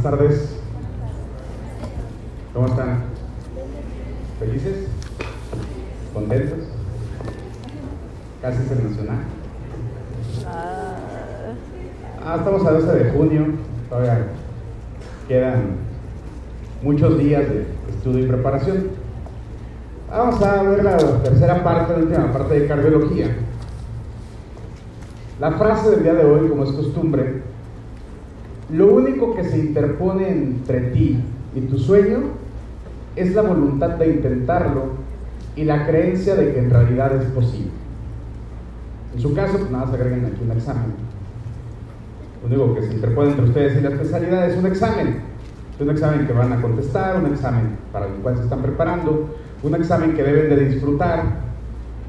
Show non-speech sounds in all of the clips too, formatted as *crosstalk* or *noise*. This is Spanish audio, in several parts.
Buenas tardes. ¿Cómo están? ¿Felices? ¿Contentos? Casi internacional. Ah, estamos a 12 de junio, todavía quedan muchos días de estudio y preparación. Vamos a ver la tercera parte, la última parte de cardiología. La frase del día de hoy, como es costumbre, lo único que se interpone entre ti y tu sueño es la voluntad de intentarlo y la creencia de que en realidad es posible. En su caso, pues nada más agreguen aquí un examen. Lo único que se interpone entre ustedes y la especialidad es un examen. Es un examen que van a contestar, un examen para el cual se están preparando, un examen que deben de disfrutar.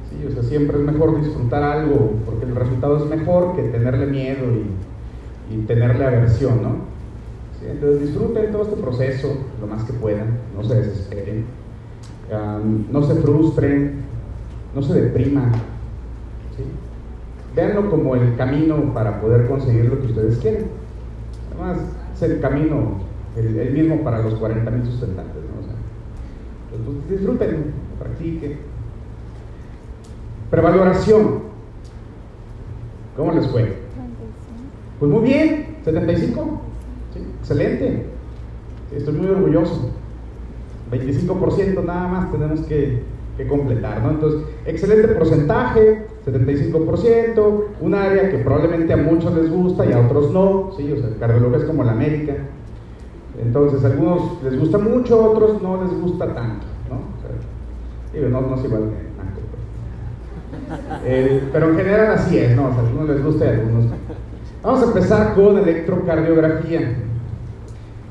¿sí? O sea, siempre es mejor disfrutar algo porque el resultado es mejor que tenerle miedo y, y tenerle aversión, ¿no? Entonces disfruten todo este proceso lo más que puedan, no se desesperen, no se frustren, no se depriman. ¿sí? Véanlo como el camino para poder conseguir lo que ustedes quieren. Además, es el camino, el, mismo para los 40.000 sustentantes. ¿no? O sea, pues, disfruten, practiquen. Prevaloración. ¿Cómo les fue? Pues muy bien, 75. ¿sí? Excelente. Estoy muy orgulloso. 25% nada más tenemos que, completar, ¿no? Entonces, excelente porcentaje, 75%, un área que probablemente a muchos les gusta y a otros no, ¿sí? O sea, el cardiólogo es como la América. Entonces, a algunos les gusta mucho, a otros no les gusta tanto, ¿no? O sea, no, no es igual que Naco, pues. Eh, pero en general así es, ¿no? A algunos les gusta y a algunos no. Vamos a empezar con electrocardiografía.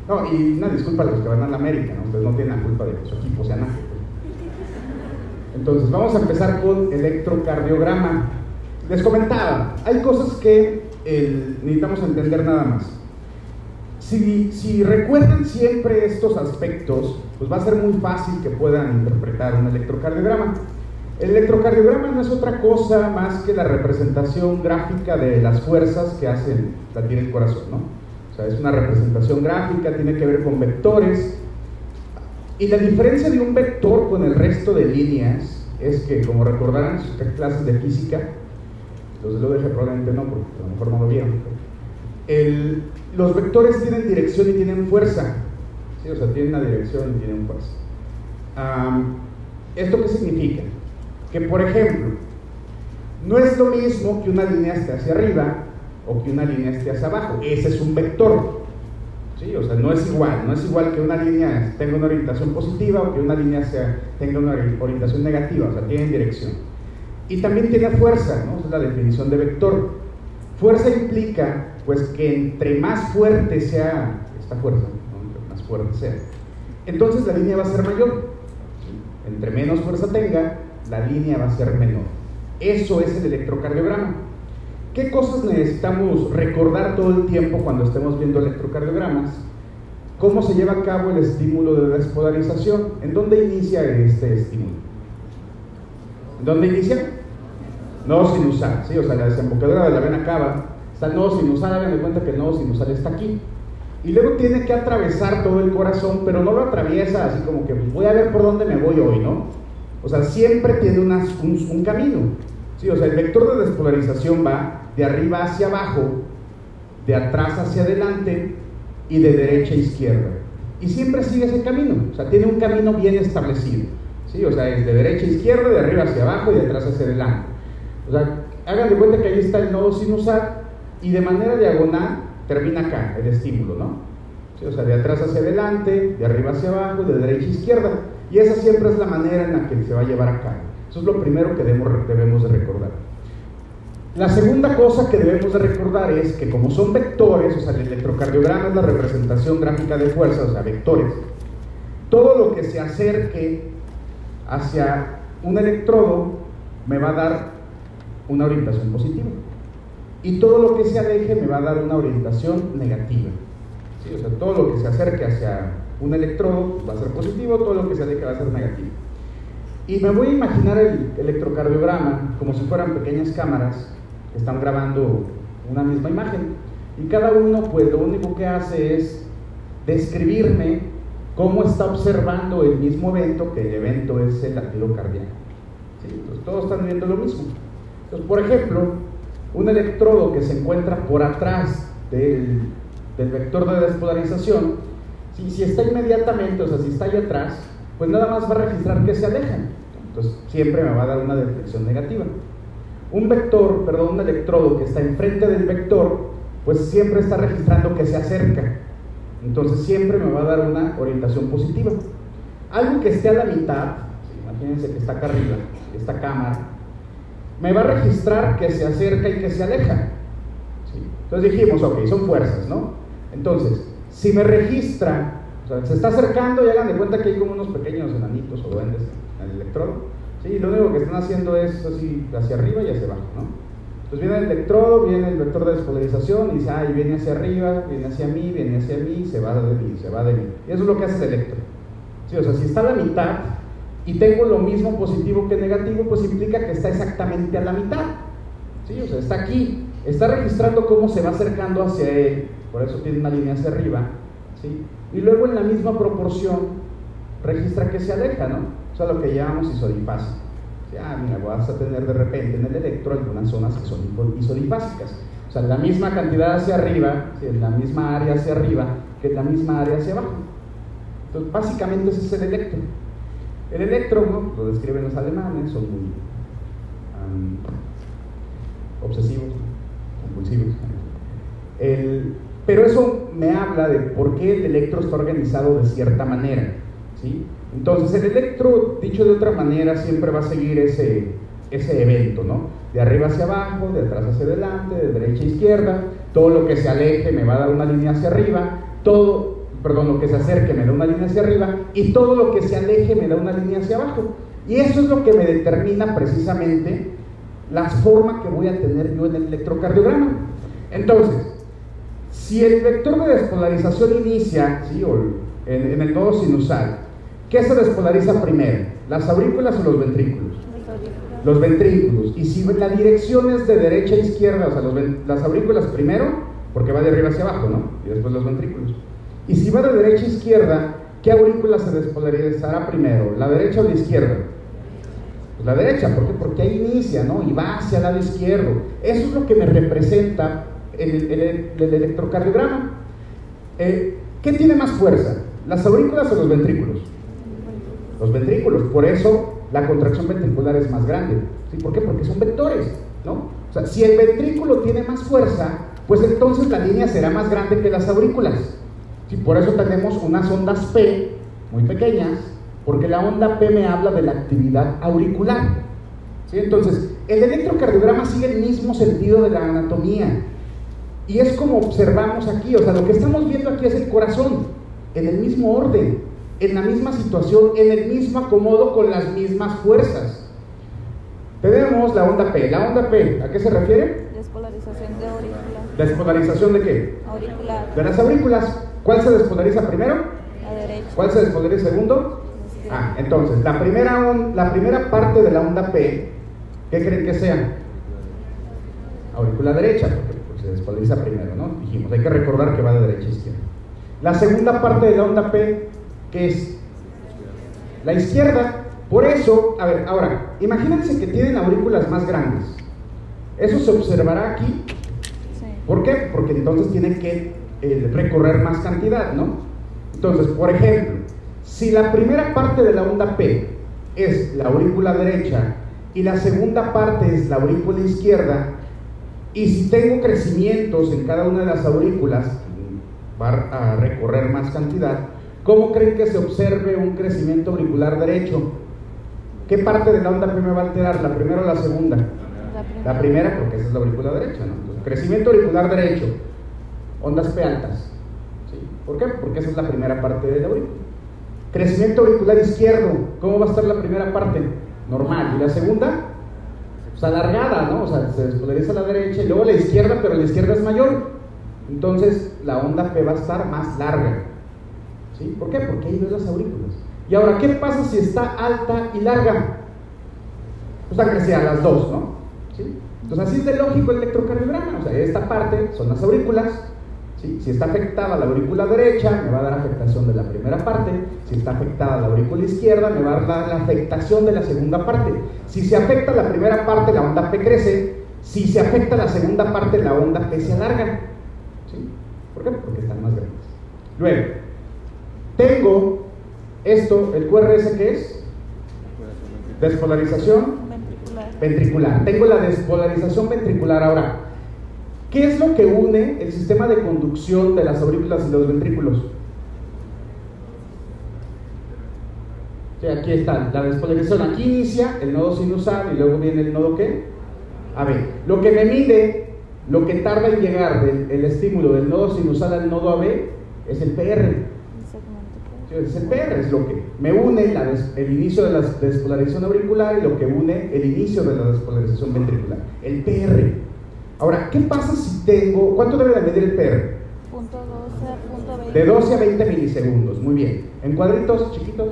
No, y una disculpa a los que van a la América, ¿no? Ustedes no tienen la culpa de que su equipo sea Naco. Entonces, vamos a empezar con electrocardiograma. Les comentaba, hay cosas que eh, necesitamos entender nada más. Si, si, recuerdan siempre estos aspectos, pues va a ser muy fácil que puedan interpretar un electrocardiograma. El electrocardiograma no es otra cosa más que la representación gráfica de las fuerzas que hacen latir el corazón, ¿no? O sea, es una representación gráfica, tiene que ver con vectores. Y la diferencia de un vector con el resto de líneas es que, como recordarán en sus clases de física, los lo dejé probablemente no, porque a lo mejor no lo vieron. El, los vectores tienen dirección y tienen fuerza. ¿sí? O sea, tienen una dirección y tienen fuerza. Um, ¿Esto qué significa? Que, por ejemplo, no es lo mismo que una línea esté hacia arriba o que una línea esté hacia abajo. Ese es un vector. ¿sí? O sea, no es igual. No es igual que una línea tenga una orientación positiva o que una línea sea, tenga una orientación negativa. O sea, tienen dirección. Y también tiene fuerza, ¿no? Esa es la definición de vector. Fuerza implica, pues, que entre más fuerte sea esta fuerza, entre más fuerte sea, entonces la línea va a ser mayor. Entre menos fuerza tenga, la línea va a ser menor. Eso es el electrocardiograma. ¿Qué cosas necesitamos recordar todo el tiempo cuando estemos viendo electrocardiogramas? ¿Cómo se lleva a cabo el estímulo de despolarización? ¿En dónde inicia este estímulo? ¿En dónde inicia? Nodo sinusal, ¿sí? O sea, la desembocadura de la vena cava está el sinusal, hagan cuenta que el nodo sinusal está aquí. Y luego tiene que atravesar todo el corazón, pero no lo atraviesa así como que voy a ver por dónde me voy hoy, ¿no? O sea, siempre tiene un, un, camino. ¿sí? O sea, el vector de despolarización va de arriba hacia abajo, de atrás hacia adelante y de derecha a izquierda. Y siempre sigue ese camino. O sea, tiene un camino bien establecido. ¿sí? O sea, es de derecha a izquierda, de arriba hacia abajo y de atrás hacia adelante. O sea, hagan de cuenta que ahí está el nodo sinusal y de manera diagonal termina acá el estímulo, ¿no? O sea, de atrás hacia adelante, de arriba hacia abajo, de derecha a izquierda. Y esa siempre es la manera en la que se va a llevar a cabo. Eso es lo primero que debemos, debemos de recordar. La segunda cosa que debemos de recordar es que como son vectores, o sea, el electrocardiograma es la representación gráfica de fuerza, o sea, vectores, todo lo que se acerque hacia un electrodo me va a dar una orientación positiva. Y todo lo que se aleje me va a dar una orientación negativa. ¿Sí? O sea, todo lo que se acerque hacia un electrodo va a ser positivo, todo lo que se aleje va a ser negativo. Y me voy a imaginar el electrocardiograma como si fueran pequeñas cámaras que están grabando una misma imagen. Y cada uno, pues lo único que hace es describirme cómo está observando el mismo evento, que el evento es el latido cardíaco. Entonces todos están viendo lo mismo. Entonces, por ejemplo, un electrodo que se encuentra por atrás del, vector de despolarización, si, si, está inmediatamente, o sea, si está ahí atrás, pues nada más va a registrar que se alejan. Entonces siempre me va a dar una deflexión negativa. Un vector, perdón, un electrodo que está enfrente del vector, pues siempre está registrando que se acerca. Entonces siempre me va a dar una orientación positiva. Algo que esté a la mitad, imagínense que está acá arriba, esta cámara, me va a registrar que se acerca y que se aleja. Entonces dijimos, ok, son fuerzas, ¿no? Entonces, si me registra, o sea, se está acercando y hagan de cuenta que hay como unos pequeños enanitos o duendes en el electrodo, ¿sí? lo único que están haciendo es así hacia arriba y hacia abajo, ¿no? Entonces viene el electrodo, viene el vector de despolarización y dice, ay, viene hacia arriba, viene hacia mí, viene hacia mí, se va de mí, se va de mí. Y eso es lo que hace el electrón. ¿Sí? O sea, si está a la mitad y tengo lo mismo positivo que negativo, pues implica que está exactamente a la mitad. ¿Sí? O sea, está aquí, está registrando cómo se va acercando hacia él, por eso tiene una línea hacia arriba. ¿sí? Y luego en la misma proporción registra que se aleja, ¿no? O sea, lo que llamamos isodifásico ah, mira, vas a tener de repente en el electro algunas zonas que son isodifásicas. O sea, la misma cantidad hacia arriba, en la misma área hacia arriba, que en la misma área hacia abajo. Entonces, básicamente ese es el electro. El electro, lo describen los alemanes, son muy obsesivos, compulsivos. Pero eso me habla de por qué el electro está organizado de cierta manera. ¿sí? Entonces el electro, dicho de otra manera, siempre va a seguir ese, ese evento, ¿no? De arriba hacia abajo, de atrás hacia adelante, de derecha a izquierda, todo lo que se aleje me va a dar una línea hacia arriba, todo, perdón, lo que se acerque me da una línea hacia arriba y todo lo que se aleje me da una línea hacia abajo. Y eso es lo que me determina precisamente la forma que voy a tener yo en el electrocardiograma. Entonces, si el vector de despolarización inicia, ¿sí? en el nodo sinusal, ¿Qué se despolariza primero? ¿Las aurículas o los ventrículos? Los ventrículos. Y si la dirección es de derecha a izquierda, o sea, las aurículas primero, porque va de arriba hacia abajo, ¿no? Y después los ventrículos. Y si va de derecha a izquierda, ¿qué aurícula se despolarizará primero? ¿La derecha o la izquierda? Pues la derecha, ¿por qué? Porque ahí inicia, ¿no? Y va hacia el lado izquierdo. Eso es lo que me representa el, el, electrocardiograma. Eh, ¿Qué tiene más fuerza? ¿Las aurículas o los ventrículos? los ventrículos. Por eso la contracción ventricular es más grande. ¿Sí? ¿Por qué? Porque son vectores. ¿no? O sea, si el ventrículo tiene más fuerza, pues entonces la línea será más grande que las aurículas. ¿Sí? Por eso tenemos unas ondas P muy pequeñas, porque la onda P me habla de la actividad auricular. ¿Sí? Entonces, el electrocardiograma sigue el mismo sentido de la anatomía. Y es como observamos aquí, o sea, lo que estamos viendo aquí es el corazón, en el mismo orden en la misma situación, en el mismo acomodo, con las mismas fuerzas. Tenemos la onda P. ¿La onda P a qué se refiere? Despolarización de auricular. ¿Despolarización de qué? Auricular. De las aurículas. ¿Cuál se despolariza primero? La derecha. ¿Cuál se despolariza segundo? Ah, entonces, la primera, la primera parte de la onda P, ¿qué creen que sea? Auricular derecha, porque se despolariza primero, ¿no? Dijimos, hay que recordar que va de derecha a izquierda. La segunda parte de la onda P, que es la izquierda. Por eso, a ver, ahora, imagínense que tienen aurículas más grandes. Eso se observará aquí. ¿Por qué? Porque entonces tienen que eh, recorrer más cantidad, ¿no? Entonces, por ejemplo, si la primera parte de la onda P es la aurícula derecha y la segunda parte es la aurícula izquierda, y si tengo crecimientos en cada una de las aurículas, va a recorrer más cantidad, ¿Cómo creen que se observe un crecimiento auricular derecho? ¿Qué parte de la onda P me va a alterar? ¿La primera o la segunda? La primera, porque esa es la aurícula derecha, ¿no? crecimiento auricular derecho, ondas P altas. ¿Por qué? Porque esa es la primera parte de la aurícula. Crecimiento auricular izquierdo, ¿cómo va a estar la primera parte? Normal. ¿Y la segunda? Pues alargada, ¿no? O sea, se despolariza a la derecha y luego la izquierda, pero la izquierda es mayor. Entonces la onda P va a estar más larga. ¿Por qué? Porque ahí ves las aurículas. Y ahora, ¿qué pasa si está alta y larga? Pues a crecer a las dos, ¿no? Entonces así es de lógico el electrocardiograma. O sea, esta parte son las aurículas ¿sí? Si está afectada la aurícula derecha, me va a dar afectación de la primera parte. Si está afectada la aurícula izquierda, me va a dar la afectación de la segunda parte. Si se afecta la primera parte, la onda P crece. Si se afecta la segunda parte, la onda P se alarga. ¿Sí? ¿Por qué? Porque están más grandes. Luego, tengo esto, el QRS, ¿qué es? Despolarización Ventricular. ventricular. Tengo la despolarización ventricular ahora. ¿Qué es lo que une el sistema de conducción de las aurículas y los ventrículos? Sí, aquí está, la despolarización. Aquí inicia el nodo sinusal y luego viene el nodo ¿qué? A ver, lo que me mide, lo que tarda en llegar del el estímulo del nodo sinusal al nodo AB es el PR. Es el PR, es lo que me une la el inicio de la despolarización auricular y lo que une el inicio de la despolarización ventricular, el PR. Ahora, ¿qué pasa si tengo, cuánto debe de medir el PR? Punto 12 a punto 20. De 12 a 20 milisegundos, muy bien. ¿En cuadritos chiquitos?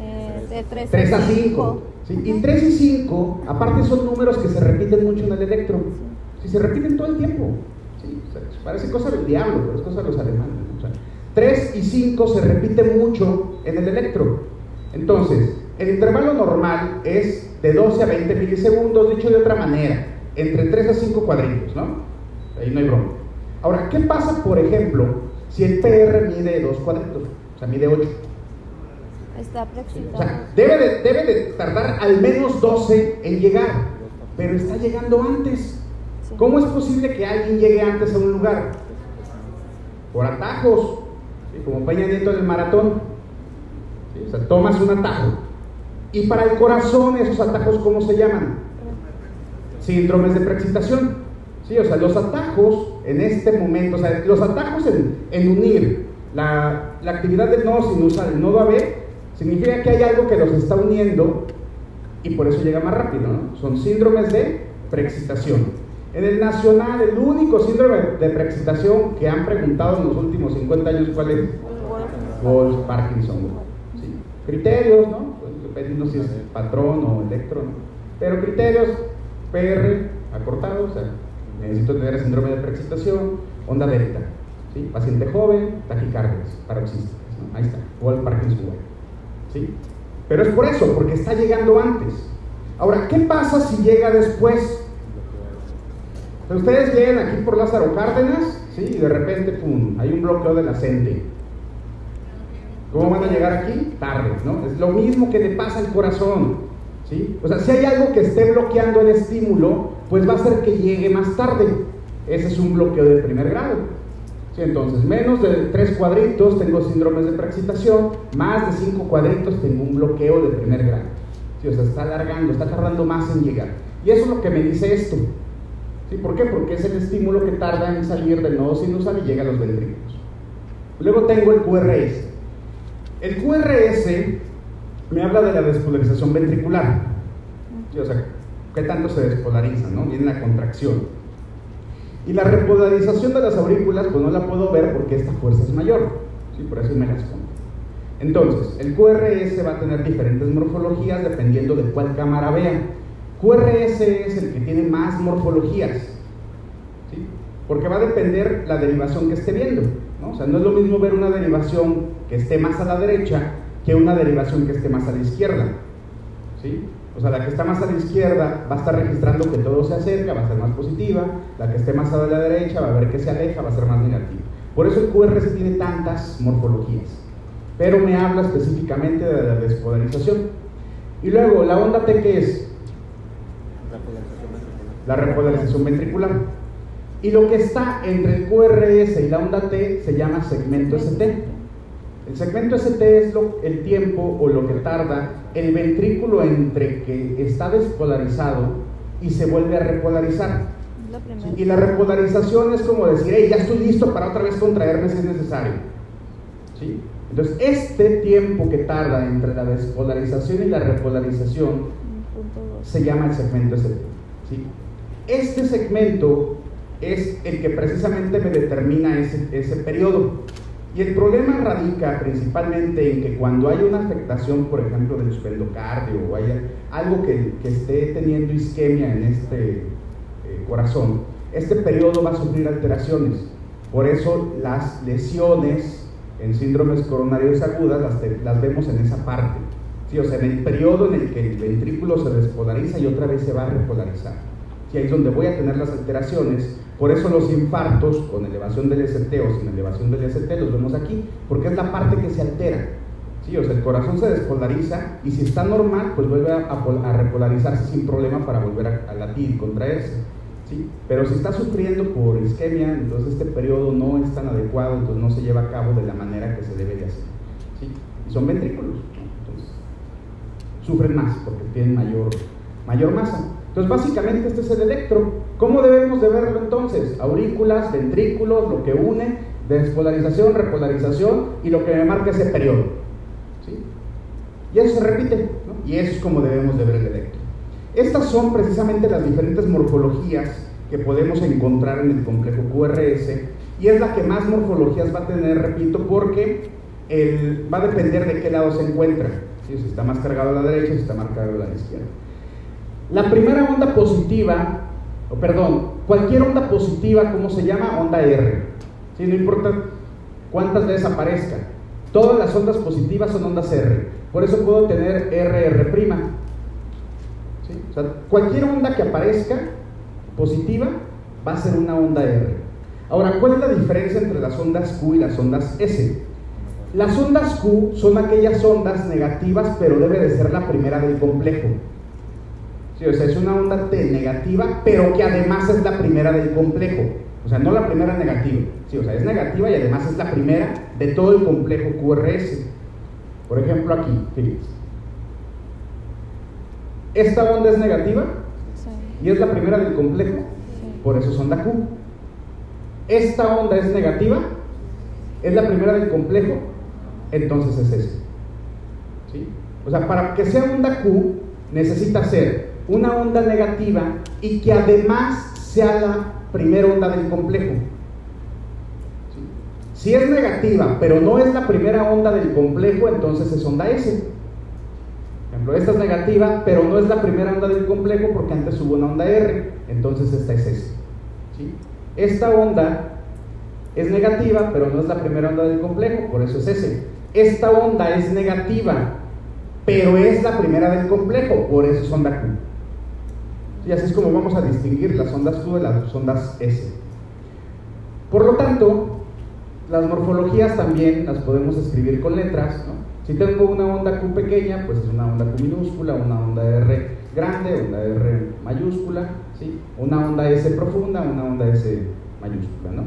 Eh, de 3, 3 a 5. ¿sí? Y 3 y 5, aparte son números que se repiten mucho en el electro. Si se repiten todo el tiempo. ¿sí? O sea, parece cosa del diablo, pero es cosa de los alemanes. O sea, 3 y 5 se repiten mucho en el electro. Entonces, el intervalo normal es de 12 a 20 milisegundos, dicho de otra manera, entre 3 a 5 cuadritos, ¿no? Ahí no hay broma. Ahora, ¿qué pasa, por ejemplo, si el PR mide 2 cuadritos? O sea, mide 8. Está O preexcitado. sea, debe de, debe de tardar al menos 12 en llegar, pero está llegando antes. Sí. ¿Cómo es posible que alguien llegue antes a un lugar? Por atajos, ¿sí? como Peña Nieto en el maratón. ¿sí? O sea, tomas un atajo. Y para el corazón, esos atajos, ¿cómo se llaman? Síndromes de preexcitación. Sí, o sea, los atajos en este momento, o sea, los atajos en, unir la, actividad del nodo sinusal al nodo AB, significa que hay algo que los está uniendo y por eso llega más rápido, ¿no? Son síndromes de preexcitación. En el nacional, el único síndrome de preexcitación que han preguntado en los últimos 50 años, ¿cuál es? Wolf Parkinson. ¿sí? Criterios, ¿no? Pues, dependiendo si es patrón o electro, ¿no? Pero criterios, PR, acortado, o sea, necesito tener síndrome de preexcitación, onda delta, ¿sí? Paciente joven, taquicardias, paroxísticas, ¿no? Ahí está, Wolf Parkinson White, ¿sí? Pero es por eso, porque está llegando antes. Ahora, ¿qué pasa si llega después? O sea, Ustedes llegan aquí por Lázaro Cárdenas, ¿sí? Y de repente, pum, hay un bloqueo de la. ¿Cómo van a llegar aquí? Tarde, ¿no? Es lo mismo que le pasa al corazón, O sea, si hay algo que esté bloqueando el estímulo, pues va a hacer que llegue más tarde. Ese es un bloqueo de primer grado. Entonces, menos de tres cuadritos tengo síndromes de preexcitación, más de cinco cuadritos tengo un bloqueo de primer grado. O sea, está alargando, está tardando más en llegar. Y eso es lo que me dice esto. ¿Sí? ¿Por qué? Porque es el estímulo que tarda en salir del nodo sinusal y llega a los ventrículos. Luego tengo el QRS. El QRS me habla de la despolarización ventricular. O sea, ¿qué tanto se despolariza? ¿no? Viene la contracción. Y la repolarización de las aurículas, pues no la puedo ver porque esta fuerza es mayor. ¿sí? Por eso me las pongo. Entonces, el QRS va a tener diferentes morfologías dependiendo de cuál cámara vea. QRS es el que tiene más morfologías. ¿sí? Porque va a depender la derivación que esté viendo. ¿no? O sea, no es lo mismo ver una derivación que esté más a la derecha que una derivación que esté más a la izquierda. ¿sí? O sea, la que está más a la izquierda va a estar registrando que todo se acerca, va a ser más positiva. La que esté más a la derecha va a ver que se aleja, va a ser más negativa. Por eso el QRS tiene tantas morfologías. Pero me habla específicamente de la despolarización. Y luego, la onda T, ¿qué es? La repolarización ventricular. Y lo que está entre el QRS y la onda T se llama segmento ST. El segmento ST es lo- el tiempo o lo que tarda el ventrículo entre que está despolarizado y se vuelve a repolarizar. Y la repolarización es como decir, hey, ya estoy listo para otra vez contraerme si es necesario. ¿sí? Entonces, este tiempo que tarda entre la despolarización y la repolarización se llama el segmento ST. ¿sí? Este segmento es el que precisamente me determina ese, ese periodo. Y el problema radica principalmente en que cuando hay una afectación, por ejemplo, del subendocardio o haya algo que, esté teniendo isquemia en este eh, corazón, este periodo va a sufrir alteraciones. Por eso las lesiones en síndromes coronarios agudas las vemos en esa parte. Sí, o sea, en el periodo en el que el ventrículo se despolariza y otra vez se va a repolarizar. Sí, ahí es donde voy a tener las alteraciones. Por eso los infartos con elevación del ST o sin elevación del ST los vemos aquí, porque es la parte que se altera. Sí, o sea, el corazón se despolariza y si está normal, pues vuelve a, a pol- a repolarizarse sin problema para volver a, latir y contraerse. ¿sí? Pero si está sufriendo por isquemia, entonces este periodo no es tan adecuado, entonces no se lleva a cabo de la manera que se debe de hacer. ¿sí? Y son ventrículos, entonces sufren más porque tienen mayor, mayor masa. Entonces básicamente este es el electro. ¿Cómo debemos de verlo entonces? Aurículas, ventrículos, lo que une, despolarización, repolarización y lo que me marca ese periodo. ¿sí? Y eso se repite, ¿no? y eso es como debemos de ver el electro. Estas son precisamente las diferentes morfologías que podemos encontrar en el complejo QRS y es la que más morfologías va a tener, repito, porque el- va a depender de qué lado se encuentra. Si está más cargado a la derecha, si está más cargado a la izquierda. La primera onda positiva, o perdón, cualquier onda positiva, ¿cómo se llama? Onda R. ¿Sí? No importa cuántas veces aparezca. Todas las ondas positivas son ondas R. Por eso puedo tener RR'. ¿Sí? O sea, cualquier onda que aparezca positiva va a ser una onda R. Ahora, ¿cuál es la diferencia entre las ondas Q y las ondas S? Las ondas Q son aquellas ondas negativas, pero debe de ser la primera del complejo. Sí, o sea, es una onda T negativa, pero que además es la primera del complejo. O sea, no la primera negativa. Sí, o sea, es negativa y además es la primera de todo el complejo QRS. Por ejemplo, aquí, fíjense. Esta onda es negativa y es la primera del complejo, por eso es onda Q. Esta onda es negativa, es la primera del complejo, entonces es S. ¿Sí? O sea, para que sea onda Q, necesita ser una onda negativa y que además sea la primera onda del complejo. Si es negativa, pero no es la primera onda del complejo, entonces es onda S. Por ejemplo, esta es negativa, pero no es la primera onda del complejo porque antes hubo una onda R, entonces esta es S. Esta onda es negativa, pero no es la primera onda del complejo, por eso es S. Esta onda es negativa, pero es la primera del complejo, por eso es onda Q. Y así es como vamos a distinguir las ondas Q de las ondas S. Por lo tanto, las morfologías también las podemos escribir con letras. ¿no? Si tengo una onda Q pequeña, pues es una onda Q minúscula, una onda R grande, onda R mayúscula, ¿sí? una onda S profunda, una onda S mayúscula. ¿no?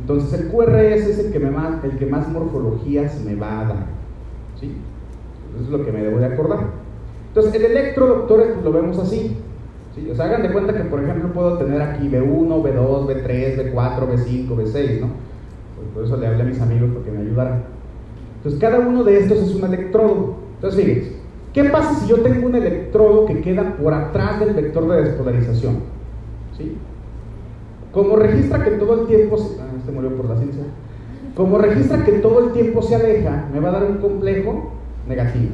Entonces el QRS es el que, me más, el que más morfologías me va a dar. ¿sí? Eso es lo que me debo de acordar. Entonces el electro, doctores, pues lo vemos así. ¿Sí? O sea, hagan de cuenta que, por ejemplo, puedo tener aquí B1, B2, B3, B4, B5, B6, ¿no? Pues por eso le hablé a mis amigos para que me ayudaran. Entonces, cada uno de estos es un electrodo. Entonces, fíjense, ¿qué pasa si yo tengo un electrodo que queda por atrás del vector de despolarización? ¿Sí? Como registra que todo el tiempo se... Ah, este murió por la ciencia. Como registra que todo el tiempo se aleja, me va a dar un complejo negativo.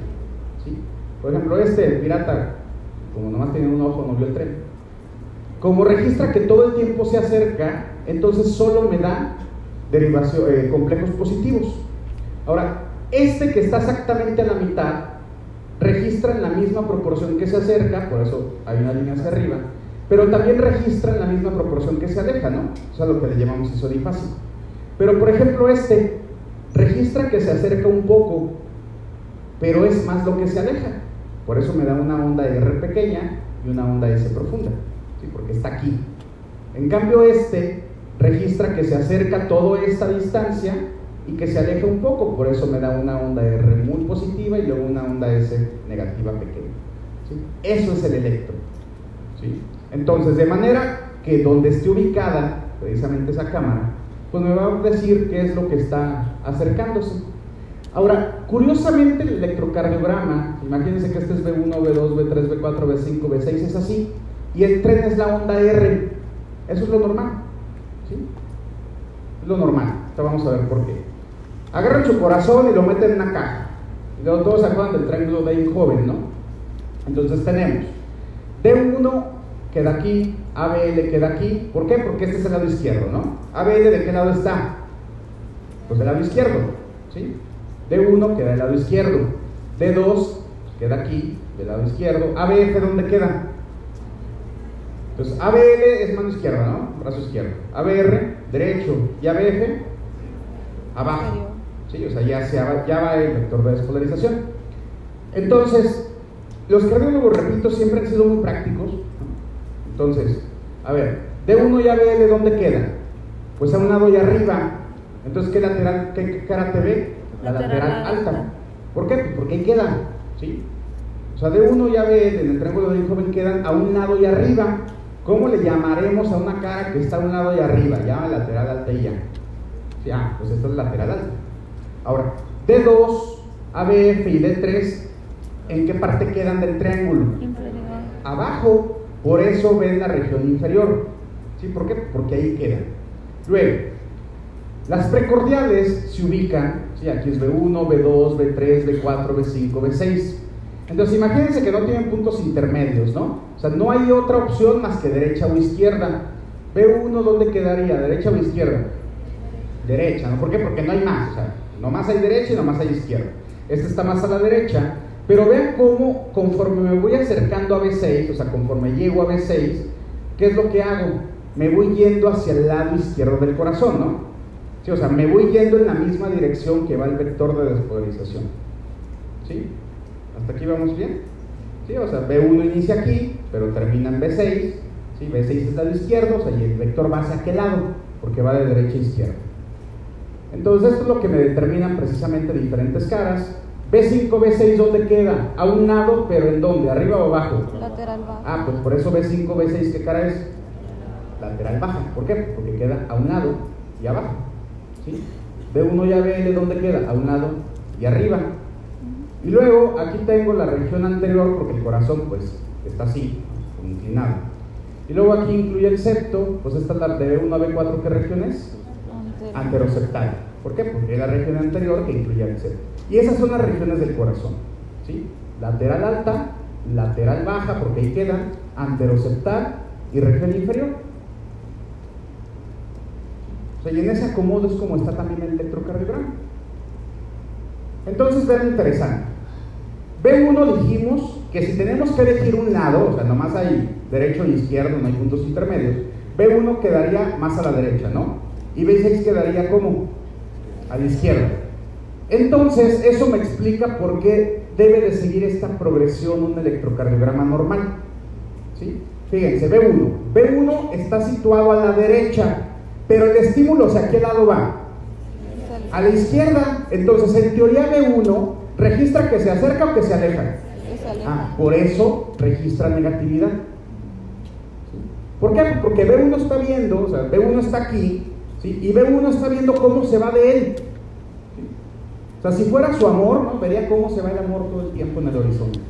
¿sí? Por ejemplo, este, pirata, como nomás tenía un ojo, no vio el tren. Como registra que todo el tiempo se acerca, entonces solo me da derivación, eh, complejos positivos. Ahora, este que está exactamente a la mitad, registra en la misma proporción que se acerca, por eso hay una línea hacia arriba, pero también registra en la misma proporción que se aleja, ¿no? O sea, lo que le llamamos isodifásico. Pero, por ejemplo, este registra que se acerca un poco, pero es más lo que se aleja. Por eso me da una onda R pequeña y una onda S profunda, ¿sí? porque está aquí. En cambio, este registra que se acerca toda esta distancia y que se aleja un poco, por eso me da una onda R muy positiva y luego una onda S negativa pequeña. ¿sí? Eso es el electro. ¿sí? Entonces, de manera que donde esté ubicada precisamente esa cámara, pues me va a decir qué es lo que está acercándose. Ahora, curiosamente el electrocardiograma, imagínense que este es B1, B2, B3, B4, B5, B6, es así, y el tren es la onda R. Eso es lo normal. ¿sí? Es lo normal. Ahorita vamos a ver por qué. Agarran su corazón y lo meten en una caja. Todos se acuerdan del triángulo de joven, ¿no? Entonces tenemos D1 queda aquí, ABL queda aquí. ¿Por qué? Porque este es el lado izquierdo, ¿no? ABL de qué lado está? Pues del lado izquierdo, ¿sí? D1 queda del lado izquierdo. D2 queda aquí, del lado izquierdo. ABF, ¿dónde queda? Entonces, ABL es mano izquierda, ¿no? Brazo izquierdo. ABR, derecho. Y ABF, abajo. Sí, o sea, ya, se va, ya va el vector de despolarización. Entonces, los cardiólogos, repito, siempre han sido muy prácticos. Entonces, a ver, D1 y ABL, ¿dónde queda? Pues a un lado y arriba. Entonces, ¿qué lateral, qué, qué cara te ve? La Lateral alta. ¿Por qué? Pues porque ahí queda, ¿sí? O sea, D1 y ABL en el triángulo del joven quedan a un lado y arriba. ¿Cómo le llamaremos a una cara que está a un lado y arriba? Llama lateral alta y ya. Sí, ah, pues esta es lateral alta. Ahora, D2, ABF y D3, ¿en qué parte quedan del triángulo? Inferior. Abajo, por eso ven la región inferior. ¿Sí? ¿Por qué? Porque ahí quedan. Luego, las precordiales se ubican, ¿sí? aquí es B1, B2, B3, B4, B5, B6. Entonces imagínense que no tienen puntos intermedios, ¿no? O sea, no hay otra opción más que derecha o izquierda. B1, ¿dónde quedaría? ¿Derecha o izquierda? Derecha, ¿no? ¿Por qué? Porque no hay más. O sea, nomás hay derecha y nomás hay izquierda. Este está más a la derecha. Pero vean cómo conforme me voy acercando a B6, o sea, conforme llego a B6, ¿qué es lo que hago? Me voy yendo hacia el lado izquierdo del corazón, ¿no? Sí, o sea, me voy yendo en la misma dirección que va el vector de despolarización. ¿Sí? ¿Hasta aquí vamos bien? ¿Sí? O sea, B1 inicia aquí, pero termina en B6. ¿Sí? B6 es lado izquierdo, o sea, y el vector va hacia aquel lado, porque va de derecha a izquierda. Entonces, esto es lo que me determinan precisamente diferentes caras. B5, B6, ¿dónde queda? A un lado, pero ¿en dónde? ¿Arriba o abajo? Lateral bajo. Ah, pues por eso B5, B6, ¿qué cara es? Lateral baja. ¿Por qué? Porque queda a un lado y abajo. ¿Sí? B1 y ABL, ¿dónde queda? A un lado y arriba. Y luego aquí tengo la región anterior, porque el corazón pues está así, inclinado. Y luego aquí incluye el septo, pues esta es la de B1 a B4, ¿qué región es? Anterior. Anteroseptal. ¿Por qué? Porque es la región anterior que incluye el septo. Y esas son las regiones del corazón. ¿sí? Lateral alta, lateral baja, porque ahí quedan, anteroseptal y región inferior. Y en ese acomodo es como está también el electrocardiograma. Entonces, vean interesante. B1 dijimos que si tenemos que elegir un lado, o sea, nomás hay derecho e izquierdo, no hay puntos intermedios, B1 quedaría más a la derecha, ¿no? Y B6 quedaría como a la izquierda. Entonces, eso me explica por qué debe de seguir esta progresión un electrocardiograma normal. ¿Sí? Fíjense, B1. B1 está situado a la derecha, pero el estímulo hacia qué lado va? A la izquierda. Entonces, en teoría B1 registra que se acerca o que se aleja. Ah, por eso registra negatividad. ¿Por qué? Porque B1 está viendo, o sea, B1 está aquí, ¿sí? y B1 está viendo cómo se va de él. O sea, si fuera su amor, ¿no? vería cómo se va el amor todo el tiempo en el horizonte.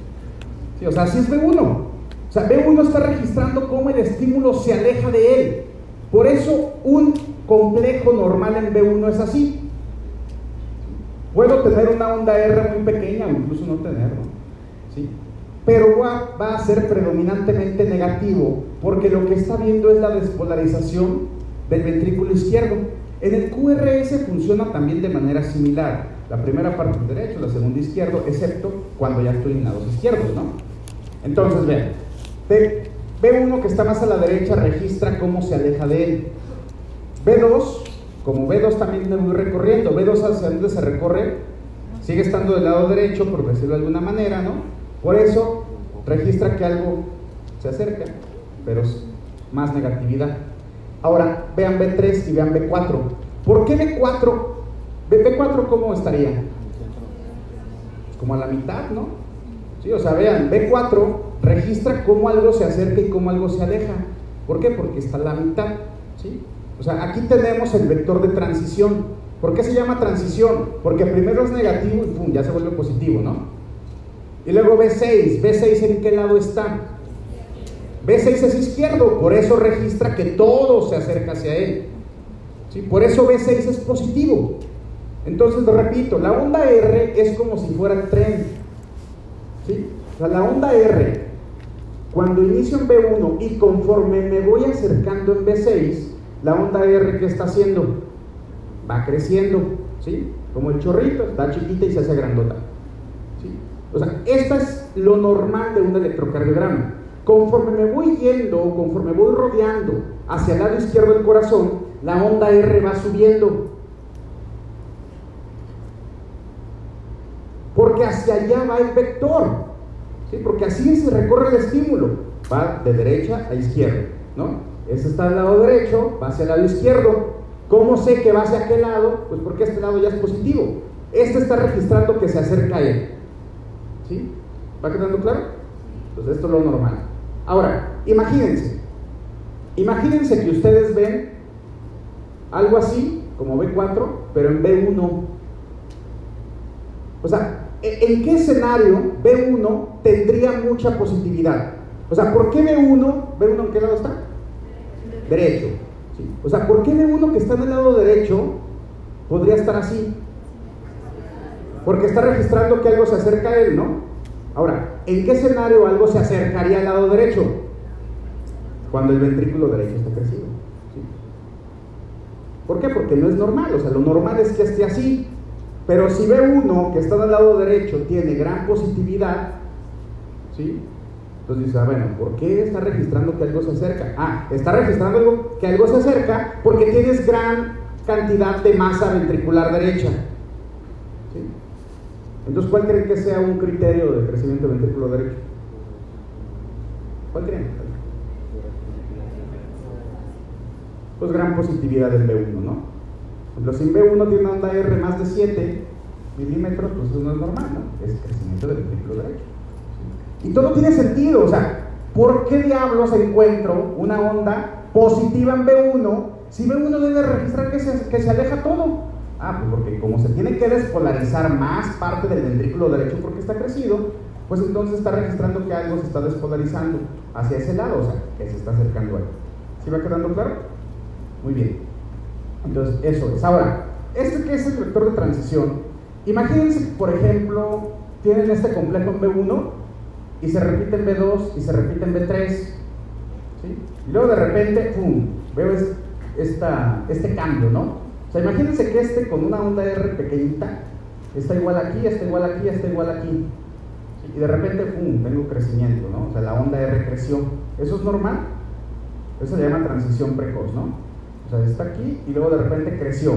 ¿Sí? O sea, así es B1. O sea, B1 está registrando cómo el estímulo se aleja de él. Por eso un complejo normal en B1 es así. Puedo tener una onda R muy pequeña o incluso no tenerlo. ¿sí? Pero va, a ser predominantemente negativo porque lo que está viendo es la despolarización del ventrículo izquierdo. En el QRS funciona también de manera similar. La primera parte derecho, la segunda izquierdo, excepto cuando ya estoy en lados izquierdos, ¿no? Entonces, vean, B, B1 que está más a la derecha registra cómo se aleja de él. B2, como B2 también me voy recorriendo, B2 hacia dónde se recorre, sigue estando del lado derecho, por decirlo de alguna manera, ¿no? Por eso registra que algo se acerca, pero es más negatividad. Ahora, vean B3 y vean B4. ¿Por qué B4? B- B4 ¿cómo estaría? Como a la mitad, ¿no? Sí, o sea, vean, B4 registra cómo algo se acerca y cómo algo se aleja. ¿Por qué? Porque está a la mitad, ¿sí? O sea, aquí tenemos el vector de transición. ¿Por qué se llama transición? Porque primero es negativo y pum, ya se vuelve positivo, ¿no? Y luego B6, B6 en qué lado está? B6 es izquierdo, por eso registra que todo se acerca hacia él. ¿sí? Por eso B6 es positivo. Entonces, repito, la onda R es como si fuera el tren. ¿sí? O sea, la onda R, Cuando inicio en B1 y conforme me voy acercando en B6, la onda R, ¿qué está haciendo? Va creciendo, ¿sí? Como el chorrito, está chiquita y se hace grandota. ¿sí? O sea, esto es lo normal de un electrocardiograma. Conforme me voy yendo, conforme voy rodeando hacia el lado izquierdo del corazón, la onda R va subiendo. Porque hacia allá va el vector. ¿Sí? Porque así se recorre el estímulo. Va de derecha a izquierda. ¿no? Este está al lado derecho, va hacia el lado izquierdo. ¿Cómo sé que va hacia aquel lado? Pues porque este lado ya es positivo. Este está registrando que se acerca a él. ¿Sí? ¿Va quedando claro? Entonces esto es lo normal. Ahora, imagínense. Imagínense que ustedes ven algo así, como B4, pero en B1. O sea, ¿en qué escenario B1 tendría mucha positividad? O sea, ¿por qué B1? ¿B1 en qué lado está? Derecho. ¿sí? O sea, ¿por qué B1 que está en el lado derecho podría estar así? Porque está registrando que algo se acerca a él, ¿no? Ahora, ¿en qué escenario algo se acercaría al lado derecho? Cuando el ventrículo derecho está crecido. ¿sí? ¿Por qué? Porque no es normal, o sea, lo normal es que esté así. Pero si ve uno que está del lado derecho tiene gran positividad, ¿sí? Entonces dice, ah, bueno, ¿por qué está registrando que algo se acerca? Ah, está registrando algo, que algo se acerca porque tienes gran cantidad de masa ventricular derecha. ¿sí? Entonces, ¿cuál creen que sea un criterio de crecimiento del ventrículo derecho? ¿Cuál creen? Pues gran positividad del B1, ¿no? Si B1 tiene una onda R más de 7 milímetros, pues eso no es normal, ¿no? Es crecimiento del ventrículo derecho. Y todo tiene sentido, o sea, ¿por qué diablos encuentro una onda positiva en B1 si B1 debe registrar que se, que se aleja todo? Ah, pues porque como se tiene que despolarizar más parte del ventrículo derecho porque está crecido, pues entonces está registrando que algo se está despolarizando hacia ese lado, o sea, que se está acercando ahí. ¿Sí va quedando claro? Muy bien. Entonces, eso es. Ahora, este que es el vector de transición, imagínense, por ejemplo, tienen este complejo en B1 y se repite en B2 y se repite en B3. ¿sí? Y luego de repente, ¡pum! Veo esta, este cambio, ¿no? O sea, imagínense que este con una onda R pequeñita está igual aquí, está igual aquí, está igual aquí. Y de repente, ¡pum!, tengo crecimiento, ¿no? O sea, la onda R creció. ¿Eso es normal? Eso se llama transición precoz, ¿no? O sea, está aquí y luego de repente creció.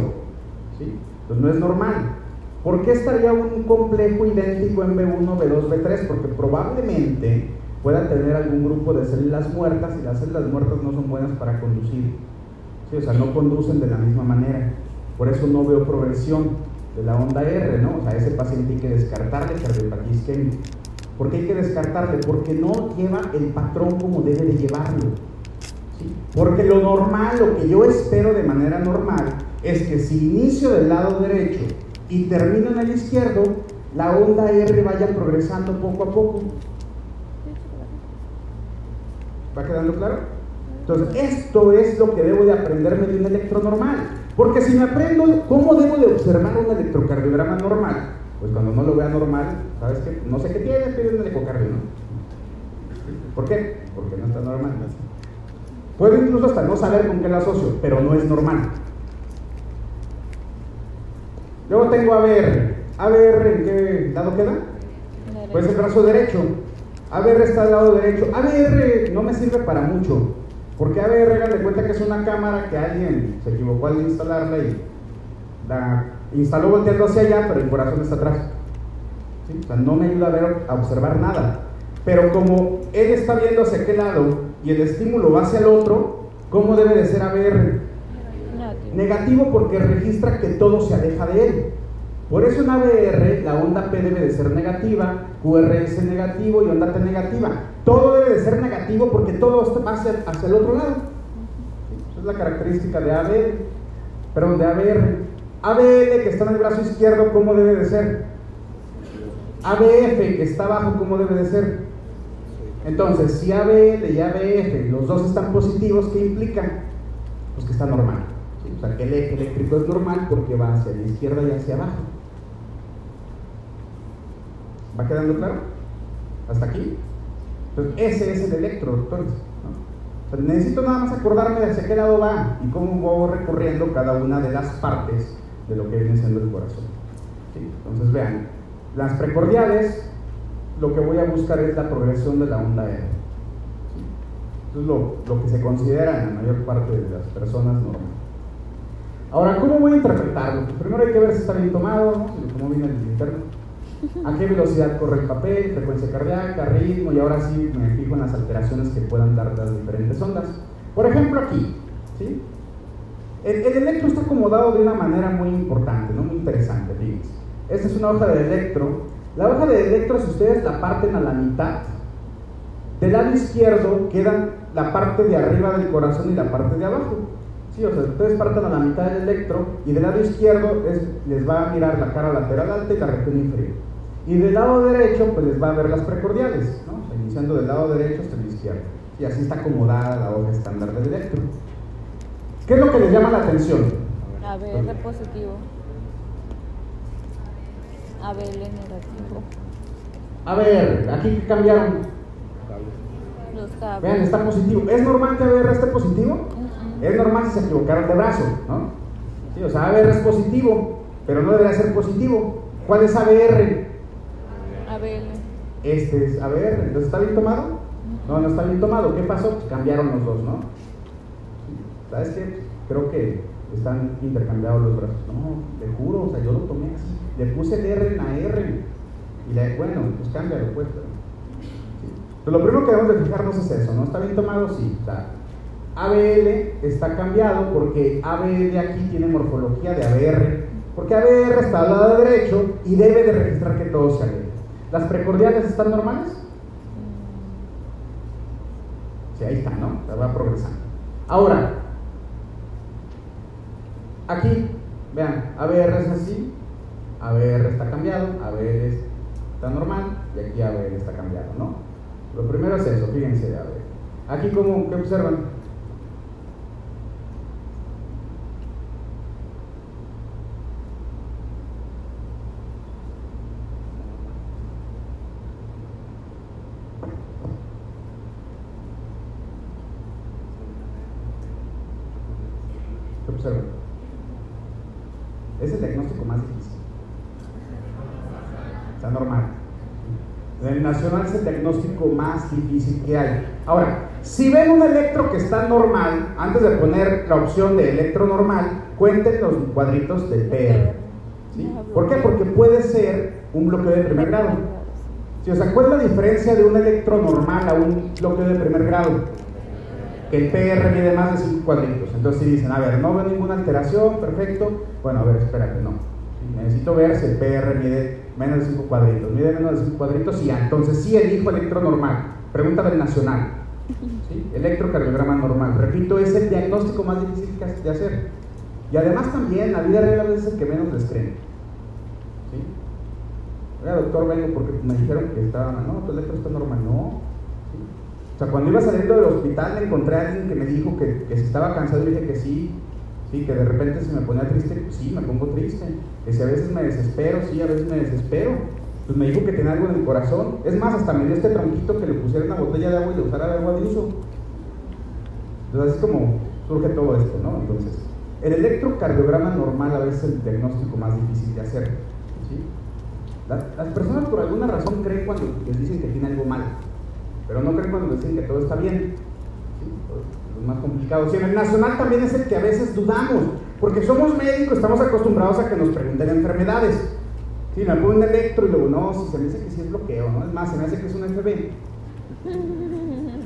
¿sí? Entonces no es normal. ¿Por qué estaría un complejo idéntico en B1, B2, B3? Porque probablemente pueda tener algún grupo de células muertas y las células muertas no son buenas para conducir. ¿sí? O sea, no conducen de la misma manera. Por eso no veo progresión de la onda R, ¿no? O sea, ese paciente hay que descartarle cardiopatía isquémica. ¿Por qué hay que descartarle? Porque no lleva el patrón como debe de llevarlo. Porque lo normal, lo que yo espero de manera normal, es que si inicio del lado derecho y termino en el izquierdo, la onda R vaya progresando poco a poco. ¿Va quedando claro? Entonces, esto es lo que debo de aprenderme de un electronormal. Porque si me aprendo cómo debo de observar un electrocardiograma normal, pues cuando no lo vea normal, ¿sabes qué? No sé qué tiene, pide un ecocardio, ¿no? ¿Por qué? Porque no está normal. Puedo incluso hasta no saber con qué la asocio, pero no es normal. Luego tengo ABR. ¿ABR en qué lado queda? Pues el brazo derecho. ABR está al lado derecho. ABR no me sirve para mucho. Porque ABR, hagan de cuenta que es una cámara que alguien se equivocó al instalarla y la instaló volteando hacia allá, pero el corazón está atrás. O sea, no me ayuda a, ver, a observar nada. Pero como él está viendo hacia qué lado y el estímulo va hacia el otro, ¿cómo debe de ser ABR? Negativo. Negativo porque registra que todo se aleja de él. Por eso en ABR la onda P debe de ser negativa, QRS negativo y onda T negativa. Todo debe de ser negativo porque todo va hacia, hacia el otro lado. Esa es la característica de ABR. Perdón, de ABR. ABL que está en el brazo izquierdo, ¿cómo debe de ser? ABF que está abajo, ¿cómo debe de ser? Entonces, si ABL y ABF, los dos están positivos, ¿qué implica? Pues que está normal. O sea, que el eje eléctrico es normal porque va hacia la izquierda y hacia abajo. ¿Va quedando claro? ¿Hasta aquí? Entonces, ese es el electro, doctores. ¿no? O sea, necesito nada más acordarme de hacia qué lado va y cómo voy recorriendo cada una de las partes de lo que viene siendo el corazón. Entonces, vean, las precordiales, lo que voy a buscar es la progresión de la onda R. ¿sí? Eso es lo, lo que se considera en la mayor parte de las personas normales. Ahora, ¿cómo voy a interpretarlo? Primero hay que ver si está bien tomado, cómo viene el interno. ¿A qué velocidad corre el papel? Frecuencia cardíaca, ritmo, y ahora sí me fijo en las alteraciones que puedan dar las diferentes ondas. Por ejemplo, aquí, ¿sí? El, el electro está acomodado de una manera muy importante, ¿no? muy interesante, fíjense. Esta es una hoja de electro. La hoja de electro, si ustedes la parten a la mitad, del lado izquierdo quedan la parte de arriba del corazón y la parte de abajo. Sí, o sea, ustedes parten a la mitad del electro y del lado izquierdo es, les va a mirar la cara lateral alta y la región inferior. Y del lado derecho, pues les va a ver las precordiales, ¿no? O sea, iniciando del lado derecho hasta el izquierdo. Y así está acomodada la hoja estándar del electro. ¿Qué es lo que les llama la atención? ABR positivo. ABL negativo. A ver, aquí que cambiaron. Los cables. Vean, está positivo. ¿Es normal que ABR esté positivo? Es normal si se equivocaron de brazo, ¿no? Sí, o sea, ABR es positivo, pero no debería ser positivo. ¿Cuál es ABR? ABL. Este es ABR. ¿Entonces está bien tomado? No, no está bien tomado. ¿Qué pasó? Pues cambiaron los dos, ¿no? ¿Sabes qué? Creo que están intercambiados los brazos. No, te juro, o sea, yo lo tomé así. Le puse el R en la R. Y le bueno, pues cámbialo, pues. Pero, lo primero que debemos de fijarnos es eso, ¿no? ¿Está bien tomado? Sí. ABL está cambiado porque ABL aquí tiene morfología de ABR. Porque ABR está al lado derecho y debe de registrar que todo sea bien. ¿Las precordiales están normales? Sí, ahí está, ¿no? Va progresando. Ahora, aquí, vean, ABR es así, ABR está cambiado, ABR está normal y aquí ABR está cambiado, ¿no? Lo primero es eso, fíjense de ABR. Aquí, ¿cómo, ¿qué observan? ¿Qué observan? Es el diagnóstico más difícil. Está normal. El nacional es el diagnóstico más difícil que hay. Ahora, si ven un electro que está normal, antes de poner la opción de electro normal, cuenten los cuadritos del PR. ¿sí? ¿Por qué? Porque puede ser un bloqueo de primer grado. Sí, o sea, ¿cuál es la diferencia de un electro normal a un bloqueo de primer grado? Que el PR mide más de 5 cuadritos. Entonces, si dicen, a ver, no veo ninguna alteración, perfecto. Bueno, a ver, espérate, no. Necesito ver si el PR mide menos de 5 cuadritos. Mide menos de 5 cuadritos y. Entonces, sí elijo electro normal. Pregunta del nacional. ¿sí? Electrocardiograma normal. Repito, es el diagnóstico más difícil de hacer. Y además también, la vida real es el que menos les creen. ¿sí? Oiga, doctor, vengo porque me dijeron que estaba, no, tu electro está normal. No. O sea, cuando iba saliendo del hospital encontré a alguien que me dijo que, que estaba cansado y dije que sí. Que de repente se me ponía triste, pues sí, me pongo triste. Que si a veces me desespero, sí, a veces me desespero. Pues me dijo que tenía algo en el corazón. Es más, hasta me dio este tronquito que le pusiera una botella de agua y le usara de agua de uso. Entonces, así es como surge todo esto, ¿no? Entonces, el electrocardiograma normal a veces es el diagnóstico más difícil de hacer. Las, las personas por alguna razón creen cuando les dicen que tiene algo mal, pero no creen cuando les dicen que todo está bien. Más complicado. Sí, en el nacional también es el que a veces dudamos, porque somos médicos, estamos acostumbrados a que nos pregunten enfermedades. Sí, me pongo un electro y luego, no, si se me dice que sí es bloqueo, ¿no? Es más, se me hace que es un FB.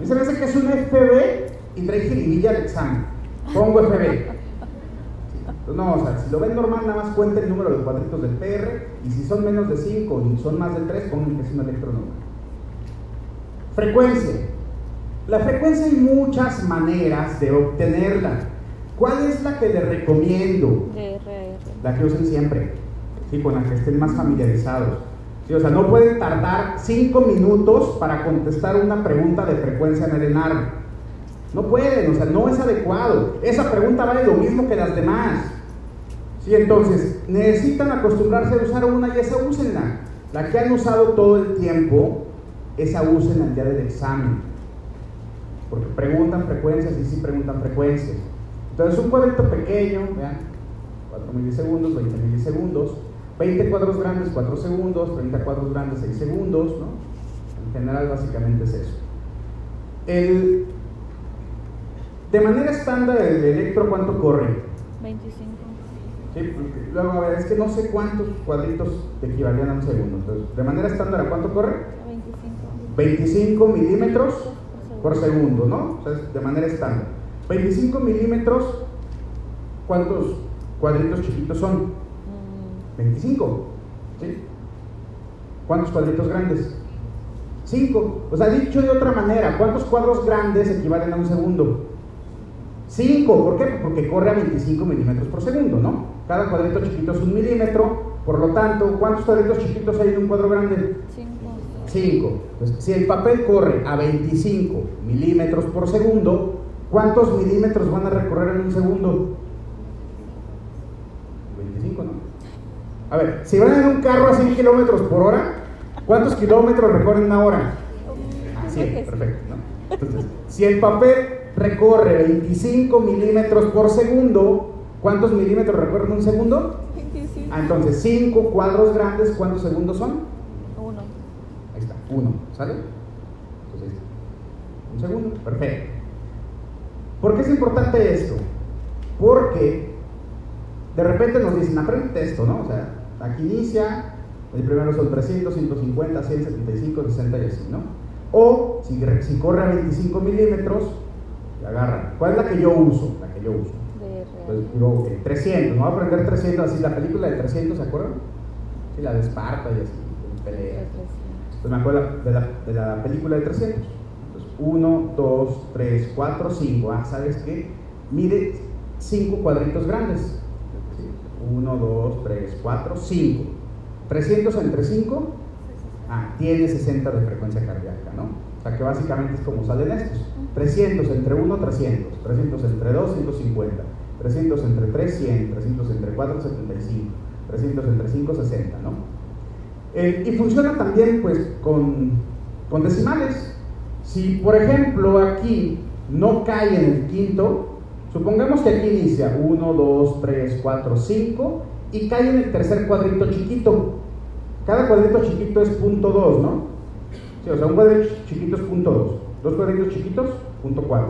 Se me hace que es un FB y trae jiribilla al examen. Pongo FB. Sí. No, o sea, si lo ven normal, nada más cuenta el número de cuadritos del PR y si son menos de 5 y son más de 3, pongan que es un electro normal. Frecuencia. La frecuencia hay muchas maneras de obtenerla. ¿Cuál es la que les recomiendo? La que usen siempre, ¿sí? con la que estén más familiarizados. O sea, no pueden tardar 5 minutos para contestar una pregunta de frecuencia en el ENAR. No pueden, o sea, no es adecuado. Esa pregunta vale lo mismo que las demás. ¿Sí? Entonces, necesitan acostumbrarse a usar una y esa úsenla. La que han usado todo el tiempo, esa usen al día del examen. Porque preguntan frecuencias y sí preguntan frecuencias. Entonces un cuadrito pequeño, vean, 4 milisegundos, 20 milisegundos, 20 cuadros grandes, 4 segundos, 30 cuadros grandes, 6 segundos, ¿no? En general básicamente es eso. El, de manera estándar el electro, ¿cuánto corre? 25. Sí, luego, a ver, es que no sé cuántos cuadritos te equivalían a un segundo. Entonces, de manera estándar, ¿a cuánto corre? 25. 25 milímetros por segundo, ¿no? O sea, de manera estándar. 25 milímetros, ¿cuántos cuadritos chiquitos son? Mm, 25. ¿Sí? ¿Cuántos cuadritos grandes? 5. O sea, dicho de otra manera, ¿cuántos cuadros grandes equivalen a un segundo? 5. ¿Por qué? Porque corre a 25 milímetros por segundo, ¿no? Cada cuadrito chiquito es un milímetro. Por lo tanto, ¿cuántos cuadritos chiquitos hay en un cuadro grande? 5. 5. Entonces, si el papel corre a 25 milímetros por segundo, ¿cuántos milímetros van a recorrer en un segundo? 25, ¿no? A ver, si van en un carro a 100 kilómetros por hora, ¿cuántos kilómetros recorren una hora? Ah, sí, perfecto. ¿no? Entonces, si el papel recorre 25 milímetros por segundo, ¿cuántos milímetros recorren un segundo? 25. Ah, entonces 5 cuadros grandes, ¿cuántos segundos son? 1. Ahí está, 1, ¿sale? Entonces, un segundo, perfecto. ¿Por qué es importante esto? Porque de repente nos dicen, aprende esto, ¿no? O sea, aquí inicia, el primero son 300, 150, 100, 75, 60 y así, ¿no? O si, si corre a 25 milímetros, la agarra. ¿Cuál es la que yo uso? La que yo uso. Pues real. digo, eh, 300, no voy a aprender 300, así la película de 300, ¿se acuerdan? Sí, la de Esparta y así, pelea. 300. Entonces me acuerdo de la, de la película de 300. Entonces, 1, 2, 3, 4, 5. Ah, ¿sabes qué? Mide 5 cuadritos grandes. 1, 2, 3, 4, 5. 300 entre 5, ah, tiene 60 de frecuencia cardíaca, ¿no? O sea que básicamente es como salen estos. 300 entre 1, 300. 300 entre 2, 150. 300 entre 3, 100. 300 entre 4, 75. 300 entre 5, 60, ¿no? Eh, y funciona también pues con, con decimales. Si por ejemplo aquí no cae en el quinto, supongamos que aquí inicia 1, 2, 3, 4, 5 y cae en el tercer cuadrito chiquito. Cada cuadrito chiquito es punto 2, ¿no? Sí, o sea, un cuadrito chiquito es punto 2. Dos cuadritos chiquitos, punto 4.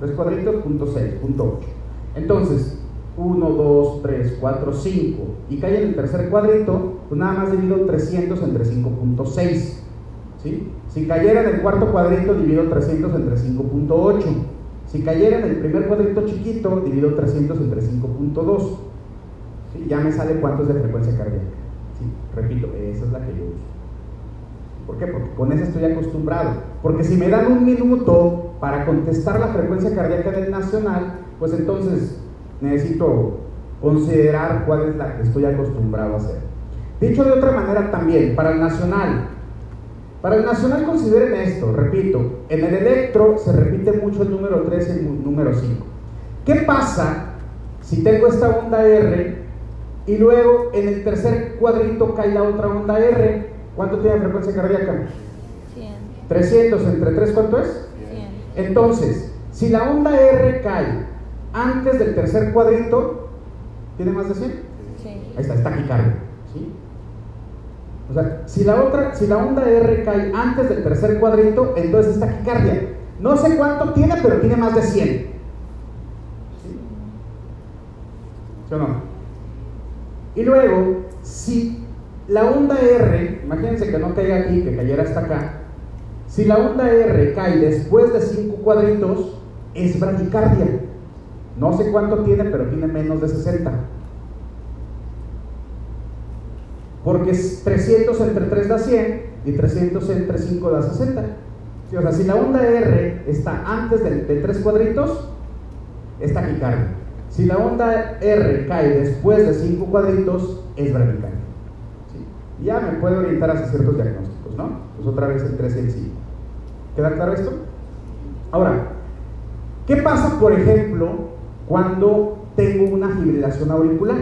Tres cuadritos, punto 6, punto 8. Entonces, 1, 2, 3, 4, 5 y cae en el tercer cuadrito, pues nada más divido 300 entre 5.6. ¿sí? Si cayera en el cuarto cuadrito, divido 300 entre 5.8. Si cayera en el primer cuadrito chiquito, divido 300 entre 5.2. ¿sí? Ya me sale cuánto es de frecuencia cardíaca. ¿sí? Repito, esa es la que yo uso. ¿Por qué? Porque con esa estoy acostumbrado. Porque si me dan un minuto para contestar la frecuencia cardíaca del nacional, pues entonces necesito considerar cuál es la que estoy acostumbrado a hacer. Dicho de otra manera también, para el nacional, para el nacional consideren esto, repito, en el electro se repite mucho el número 3 y el número 5. ¿Qué pasa si tengo esta onda R y luego en el tercer cuadrito cae la otra onda R? ¿Cuánto tiene frecuencia cardíaca? 100. 300 entre 3, ¿cuánto es? 100. Entonces, si la onda R cae antes del tercer cuadrito, ¿tiene más de 100? Sí. Ahí está, es taquicardia. ¿sí? O sea, si la, otra, si la onda R cae antes del tercer cuadrito, entonces es taquicardia. No sé cuánto tiene, pero tiene más de 100. ¿Sí? ¿Sí o no? Y luego, si la onda R, imagínense que no caiga aquí, que cayera hasta acá, si la onda R cae después de 5 cuadritos, es bradicardia. No sé cuánto tiene, pero tiene menos de 60. Porque es 300 entre 3 da 100 y 300 entre 5 da 60. Sí, o sea, si la onda R está antes de, de 3 cuadritos, es taquicardia. Si la onda R cae después de 5 cuadritos, es bradicardia. Ya me puedo orientar hacia ciertos diagnósticos, ¿no? Pues otra vez el 3 y el 5. ¿Queda claro esto? Ahora, ¿qué pasa, por ejemplo, cuando tengo una fibrilación auricular?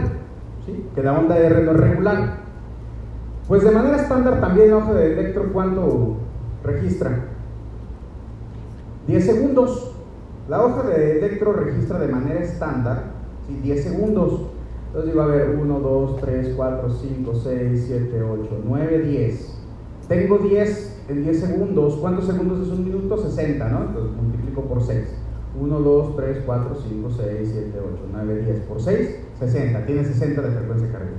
¿Sí? Que la onda R no es regular. Pues de manera estándar también la hoja de electro, ¿cuánto registra 10 segundos. La hoja de electro registra de manera estándar ¿sí? 10 segundos. Entonces digo, a ver, 1, 2, 3, 4, 5, 6, 7, 8, 9, 10. Tengo 10 en 10 segundos. ¿Cuántos segundos es un minuto? 60, ¿no? Entonces multiplico por 6. 1, 2, 3, 4, 5, 6, 7, 8, 9, 10. Por 6, 60. Tiene 60 de frecuencia cardíaca.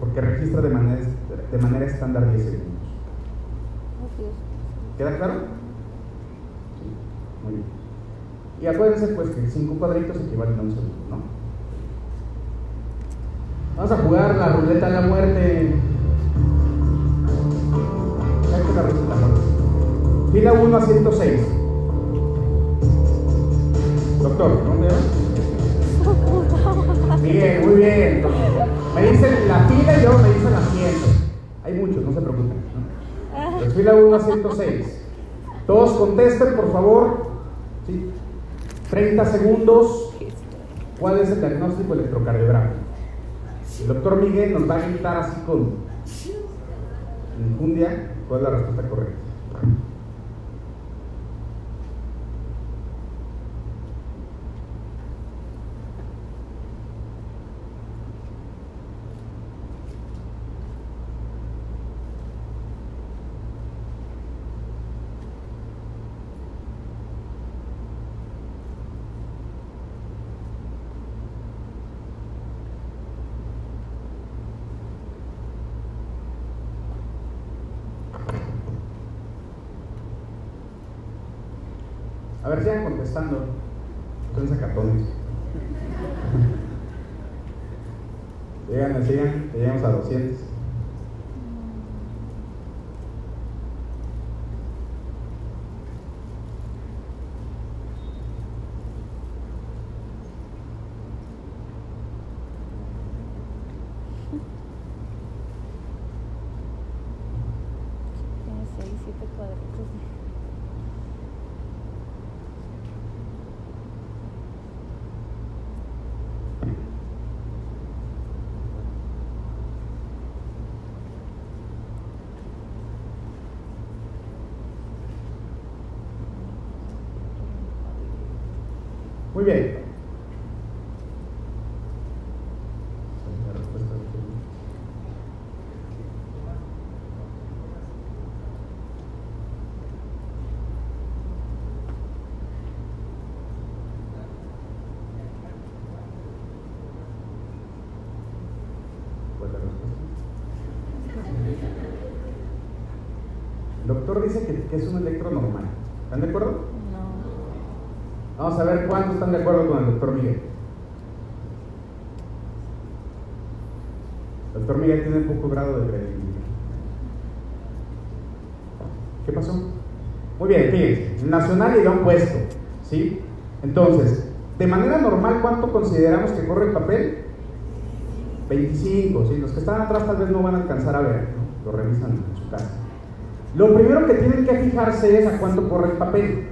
Porque registra de manera, de manera estándar 10 segundos. ¿Queda claro? Sí. Muy bien. Y acuérdense pues que 5 cuadritos equivalen a un segundo, ¿no? Vamos a jugar la ruleta de la muerte. la ruleta de la muerte. Fila 1 a 106. Doctor, ¿dónde va? Bien, muy bien. Me dicen la fila y luego me dicen asiento. Hay muchos, no se preocupen. ¿no? Fila 1 a 106. Todos contesten, por favor. ¿Sí? 30 segundos. ¿Cuál es el diagnóstico electrocardiograma? El doctor Miguel nos va a gritar así con infundia cuál es la respuesta correcta. A contestando. Son sacatones. Sigan, sigan, llegamos a 200. Tiene 6, 7 cuadritos. Doctor dice que, es un electro normal. ¿Están de acuerdo? No. Vamos a ver cuántos de acuerdo con el doctor Miguel. El doctor Miguel tiene poco grado de credibilidad. ¿Qué pasó? Muy bien, fíjense, nacional le da un puesto, ¿sí? Entonces, de manera normal, ¿cuánto consideramos que corre el papel? 25, ¿sí? Los que están atrás tal vez no van a alcanzar a ver, ¿no? Lo revisan en su casa. Lo primero que tienen que fijarse es a cuánto corre el papel,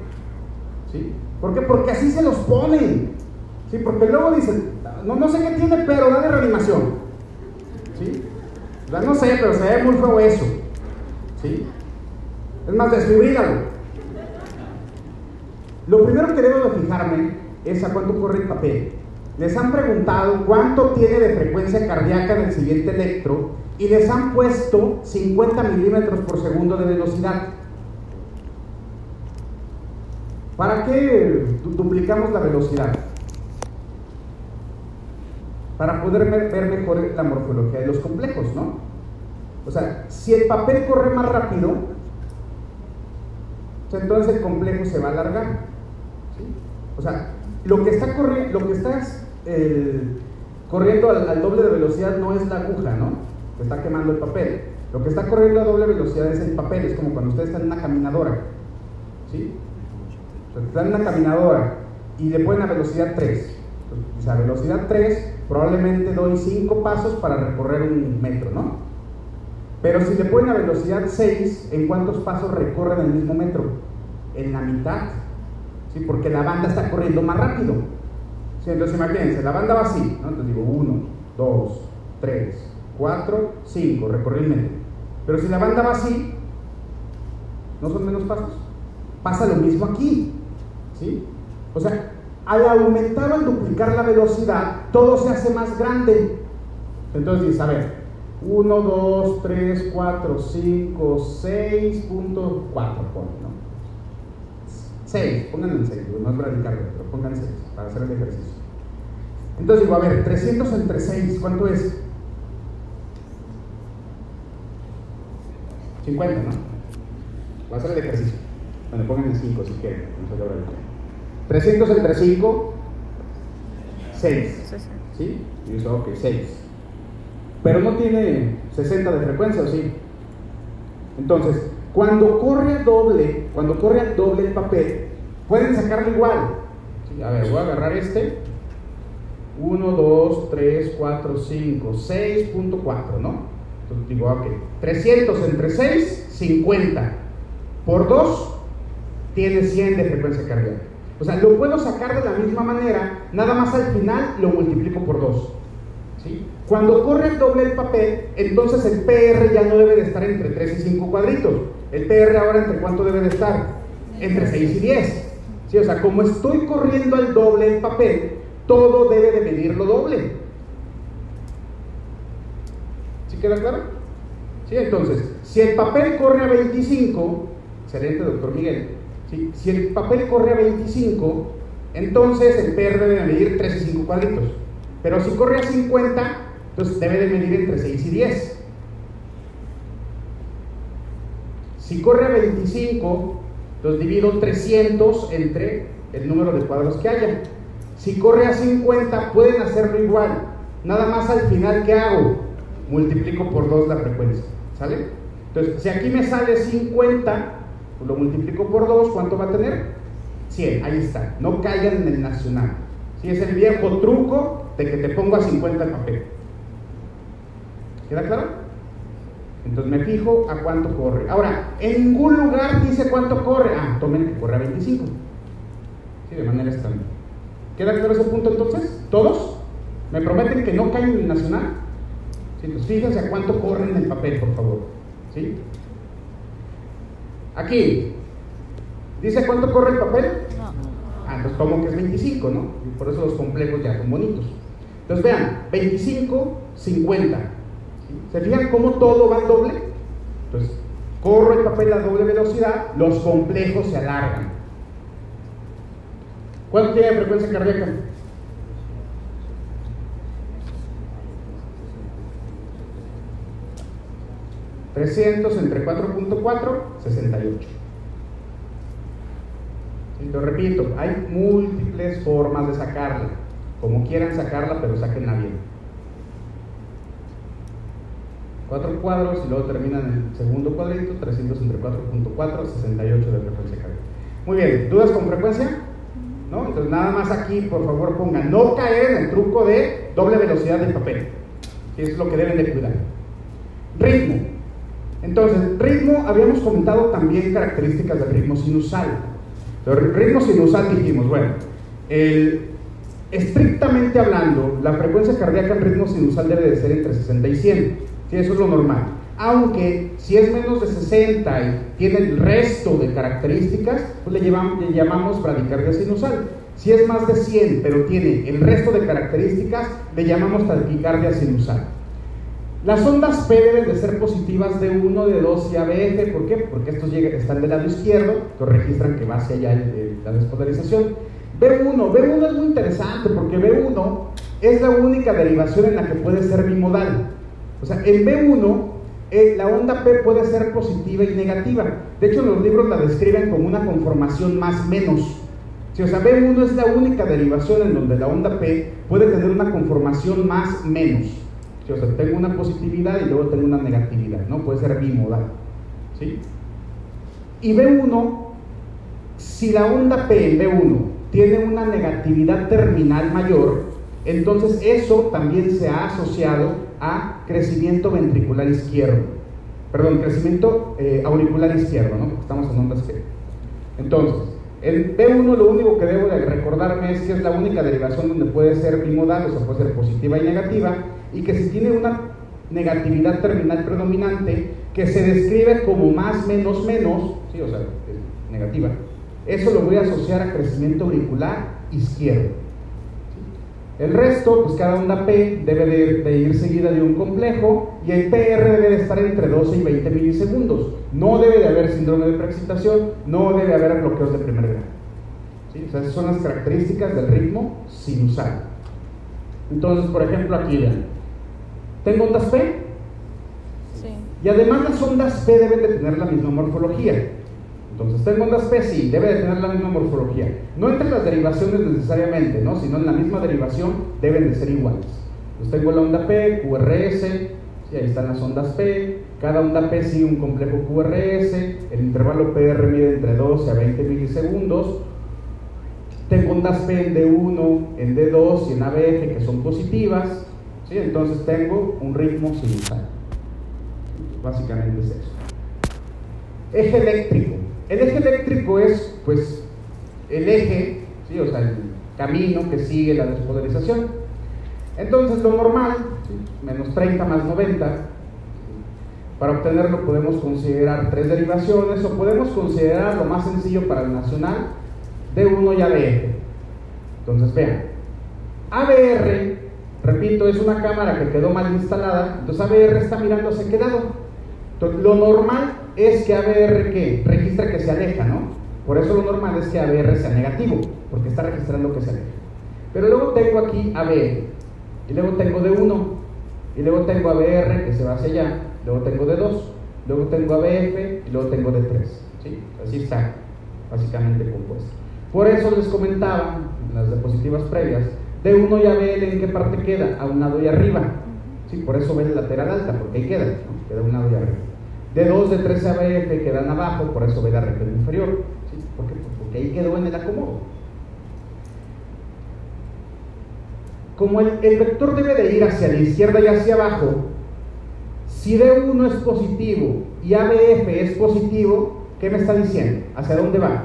¿sí? ¿Por qué? Porque así se los ponen. ¿Sí? Porque luego dicen, no, no sé qué tiene, pero dale reanimación. ¿Sí? No sé, pero se ve muy feo eso. ¿Sí? Es más, desfibrílalo. Lo primero que debo de fijarme es a cuánto corre el papel. Les han preguntado cuánto tiene de frecuencia cardíaca en el siguiente electro y les han puesto 50 milímetros por segundo de velocidad. ¿Para qué du- duplicamos la velocidad? Para poder ver, mejor la morfología de los complejos, ¿no? O sea, si el papel corre más rápido, pues entonces el complejo se va a alargar. ¿sí? O sea, lo que está, lo que está corriendo al, al doble de velocidad no es la aguja, ¿no? Que está quemando el papel. Lo que está corriendo a doble velocidad es el papel, es como cuando ustedes están en una caminadora. ¿Sí? O sea, están en una caminadora y le ponen a velocidad 3. O sea, a velocidad 3 probablemente doy 5 pasos para recorrer un metro, ¿no? Pero si le ponen a velocidad 6, ¿en cuántos pasos recorren el mismo metro? En la mitad. ¿Sí? Porque la banda está corriendo más rápido. ¿Sí? Entonces imagínense, la banda va así, ¿no? Entonces digo 1, 2, 3, 4, 5, recorrí el metro. Pero si la banda va así, ¿No son menos pasos? Pasa lo mismo aquí. ¿Sí? O sea, al aumentar o al duplicar la velocidad, todo se hace más grande. Entonces dices, a ver, 1, 2, 3, 4, 5, 6.4, ¿no? 6, pongan el 6, no es radical, pero pongan 6 para hacer el ejercicio. Entonces digo, a ver, 300 entre 6, ¿cuánto es? 50, ¿no? Va a hacer el ejercicio. Bueno, pongan el 5 si quieren, no se logra 300 entre 5, 6. ¿Sí? Y eso, ok, 6. Pero no tiene 60 de frecuencia, ¿o sí? Entonces, cuando corre a doble, cuando corre a doble el papel, pueden sacarlo igual. ¿Sí? A ver, voy a agarrar este. 1, 2, 3, 4, 5, 6.4, ¿no? Entonces digo, ok, 300 entre 6, 50. Por 2, tiene 100 de frecuencia cardíaca. O sea, lo puedo sacar de la misma manera, nada más al final lo multiplico por 2. ¿sí? Cuando corre el doble el papel, entonces el PR ya no debe de estar entre 3 y 5 cuadritos. El PR ahora entre cuánto debe de estar? Entre 6 y 10. ¿Sí? O sea, como estoy corriendo el doble el papel, todo debe de medir lo doble. ¿Sí queda claro? ¿Sí? Entonces, si el papel corre a 25, excelente doctor Miguel, si el papel corre a 25, entonces el PR debe de medir 3 y 5 cuadritos. Pero si corre a 50, entonces debe de medir entre 6 y 10. Si corre a 25, entonces divido 300 entre el número de cuadros que haya. Si corre a 50, pueden hacerlo igual. Nada más al final, ¿qué hago? Multiplico por 2 la frecuencia. ¿Sale? Entonces, si aquí me sale 50, pues lo multiplico por 2, ¿cuánto va a tener? 100, ahí está. No caigan en el nacional. Si es el viejo truco de que te pongo a 50 el papel. ¿Queda claro? Entonces me fijo a cuánto corre. Ahora, en ningún lugar dice cuánto corre. Ah, tomen que corre a 25. Sí, de manera estándar. ¿Queda claro ese punto entonces? ¿Todos? ¿Me prometen que no caen en el nacional? Sí, pues fíjense a cuánto corre en el papel, por favor. ¿Sí? Aquí, ¿dice cuánto corre el papel? No. Ah, entonces como que es 25, ¿no? Y por eso los complejos ya son bonitos. Entonces vean, 25, 50. ¿Se fijan cómo todo va doble? Entonces, corro el papel a doble velocidad, los complejos se alargan. ¿Cuánto tiene de frecuencia cardíaca? 300 entre 4.4, 68. Y lo repito, hay múltiples formas de sacarla. Como quieran sacarla, pero saquenla bien. Cuatro cuadros y luego terminan en el segundo cuadrito, 300 entre 4.4, 68 de frecuencia. Muy bien, ¿dudas con frecuencia? ¿No? Entonces nada más aquí, por favor, pongan, no caer en el truco de doble velocidad del papel. es lo que deben de cuidar. Ritmo. Entonces, ritmo, habíamos comentado también características del ritmo sinusal. El ritmo sinusal dijimos, bueno, estrictamente hablando, la frecuencia cardíaca en ritmo sinusal debe de ser entre 60 y 100. Sí, eso es lo normal. Aunque si es menos de 60 y tiene el resto de características, pues le, le llamamos bradicardia sinusal. Si es más de 100, pero tiene el resto de características, le llamamos taquicardia sinusal. Las ondas P deben de ser positivas de 1, de 2 y ABF. ¿Por qué? Porque estos están del lado izquierdo, que registran que va hacia allá la despolarización. B1, B1 es muy interesante porque B1 es la única derivación en la que puede ser bimodal. O sea, en B1 eh, la onda P puede ser positiva y negativa. De hecho, los libros la describen como una conformación más menos. o sea, B1 es la única derivación en donde la onda P puede tener una conformación más menos sea, tengo una positividad y luego tengo una negatividad, ¿no? Puede ser bimodal. ¿Sí? Y B1, si la onda P en B1 tiene una negatividad terminal mayor, entonces eso también se ha asociado a crecimiento ventricular izquierdo. Perdón, crecimiento eh, auricular izquierdo, ¿no? Porque estamos en ondas P. Entonces, el B1 lo único que debo de recordarme es que es la única derivación donde puede ser bimodal, o sea, puede ser positiva y negativa, y que si tiene una negatividad terminal predominante que se describe como más, menos, menos, ¿sí? o sea, negativa, eso lo voy a asociar a crecimiento auricular izquierdo. El resto, pues cada onda P debe de, ir seguida de un complejo y el PR debe de estar entre 12 y 20 milisegundos. No debe de haber síndrome de preexcitación, no debe haber bloqueos de primer grado. ¿Sí? O sea, esas son las características del ritmo sinusal. Entonces, por ejemplo, aquí vean. ¿Tengo ondas P? Sí. Y además las ondas P deben de tener la misma morfología. Entonces, tengo ondas P, sí, debe de tener la misma morfología. No entre las derivaciones necesariamente, ¿no? sino en la misma derivación deben de ser iguales. Entonces, tengo la onda P, QRS, sí, ahí están las ondas P, cada onda P sigue un complejo QRS, el intervalo PR mide entre 12 a 20 milisegundos. Tengo ondas P en D1, en D2 y en ABF que son positivas, ¿sí? entonces tengo un ritmo sinusal. Básicamente es eso. Eje eléctrico. El eje eléctrico es, pues, el eje, o sea, el camino que sigue la despolarización. Entonces, lo normal, menos 30 más 90, para obtenerlo podemos considerar tres derivaciones o podemos considerar lo más sencillo para el nacional, D1 y ABR. Entonces, vean, ABR, repito, es una cámara que quedó mal instalada, entonces ABR está mirando hacia qué lado. Entonces, lo normal es que ABR que registra que se aleja, ¿no? Por eso lo normal es que ABR sea negativo, porque está registrando que se aleja. Pero luego tengo aquí ABR, y luego tengo D1, y luego tengo ABR que se va hacia allá, luego tengo D2, luego tengo ABF y luego tengo D3. ¿sí? Así está básicamente compuesto. Por eso les comentaba en las diapositivas previas, D1 y ABL en qué parte queda, a un lado y arriba. ¿sí? Por eso ven lateral alta, porque ahí queda, ¿no? queda a un lado y arriba. De 2 de 3 ABF quedan abajo, por eso ve la región inferior. ¿Por qué? Porque ahí quedó en el acomodo. Como el, vector debe de ir hacia la izquierda y hacia abajo, si D1 es positivo y ABF es positivo, ¿qué me está diciendo? ¿Hacia dónde va?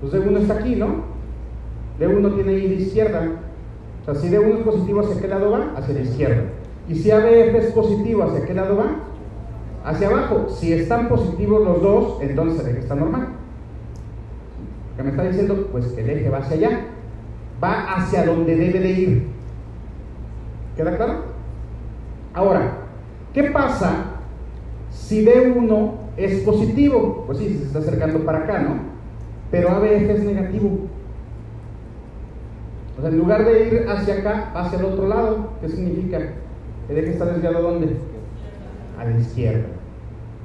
Pues D1 está aquí, ¿no? D1 tiene I de izquierda. O sea, si D1 es positivo, ¿hacia qué lado va? Hacia la izquierda. Y si ABF es positivo, ¿hacia qué lado va? Hacia abajo. Si están positivos los dos, entonces el eje está normal. ¿Qué me está diciendo? Pues que el eje va hacia allá. Va hacia donde debe de ir. ¿Queda claro? Ahora, ¿qué pasa si D1 es positivo? Pues sí, se está acercando para acá, ¿no? Pero ABF es negativo. O sea, en lugar de ir hacia acá, hacia el otro lado, ¿qué significa? ¿El eje está desviado a dónde? A la izquierda.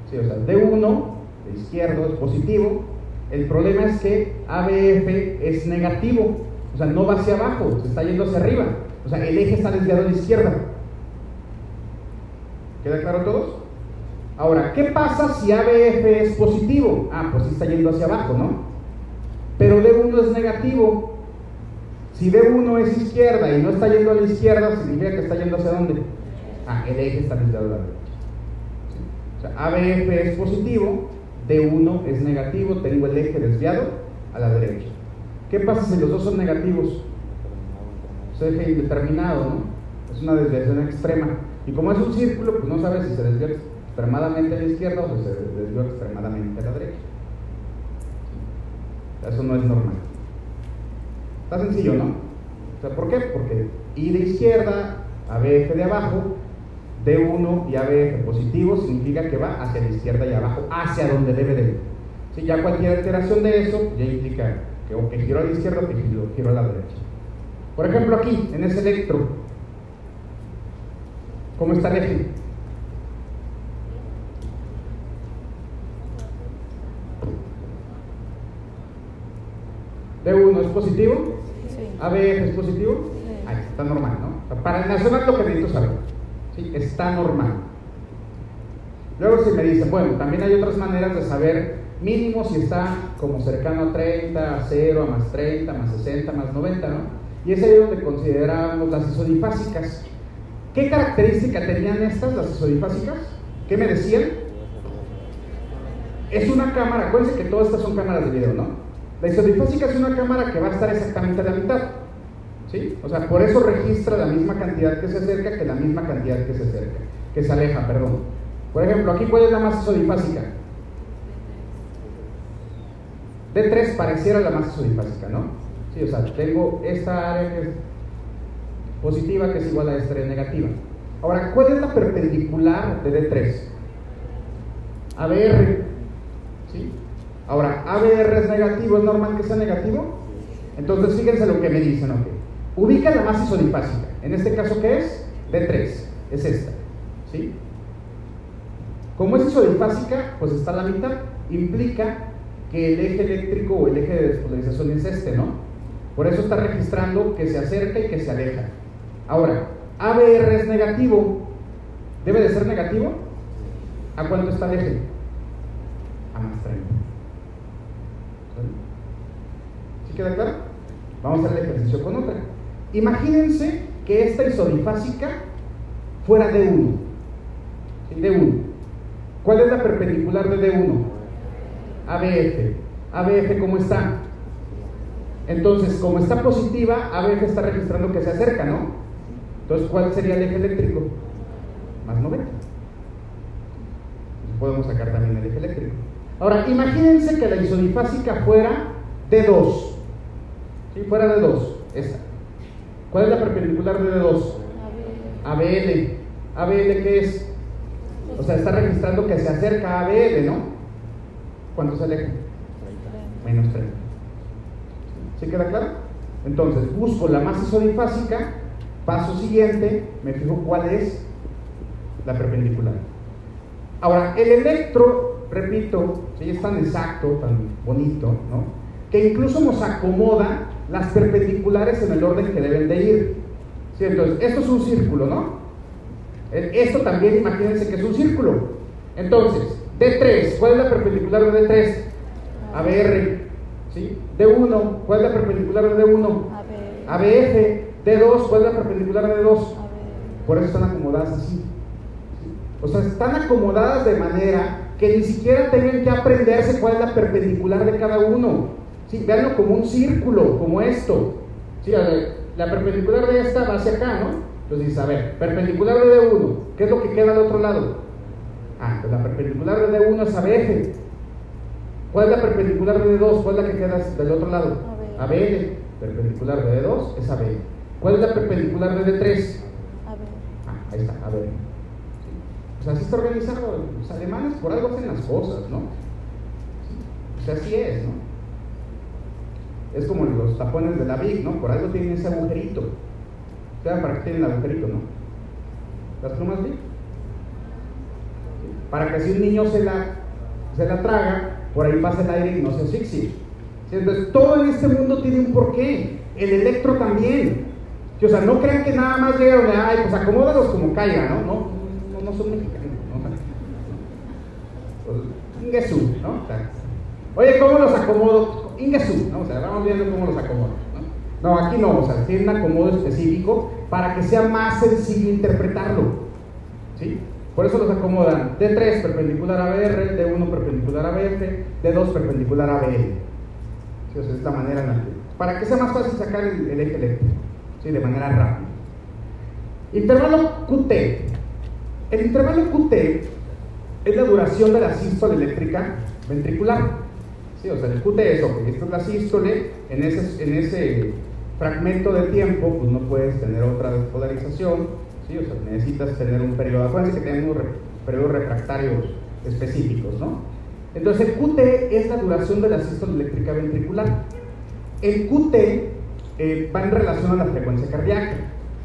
Sí, o sea, D1, de izquierdo, es positivo. El problema es que ABF es negativo. O sea, no va hacia abajo, se está yendo hacia arriba. O sea, el eje está desviado a la izquierda. ¿Queda claro todos? Ahora, ¿qué pasa si ABF es positivo? Ah, pues sí está yendo hacia abajo, ¿no? Pero D1 es negativo. Si D1 es izquierda y no está yendo a la izquierda, significa que está yendo hacia dónde? Ah, el eje desviado a la derecha. O sea, ABF es positivo, D1 es negativo, tengo el eje desviado a la derecha. ¿Qué pasa si los dos son negativos? Es eje indeterminado, ¿no? Es una desviación extrema. Y como es un círculo, pues no sabes si se desvió extremadamente a la izquierda o si se desvió extremadamente a la derecha. Eso no es normal. Está sencillo, ¿no? O sea, ¿por qué? Porque I de izquierda, ABF de abajo, D1 y ABF positivo significa que va hacia la izquierda y abajo, hacia donde debe de ir. Si ya cualquier alteración de eso ya implica que o que giro a la izquierda o que giro, a la derecha. Por ejemplo, aquí, en ese electro, ¿cómo está el eje? D1 es positivo, sí. ABF es positivo, sí. Ahí está normal, ¿no? Para el nacional lo que necesito saber. Está normal. Luego si me dicen, bueno, también hay otras maneras de saber mínimo si está como cercano a 30, a 0, a más 30, más 60, más 90, ¿no? Y es ahí donde consideramos las isodifásicas. ¿Qué característica tenían estas, las isodifásicas? ¿Qué me decían? Es una cámara, acuérdense que todas estas son cámaras de video, ¿no? La isodifásica es una cámara que va a estar exactamente a la mitad. O sea, por eso registra la misma cantidad que se acerca que la misma cantidad que se acerca, que se aleja, perdón. Por ejemplo, aquí cuál es la masa isodifásica? D3 pareciera la masa isodifásica, ¿no? Sí, o sea, tengo esta área que es positiva que es igual a esta área negativa. Ahora, ¿cuál es la perpendicular de D3? ABR. ¿Sí? Ahora, ABR es negativo, ¿es normal que sea negativo? Entonces, fíjense lo que me dicen, ok. Ubica la masa isodifásica. En este caso, ¿qué es? D3. Es esta. ¿Sí? Como es isodifásica, pues está a la mitad. Implica que el eje eléctrico o el eje de despolarización es este, ¿no? Por eso está registrando que se acerca y que se aleja. Ahora, ABR es negativo. ¿Debe de ser negativo? ¿A cuánto está el eje? A más 30. ¿Sí queda claro? Vamos a hacer el ejercicio con otra. Imagínense que esta isodifásica fuera D1. D1. ¿Cuál es la perpendicular de D1? ABF. ABF, ¿cómo está? Entonces, como está positiva, ABF está registrando que se acerca, ¿no? Entonces, ¿cuál sería el eje eléctrico? Más 90. Podemos sacar también el eje eléctrico. Ahora, imagínense que la isodifásica fuera D2. Si fuera D2, esta. ¿Cuál es la perpendicular de D2? ABL. ¿ABL qué es? O sea, está registrando que se acerca a ABL, ¿no? ¿Cuánto se aleja? Menos 30. ¿Sí queda claro? Entonces, busco la masa isodifásica Paso siguiente, me fijo cuál es la perpendicular. Ahora, el electro, repito, si es tan exacto, tan bonito, ¿no? que incluso nos acomoda las perpendiculares en el orden que deben de ir. ¿Sí? Entonces, esto es un círculo, ¿no? E, esto también imagínense que es un círculo. Entonces, D3, ¿cuál es la perpendicular de D3? ABR. ¿Sí? D1, ¿cuál es la perpendicular de D1? ABF. D2, ¿cuál es la perpendicular de D2? Por eso están acomodadas así. O sea, están acomodadas de manera que ni siquiera tengan que aprenderse cuál es la perpendicular de cada uno. ¿Sí? Veanlo como un círculo, como esto. ¿Sí? la perpendicular de esta va hacia acá, ¿no? Entonces a ver, perpendicular de D1, ¿qué es lo que queda al otro lado? Ah, pues la perpendicular de D1 es ABF. ¿Cuál es la perpendicular de D2? ¿Cuál es la que queda del otro lado? ABL. Perpendicular de D2 es ABL. ¿Cuál es la perpendicular de D3? A ver. Ah, ahí está, a ver. Pues así está organizado. Los alemanes por algo hacen las cosas, ¿no? Pues así es, ¿no? Es como los tapones de la VIC, ¿no? Por algo tienen ese agujerito. ¿Saben para qué tienen el agujerito, no? ¿Las plumas VIC? Para que si un niño se la, se la traga, por ahí pasa el aire y no se asfixie. Entonces, todo en este mundo tiene un porqué. El electro también o sea, no crean que nada más llegaron de, ay, pues acomódalos como caiga, ¿no? No, no, no son mexicanos, ¿no? Pues, Ingesú, ¿no? Oye, ¿cómo los acomodo? Ingesú, ¿no? O sea, vamos viendo cómo los acomodo, ¿no? No, aquí no, o sea, tiene un acomodo específico para que sea más sencillo interpretarlo, ¿sí? Por eso los acomodan D3 perpendicular a BR, D1 perpendicular a BF, D2 perpendicular a BL. ¿Sí? O sea, manera en. Para que sea más fácil sacar el, eje eléctrico de manera rápida. Intervalo QT. El intervalo QT es la duración de la sístole eléctrica ventricular. Sí, o sea, el QT es, ok, esta es la sístole, en ese, en ese fragmento de tiempo, pues no puedes tener otra despolarización, ¿sí? o sea, necesitas tener un periodo, acuérdense que tenemos periodos refractarios específicos, ¿no? Entonces, el QT es la duración de la sístole eléctrica ventricular. El QT eh, va en relación a la frecuencia cardíaca.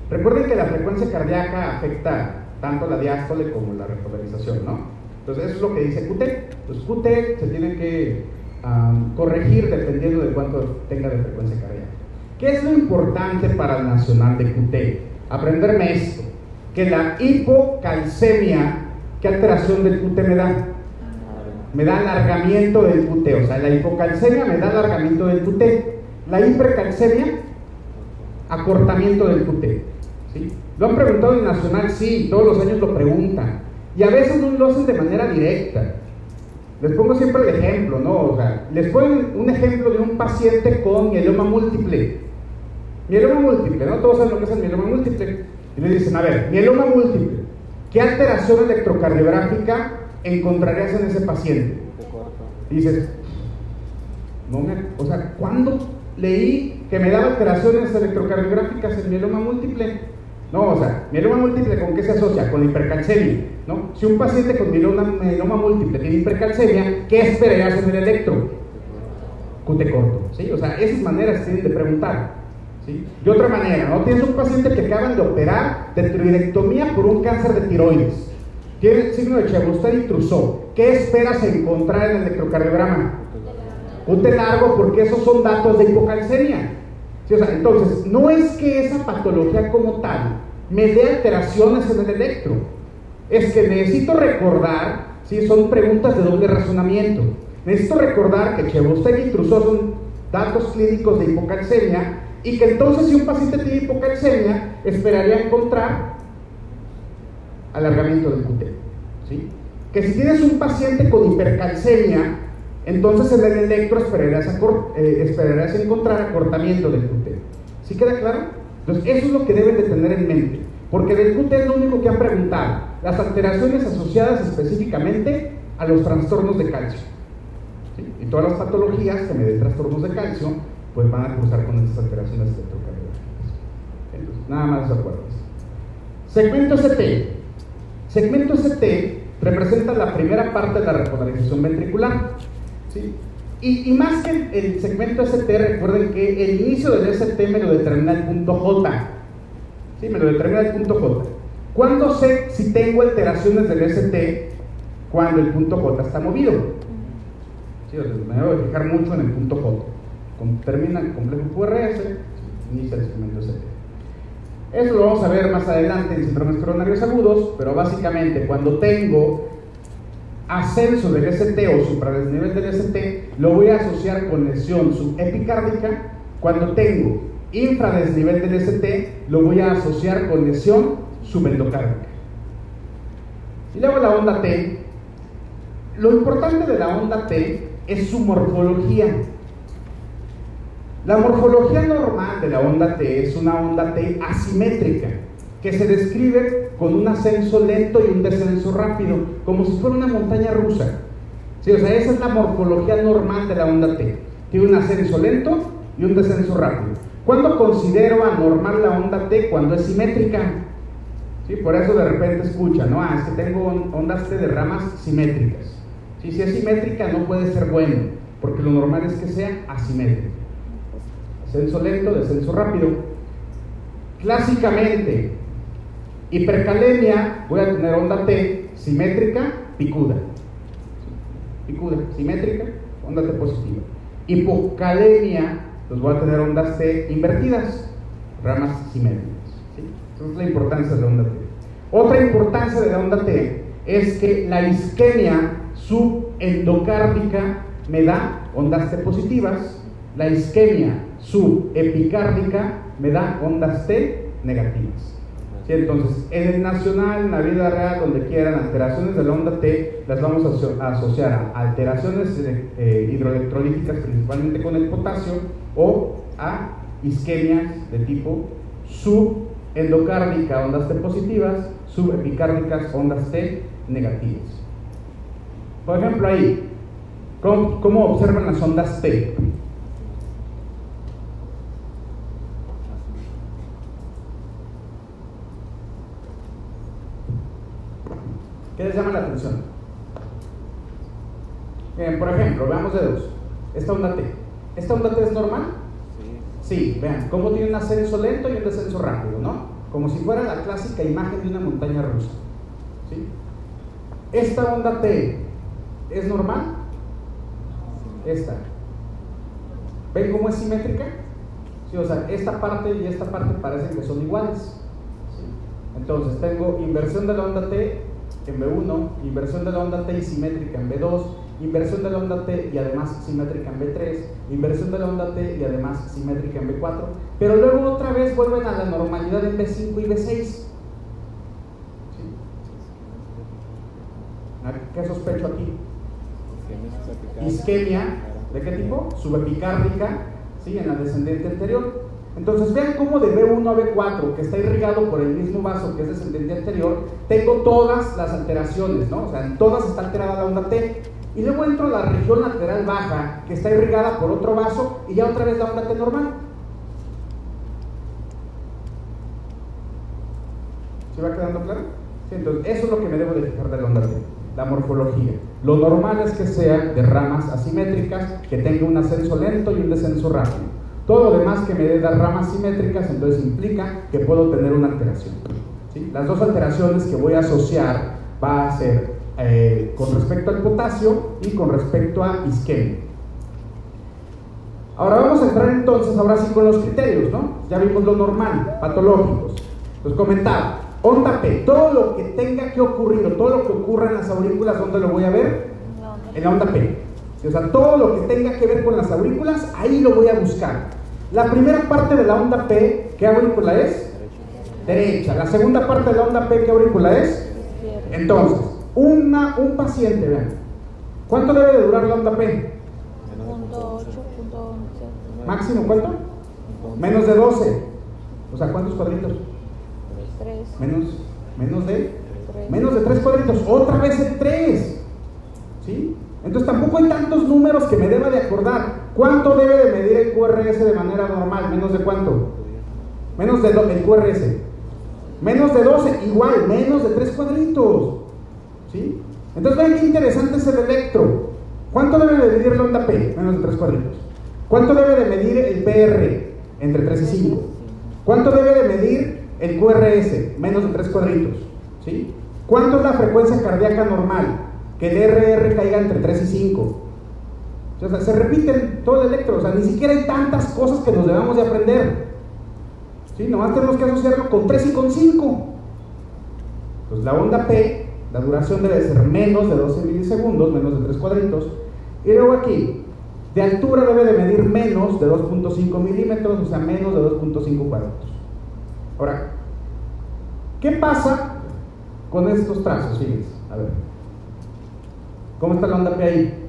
Recuerden que la frecuencia cardíaca afecta tanto la diástole como la repolarización, ¿no? Entonces, eso es lo que dice QT. Entonces, QT se tiene que corregir dependiendo de cuánto tenga de frecuencia cardíaca. ¿Qué es lo importante para el nacional de QT? Aprenderme esto, que la hipocalcemia, ¿qué alteración del QT me da? Me da alargamiento del QT, o sea, la hipocalcemia me da alargamiento del QT. La hipercalcemia, acortamiento del QT. Lo han preguntado en Nacional, sí, todos los años lo preguntan. Y a veces no lo hacen de manera directa. Les pongo siempre el ejemplo, ¿no? O sea, les ponen un ejemplo de un paciente con mieloma múltiple. Mieloma múltiple, ¿no? Todos saben lo que es el mieloma múltiple. Y le dicen, a ver, mieloma múltiple. ¿qué alteración electrocardiográfica encontrarías en ese paciente? dices, no me, o sea, ¿cuándo leí que me daba alteraciones electrocardiográficas en mieloma múltiple? No, o sea, mieloma múltiple con qué se asocia? Con hipercalcemia, ¿no? Si un paciente con mieloma, múltiple tiene hipercalcemia, ¿qué esperarías en el electro? Cute corto, ¿sí? O sea, esas maneras tienen de preguntar. ¿sí? De otra manera, ¿no? Tienes un paciente que acaban de operar de tiroidectomía por un cáncer de tiroides. Tiene signo de Chebustel y Trousseau. ¿Qué esperas encontrar en el electrocardiograma? Ute largo porque esos son datos de hipocalcemia. Entonces, no es que esa patología como tal me dé alteraciones en el electro. Es que necesito recordar, ¿sí? son preguntas de doble razonamiento. Necesito recordar que Chebustel y Trousseau son datos clínicos de hipocalcemia y que entonces si un paciente tiene hipocalcemia, esperaría encontrar alargamiento del QT. Que si tienes un paciente con hipercalcemia, entonces en el electro eh, esperarás encontrar acortamiento del QT. ¿Sí queda claro? Entonces eso es lo que deben de tener en mente, porque del QT es lo único que han preguntado, las alteraciones asociadas específicamente a los trastornos de calcio. ¿sí? Y todas las patologías que me den trastornos de calcio, pues van a cruzar con estas alteraciones electrocardiográficas. Entonces, nada más de acuerdo. Segmento ST. Segmento ST representa la primera parte de la repolarización ventricular. ¿Sí? Y, más que el, segmento ST, recuerden que el inicio del ST me lo determina el punto J. ¿Sí? Me lo determina el punto J. ¿Cuándo sé si tengo alteraciones del ST? Cuando el punto J está movido. ¿Sí? me debo fijar mucho en el punto J. Termina el complejo QRS, inicia el segmento ST. Eso lo vamos a ver más adelante en síndromes coronarios agudos, pero básicamente cuando tengo ascenso del ST o supradesnivel del ST, lo voy a asociar con lesión subepicárdica. Cuando tengo infradesnivel del ST, lo voy a asociar con lesión subendocárdica. Y luego la onda T. Lo importante de la onda T es su morfología. La morfología normal de la onda T es una onda T asimétrica, que se describe con un ascenso lento y un descenso rápido, como si fuera una montaña rusa. Sí, o sea, esa es la morfología normal de la onda T. Tiene un ascenso lento y un descenso rápido. ¿Cuándo considero anormal la onda T? Cuando es simétrica. ¿Sí? Por eso de repente escucha, ¿no? Ah, es que tengo ondas T de ramas simétricas. Si es simétrica no puede ser bueno, porque lo normal es que sea asimétrica. Descenso lento, descenso rápido. Clásicamente, hipercalemia, voy a tener onda T simétrica, picuda. Picuda, simétrica, onda T positiva. Hipocalemia, pues voy a tener ondas T invertidas, ramas simétricas. Esa es la importancia de la onda T. Otra importancia de la onda T es que la isquemia subendocárdica me da ondas T positivas, la isquemia subepicárdica me da ondas T negativas. ¿Sí? Entonces, en el nacional, en la vida real, donde quieran, alteraciones de la onda T, las vamos a asociar a alteraciones eh, hidroelectrolíticas, principalmente con el potasio, o a isquemias de tipo subendocárdica, ondas T positivas, subepicárdicas, ondas T negativas. Por ejemplo, ahí, ¿cómo, cómo observan las ondas T? ¿Qué les llama la atención? por ejemplo, veamos de dos. Esta onda T. ¿Esta onda T es normal? Sí. Sí, vean, cómo tiene un ascenso lento y un descenso rápido, ¿no? Como si fuera la clásica imagen de una montaña rusa. ¿Sí? ¿Esta onda T es normal? Esta. ¿Ven cómo es simétrica? Sí, o sea, esta parte y esta parte parecen que son iguales. Entonces tengo inversión de la onda T en B1, inversión de la onda T y simétrica en B2, inversión de la onda T y además simétrica en B3, inversión de la onda T y además simétrica en B4, pero luego otra vez vuelven a la normalidad en B5 y B6. ¿Qué sospecho aquí? Isquemia, ¿de qué tipo? Subepicárdica, ¿sí? en la descendente anterior. Entonces vean cómo de B1 a B4, que está irrigado por el mismo vaso que es descendente anterior, tengo todas las alteraciones, ¿no? O sea, en todas está alterada la onda T. Y luego entro a la región lateral baja, que está irrigada por otro vaso, y ya otra vez la onda T normal. ¿Se va quedando claro? Sí, entonces, eso es lo que me debo de fijar de la onda T, la morfología. Lo normal es que sea de ramas asimétricas, que tenga un ascenso lento y un descenso rápido. Todo lo demás que me dé dar ramas simétricas, entonces implica que puedo tener una alteración. Las dos alteraciones que voy a asociar va a ser eh, con respecto al potasio y con respecto a isquemia. Ahora vamos a entrar entonces, ahora sí con los criterios, ¿no? Ya vimos lo normal, patológicos. Los comentaba, onda P, todo lo que tenga que ocurrir o todo lo que ocurra en las aurículas, ¿dónde lo voy a ver? En la onda P. O sea, todo lo que tenga que ver con las aurículas, ahí lo voy a buscar. La primera parte de la onda P, ¿qué aurícula es? Derecha. La segunda parte de la onda P, ¿qué aurícula es? Entonces, una, un paciente, vean. ¿Cuánto debe de durar la onda P? Máximo, ¿cuánto? Menos de 12. O sea, ¿cuántos cuadritos? Menos, menos de menos de 3 cuadritos. Otra vez el 3. ¿Sí? Entonces tampoco hay tantos números que me deba de acordar. ¿Cuánto debe de medir el QRS de manera normal? ¿Menos de cuánto? Menos de el QRS. Menos de 12, igual, menos de 3 cuadritos. ¿Sí? Entonces vean qué interesante es el electro. ¿Cuánto debe de medir la onda P? Menos de 3 cuadritos. ¿Cuánto debe de medir el PR? Entre 3 y 5. ¿Cuánto debe de medir el QRS? Menos de 3 cuadritos. ¿Sí? ¿Cuánto es la frecuencia cardíaca normal? Que el RR caiga entre 3 y 5. Sea, se repiten todo el electro, o sea, ni siquiera hay tantas cosas que nos debamos de aprender. ¿Sí? Nomás tenemos que asociarlo con 3 y con 5. Pues la onda P, la duración debe ser menos de 12 milisegundos, menos de 3 cuadritos. Y luego aquí, de altura debe de medir menos de 2.5 milímetros, o sea, menos de 2.5 cuadritos. Ahora, ¿qué pasa con estos trazos? Fíjense, a ver. ¿Cómo está la onda P ahí?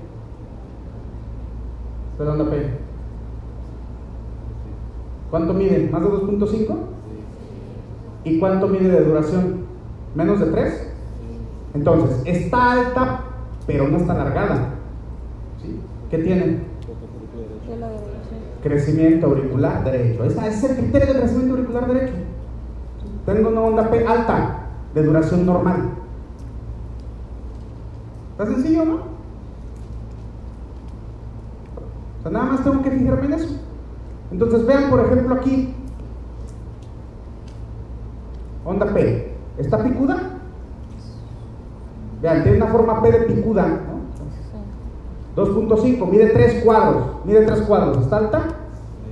Onda P. ¿Cuánto mide? ¿Más de 2.5? ¿Y cuánto mide de duración? ¿Menos de 3? Entonces, está alta, pero no está alargada. ¿Qué tiene? Crecimiento auricular derecho. Ese es el criterio de crecimiento auricular derecho. Tengo una onda P alta, de duración normal. ¿Está sencillo, no? O sea, nada más tengo que fijarme en eso. Entonces vean, por ejemplo, aquí, onda P, ¿está picuda? Vean, tiene una forma P de picuda, ¿no? 2.5, mide 3 cuadros, mide 3 cuadros, ¿está alta?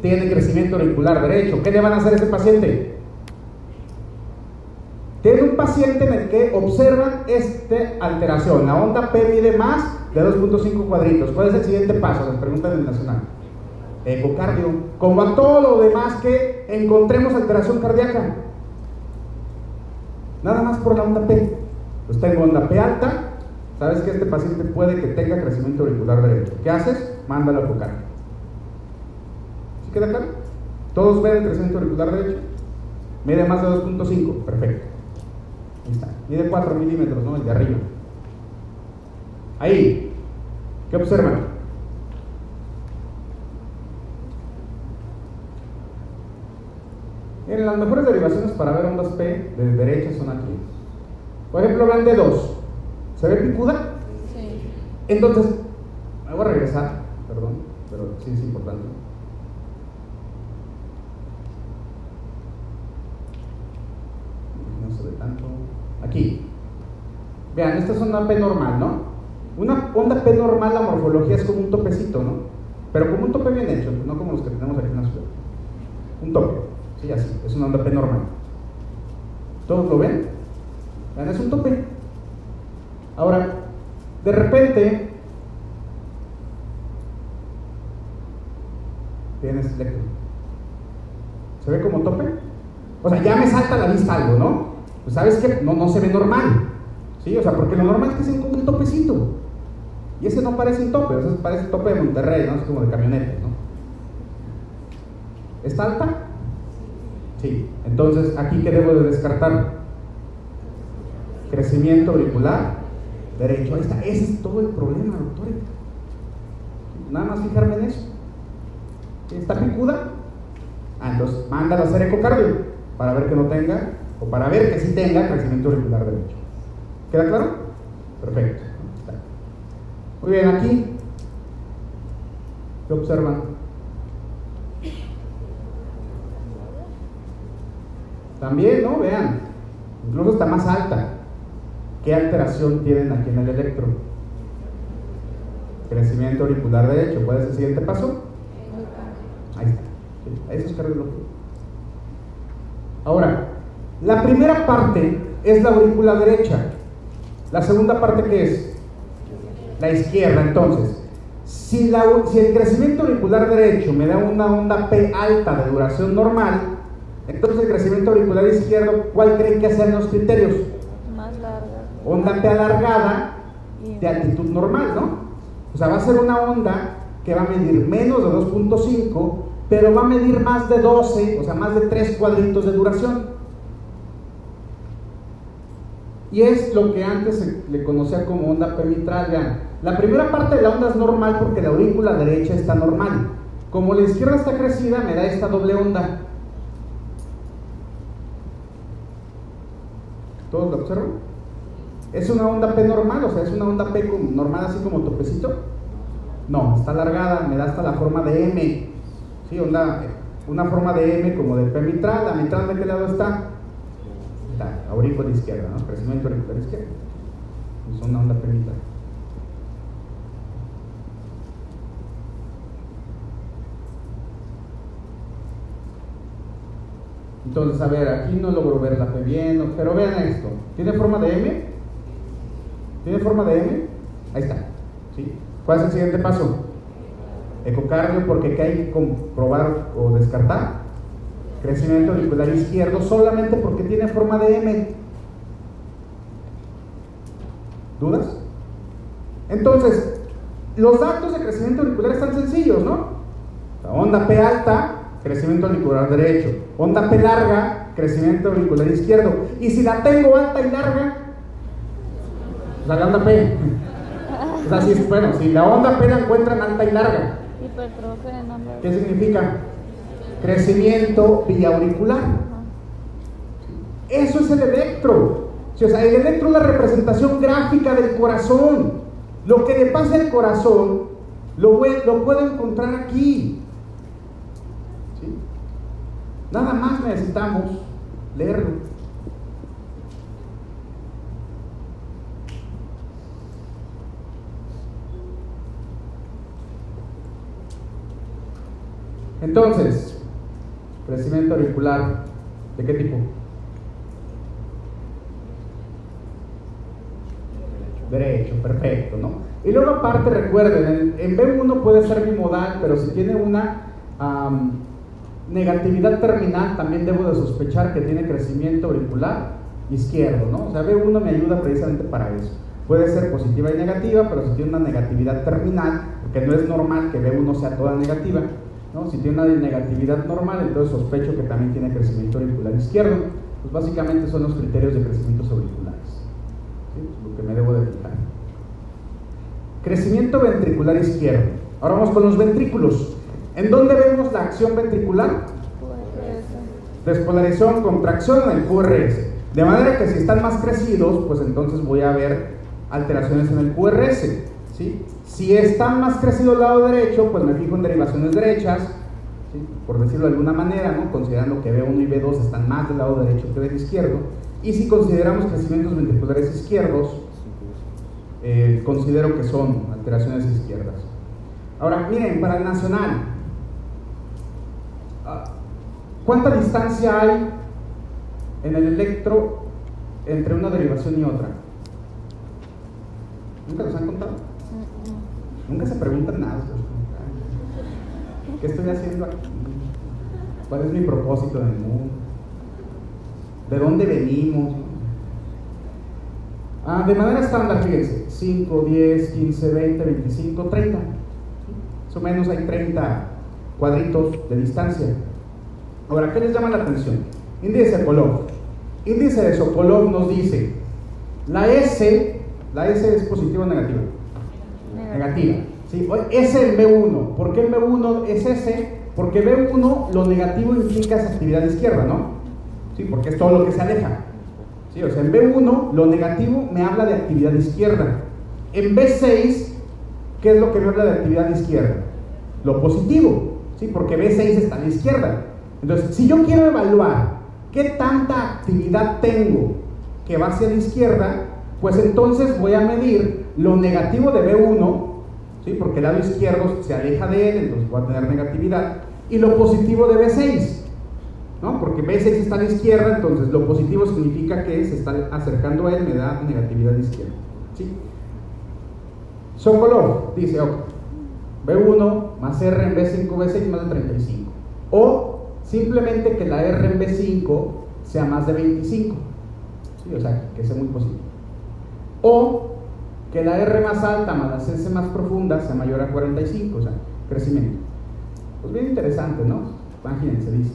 Tiene crecimiento auricular derecho. ¿Qué le van a hacer a ese paciente? Tiene un paciente en el que observan esta alteración. La onda P mide más de 2.5 cuadritos. ¿Cuál es el siguiente paso? Les preguntan en el nacional. Ecocardio. Como a todo lo demás que encontremos alteración cardíaca. Nada más por la onda P. Pues tengo onda P alta. Sabes que este paciente puede que tenga crecimiento auricular derecho. ¿Qué haces? Mándalo a ecocardio. ¿Sí queda claro? ¿Todos ven el crecimiento auricular derecho? Mide más de 2.5. Perfecto. Ahí está. Mide 4 milímetros, ¿no? El de arriba. Ahí, ¿qué observan? En las mejores derivaciones para ver ondas P de derecha son aquí. Por ejemplo, van de 2. ¿Se ve picuda? Sí. Entonces, me voy a regresar, perdón, pero sí es importante. No se ve tanto. Aquí. Vean, esta es una P normal, ¿no? Una onda P normal, la morfología es como un topecito, ¿no? Pero como un tope bien hecho, no como los que tenemos aquí en la ciudad. Un tope, sí, así, es una onda P normal. ¿Todos lo ven? Es un tope. Ahora, de repente, tienes electro. ¿Se ve como tope? O sea, ya me salta a la vista algo, ¿no? Pues sabes que no, no se ve normal. ¿Sí? O sea, porque lo normal es que sea como un topecito. Y ese no parece un tope, ese parece un tope de Monterrey, ¿no? Es como de camionetas, ¿no? ¿Está alta? Sí, entonces aquí qué debo de descartar? Crecimiento auricular derecho. Ahí está, ese es todo el problema, doctor. Nada más fijarme en eso. ¿Está picuda? Ah, entonces mándala a hacer ecocardio para ver que no tenga, o para ver que sí tenga crecimiento auricular derecho. ¿Queda claro? Perfecto. Muy bien, aquí. ¿Qué observan? También, ¿no? Vean. Incluso está más alta. ¿Qué alteración tienen aquí en el electro? Crecimiento auricular derecho. ¿Cuál es el siguiente paso? Ahí está. Eso es cardiología. Ahora, la primera parte es la aurícula derecha. La segunda parte, ¿qué es? La izquierda. Entonces, si, la, si el crecimiento auricular derecho me da una onda P alta de duración normal, entonces el crecimiento auricular izquierdo, ¿cuál creen que sean los criterios? Más larga. Onda P alargada de altitud normal, ¿no? O sea, va a ser una onda que va a medir menos de 2.5, pero va a medir más de 12, o sea, más de 3 cuadritos de duración. Y es lo que antes se le conocía como onda P mitral. Vean, la primera parte de la onda es normal porque la aurícula derecha está normal. Como la izquierda está crecida, me da esta doble onda. ¿Todos lo observan? ¿Es una onda P normal? O sea, ¿es una onda P normal así como topecito? No, está alargada, me da hasta la forma de M. ¿Sí? Onda, una forma de M como de P mitral. ¿La mitral de qué lado está? Está, aurícula izquierda, ¿no? Crecimiento auricular izquierdo. Es una onda P mitral. Entonces, a ver, aquí no logro ver la P bien, pero vean esto. ¿Tiene forma de M? ¿Tiene forma de M? Ahí está. ¿Cuál es el siguiente paso? Ecocardio, porque ¿qué hay que comprobar o descartar? Crecimiento auricular izquierdo solamente porque tiene forma de M. ¿Dudas? Entonces, los datos de crecimiento auricular están sencillos, ¿no? La onda P alta, crecimiento auricular derecho. Onda P larga, crecimiento auricular izquierdo. Y si la tengo alta y larga, la onda P. O sea, si, bueno, si la onda P la encuentran alta y larga. ¿qué significa? Crecimiento biauricular. Eso es el electro. O sea, el electro es la representación gráfica del corazón. Lo que le pasa al corazón lo puedo encontrar aquí. Nada más necesitamos leerlo. Entonces, crecimiento auricular, ¿de qué tipo? Derecho, perfecto, ¿no? Y luego aparte recuerden, en, en B1 puede ser bimodal, pero si tiene una negatividad terminal, también debo de sospechar que tiene crecimiento auricular izquierdo, ¿no? O sea, B1 me ayuda precisamente para eso. Puede ser positiva y negativa, pero si tiene una negatividad terminal, porque no es normal que B1 sea toda negativa, ¿no? Si tiene una negatividad normal, entonces sospecho que también tiene crecimiento auricular izquierdo. Pues básicamente son los criterios de crecimientos auriculares. ¿sí? Lo que me debo de fijar. Crecimiento ventricular izquierdo. Ahora vamos con los ventrículos. ¿En dónde vemos la acción ventricular? Despolarización, contracción en el QRS. De manera que si están más crecidos, pues entonces voy a ver alteraciones en el QRS. ¿sí? Si están más crecidos al lado derecho, pues me fijo en derivaciones derechas, por decirlo de alguna manera, ¿no? considerando que B1 y B2 están más del lado derecho que del izquierdo. Y si consideramos crecimientos ventriculares izquierdos, eh, considero que son alteraciones izquierdas. Ahora, miren, para el nacional, ¿cuánta distancia hay en el electro entre una derivación y otra? ¿Nunca los han contado? Nunca se preguntan nada. ¿Qué estoy haciendo aquí? ¿Cuál es mi propósito en el mundo? ¿De dónde venimos? Ah, de manera estándar, fíjense, 5, 10, 15, 20, 25, 30. Más o menos hay 30 cuadritos de distancia. Ahora, ¿qué les llama la atención? Índice de Sokolov. Índice de Sokolov nos dice, la S, la S es positiva o negativa? Negativa. ¿sí? S en B1. ¿Por qué en B1 es S? Porque B1 lo negativo implica esa actividad izquierda, ¿no? ¿Sí? Porque es todo lo que se aleja. ¿Sí? O sea, en B1 lo negativo me habla de actividad izquierda. En B6, ¿qué es lo que me habla de actividad izquierda? Lo positivo, ¿sí? Porque B6 está a la izquierda. Entonces, si yo quiero evaluar qué tanta actividad tengo que va hacia la izquierda, pues entonces voy a medir lo negativo de B1, ¿sí? porque el lado izquierdo se aleja de él, entonces voy a tener negatividad, y lo positivo de B6, ¿no? porque B6 está a la izquierda, entonces lo positivo significa que se está acercando a él, me da negatividad izquierda. ¿sí? Sokolov dice, ok, B1 más R en B5, B6 más de 35. O simplemente que la R en B5 sea más de 25. ¿sí? O sea, que sea muy positivo. O que la R más alta más la S más profunda sea mayor a 45, o sea, crecimiento. Pues bien interesante, ¿no? Imagínense, dice.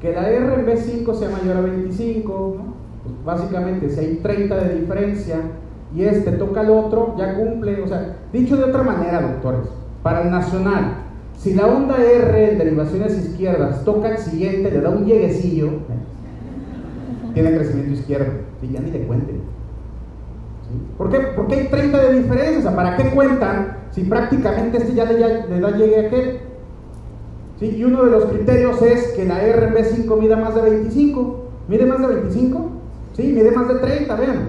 Que la R en B5 sea mayor a 25, ¿no? Pues básicamente si hay 30 de diferencia y este toca al otro, ya cumple. O sea, dicho de otra manera, doctores, para el nacional, si la onda R en derivaciones izquierdas toca el siguiente, le da un lleguecillo, tiene crecimiento izquierdo. Y ya ni le cuenten. ¿Por qué? Porque hay 30 de diferencia. O sea, ¿para qué cuentan si prácticamente este ya le, da llegue a aquel? ¿Sí? Y uno de los criterios es que la R en B5 mida más de 25. ¿Mide más de 25? Sí, mide más de 30, vean.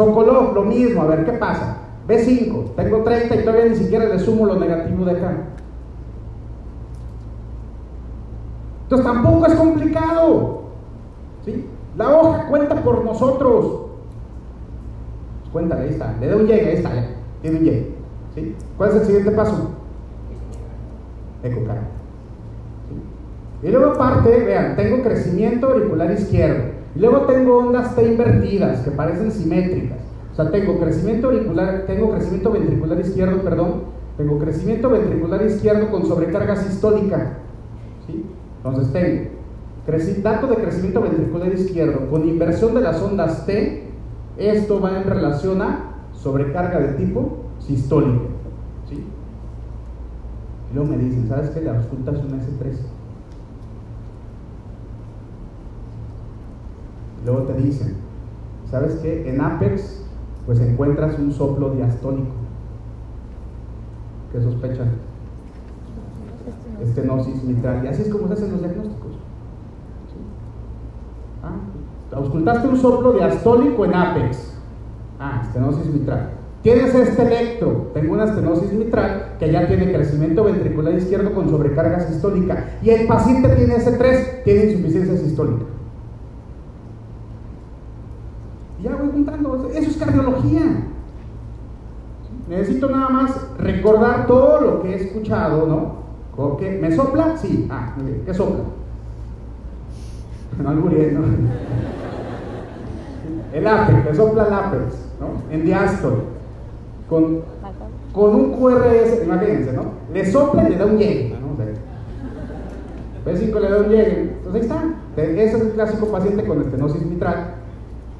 Sokolov, lo mismo, a ver qué pasa. B5, tengo 30 y todavía ni siquiera le sumo lo negativo de acá. Entonces tampoco es complicado. ¿sí? La hoja cuenta por nosotros. Pues cuéntale, ahí está. Le da un llegue, ahí está, ya. Tiene un llegue. ¿sí? ¿Cuál es el siguiente paso? Ecocarga. ¿sí? Y luego aparte, vean, tengo crecimiento auricular izquierdo. Y luego tengo ondas T invertidas que parecen simétricas. O sea, tengo crecimiento auricular, tengo crecimiento ventricular izquierdo, perdón, tengo crecimiento ventricular izquierdo con sobrecarga sistólica. ¿sí? Entonces tengo dato de crecimiento ventricular izquierdo con inversión de las ondas T, esto va en relación a sobrecarga de tipo sistólico. ¿sí? Y luego me dicen, ¿sabes qué? La resulta es un S3. Luego te dicen, ¿sabes qué? En Apex pues encuentras un soplo diastólico. ¿Qué sospechan? Estenosis mitral. Y así es como se hacen los diagnósticos. Ah, auscultaste un soplo diastólico en Apex. Ah, estenosis mitral. Tienes este electro, tengo una estenosis mitral que ya tiene crecimiento ventricular izquierdo con sobrecarga sistólica y el paciente tiene S3, tiene insuficiencia sistólica. Ya voy juntando, eso es cardiología. Necesito nada más recordar todo lo que he escuchado, ¿no? ¿Me sopla? Sí. Ah, ¿qué sopla? *laughs* No ¿no? El apex, me sopla el apex, ¿no? En diástole. Con, con un QRS, imagínense, ¿no? Le sopla y le da un llegue, ¿no? O sea, B5 le da un llegue. Entonces ahí está. Ese es el clásico paciente con estenosis mitral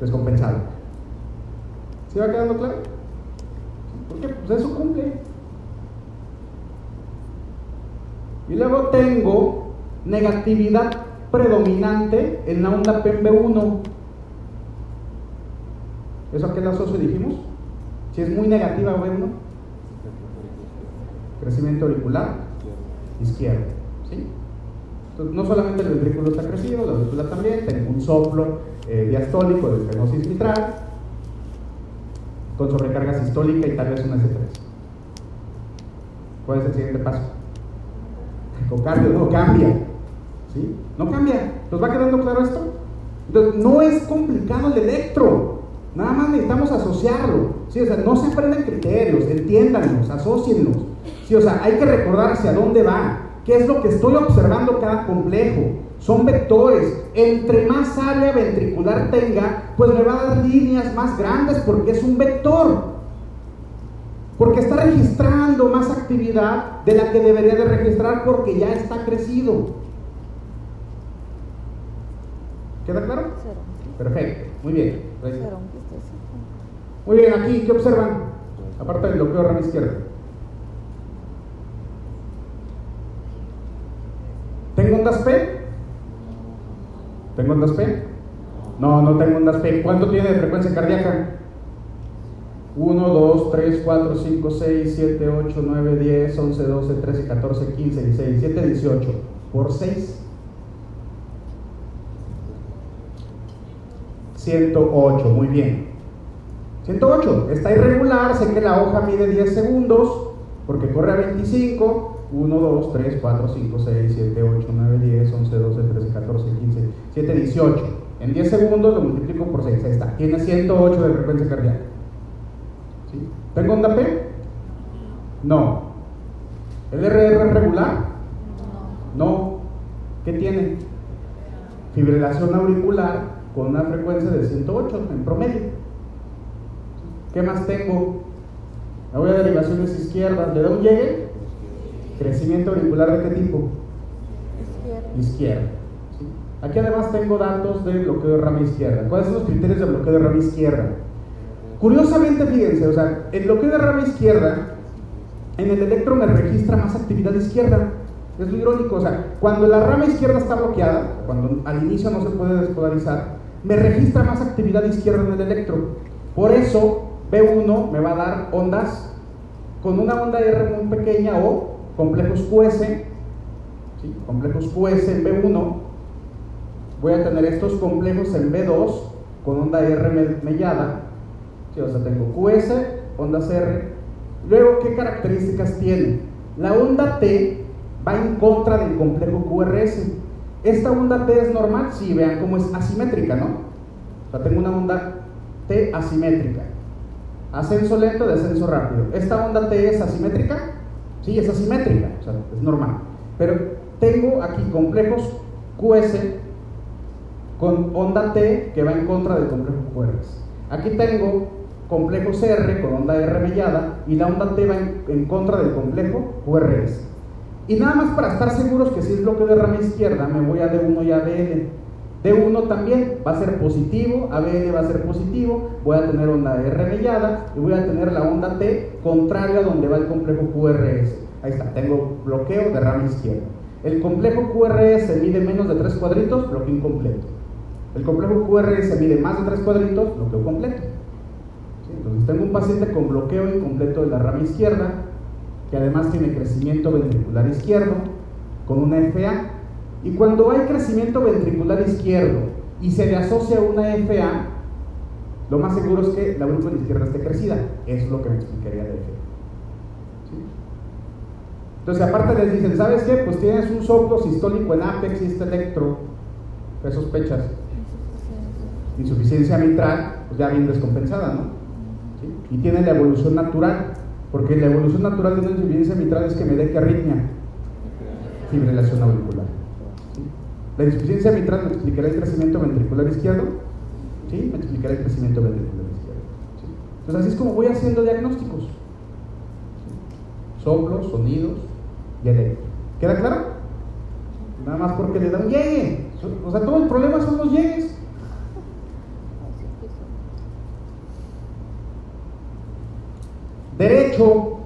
descompensado. ¿Se va quedando claro? Porque pues eso cumple. Y luego tengo negatividad predominante en la onda PMB1. ¿Eso a qué la asocio dijimos? Si es muy negativa B1, crecimiento auricular izquierdo. ¿sí? No solamente el ventrículo está crecido, la aurícula también, tengo un soplo eh, diastólico de estenosis mitral con sobrecarga sistólica y tal vez una S3. ¿Cuál es el siguiente paso? Ecocardio no cambia. ¿Sí? No cambia. ¿Nos va quedando claro esto? Entonces, no es complicado el electro. Nada más necesitamos asociarlo. ¿sí? O sea, no se aprenden criterios, entiéndanos, asocienlos. ¿sí? O sea, hay que recordar hacia dónde va, qué es lo que estoy observando cada complejo. Son vectores. Entre más área ventricular tenga, pues me va a dar líneas más grandes porque es un vector. Porque está registrando más actividad de la que debería de registrar porque ya está crecido. ¿Queda claro? Perfecto, muy bien. Muy bien, aquí, ¿qué observan? Aparte del bloqueo rama izquierda. ¿Tengo ondas P? ¿Tengo ondas P? No, no tengo ondas P. ¿Cuánto tiene de frecuencia cardíaca? 1, 2, 3, 4, 5, 6, 7, 8, 9, 10, 11, 12, 13, 14, 15, 16, 17, 18. Por 6. 108, muy bien. 108, está irregular, sé que la hoja mide 10 segundos, porque corre a 25. 1, 2, 3, 4, 5, 6, 7, 8, 9, 10, 11, 12, 13, 14, 15, 17, 18. En 10 segundos lo multiplico por 6, ahí está. Tiene 108 de frecuencia cardíaca. ¿Sí? ¿Tengo onda P? No. ¿El RR es regular? No. No. ¿Qué tiene? Fibrilación auricular con una frecuencia de 108 en promedio. ¿Qué más tengo? Me voy a derivaciones izquierdas. ¿Le da un llegue? Crecimiento auricular de qué tipo? Izquierda. Izquierda. ¿sí? Aquí además tengo datos de bloqueo de rama izquierda. ¿Cuáles son los criterios de bloqueo de rama izquierda? Curiosamente, fíjense, o sea, el bloqueo de rama izquierda en el electro me registra más actividad izquierda. Es lo irónico, o sea, cuando la rama izquierda está bloqueada, cuando al inicio no se puede despolarizar, me registra más actividad izquierda en el electro. Por eso, B1 me va a dar ondas con una onda R muy pequeña o complejos QS, complejos QS en B1. Voy a tener estos complejos en B2 con onda R me- mellada. O sea, tengo QS, ondas R. Luego, ¿qué características tiene? La onda T va en contra del complejo QRS. Esta onda T es normal, sí, vean cómo es asimétrica, ¿no? O sea, tengo una onda T asimétrica. Ascenso lento, descenso rápido. ¿Esta onda T es asimétrica? Sí, es asimétrica, o sea, es normal. Pero tengo aquí complejos QS con onda T que va en contra del complejo QRS. Aquí tengo complejos R con onda R mellada y la onda T va en, contra del complejo QRS. Y nada más para estar seguros que si es bloqueo de rama izquierda, me voy a D1 y a DL. D1 también va a ser positivo, ABL va a ser positivo, voy a tener onda R mellada y voy a tener la onda T contraria donde va el complejo QRS. Ahí está, tengo bloqueo de rama izquierda. El complejo QRS mide menos de 3 cuadritos, bloqueo incompleto. El complejo QRS mide más de 3 cuadritos, bloqueo completo. Entonces tengo un paciente con bloqueo incompleto de la rama izquierda, que además tiene crecimiento ventricular izquierdo, con una FA. Y cuando hay crecimiento ventricular izquierdo y se le asocia una FA, lo más seguro es que la aurícula izquierda esté crecida. Eso es lo que me explicaría de FA. Entonces, aparte les dicen, ¿sabes qué? Pues tienes un soplo sistólico en apex y este electro. ¿Qué sospechas? Insuficiencia. Insuficiencia mitral, pues ya bien descompensada, ¿no? Y tiene la evolución natural, porque la evolución natural de una insuficiencia mitral es que me dé que arritmia, fibrilación auricular. La insuficiencia mitral me explicará el crecimiento ventricular izquierdo, ¿sí? Me explicará el crecimiento ventricular izquierdo. Entonces así es como voy haciendo diagnósticos. ¿sí? Sonidos y electro. ¿Queda claro? Nada más porque le da un llegue. O sea, todo el problema son los llegues. Derecho.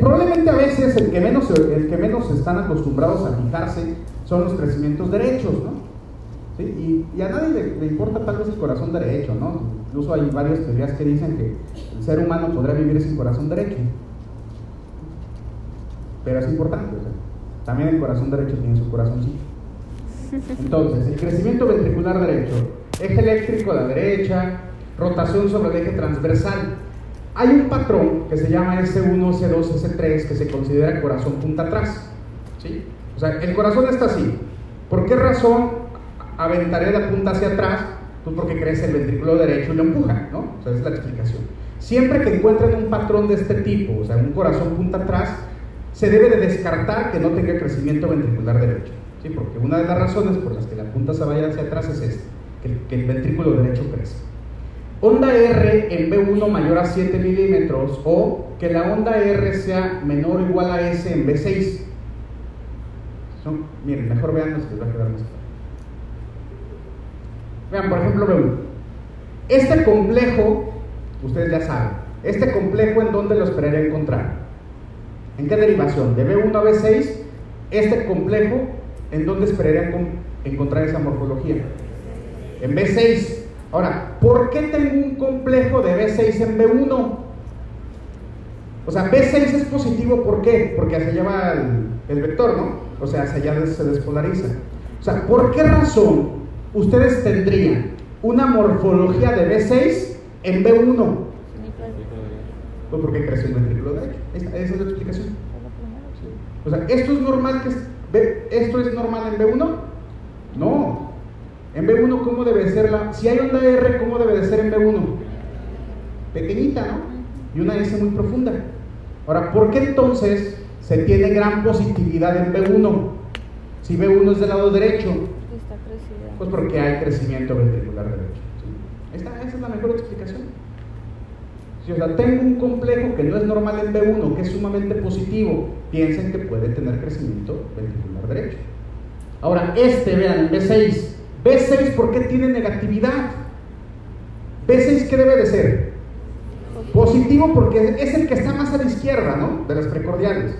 Probablemente a veces el que, menos, el que menos están acostumbrados a fijarse son los crecimientos derechos, ¿no? ¿Sí? Y, y a nadie le, le importa tal vez el corazón derecho, ¿no? Incluso hay varias teorías que dicen que el ser humano podría vivir sin corazón derecho. Pero es importante, o sea, también el corazón derecho tiene su corazoncito. *laughs* Entonces, el crecimiento ventricular derecho, eje eléctrico a la derecha, rotación sobre el eje transversal. Hay un patrón que se llama S1, S2, S3 que se considera corazón punta atrás. ¿sí? O sea, el corazón está así. ¿Por qué razón aventaré la punta hacia atrás? Pues porque crece el ventrículo derecho y lo empuja, ¿no? O sea, esa es la explicación. Siempre que encuentren un patrón de este tipo, o sea, un corazón punta atrás, se debe de descartar que no tenga crecimiento ventricular derecho. ¿sí? Porque una de las razones por las que la punta se vaya hacia atrás es esta, que, el- que el ventrículo derecho crece. onda R en B1 mayor a 7 milímetros o que la onda R sea menor o igual a S en B6. Son, miren, mejor vean, les va a quedar más claro. Vean, por ejemplo, B1. Este complejo, ustedes ya saben, este complejo en dónde lo esperaría encontrar. ¿En qué derivación? De B1 a B6, este complejo en dónde esperaría encontrar esa morfología. En B6. Ahora, ¿por qué tengo un complejo de B6 en B1? O sea, B6 es positivo, ¿por qué? Porque hacia allá va el, vector, ¿no? O sea, hacia allá se despolariza. O sea, ¿por qué razón ustedes tendrían una morfología de B6 en B1? Pues porque creció el ventrículo derecho. Esa es la explicación. O sea, ¿esto es normal que esto es normal en B1? No. En B1, ¿cómo debe ser la? Si hay onda R, ¿cómo debe de ser en B1? Pequeñita, ¿no? Y una S muy profunda. Ahora, ¿por qué entonces se tiene gran positividad en B1? Si B1 es del lado derecho. Pues porque hay crecimiento ventricular derecho. esa es la mejor explicación. Si o sea, tengo un complejo que no es normal en B1, que es sumamente positivo, piensen que puede tener crecimiento ventricular derecho. Ahora, este, vean, B6. B6, ¿por qué tiene negatividad? B6, ¿qué debe de ser? Positivo porque es el que está más a la izquierda, ¿no? De las precordiales.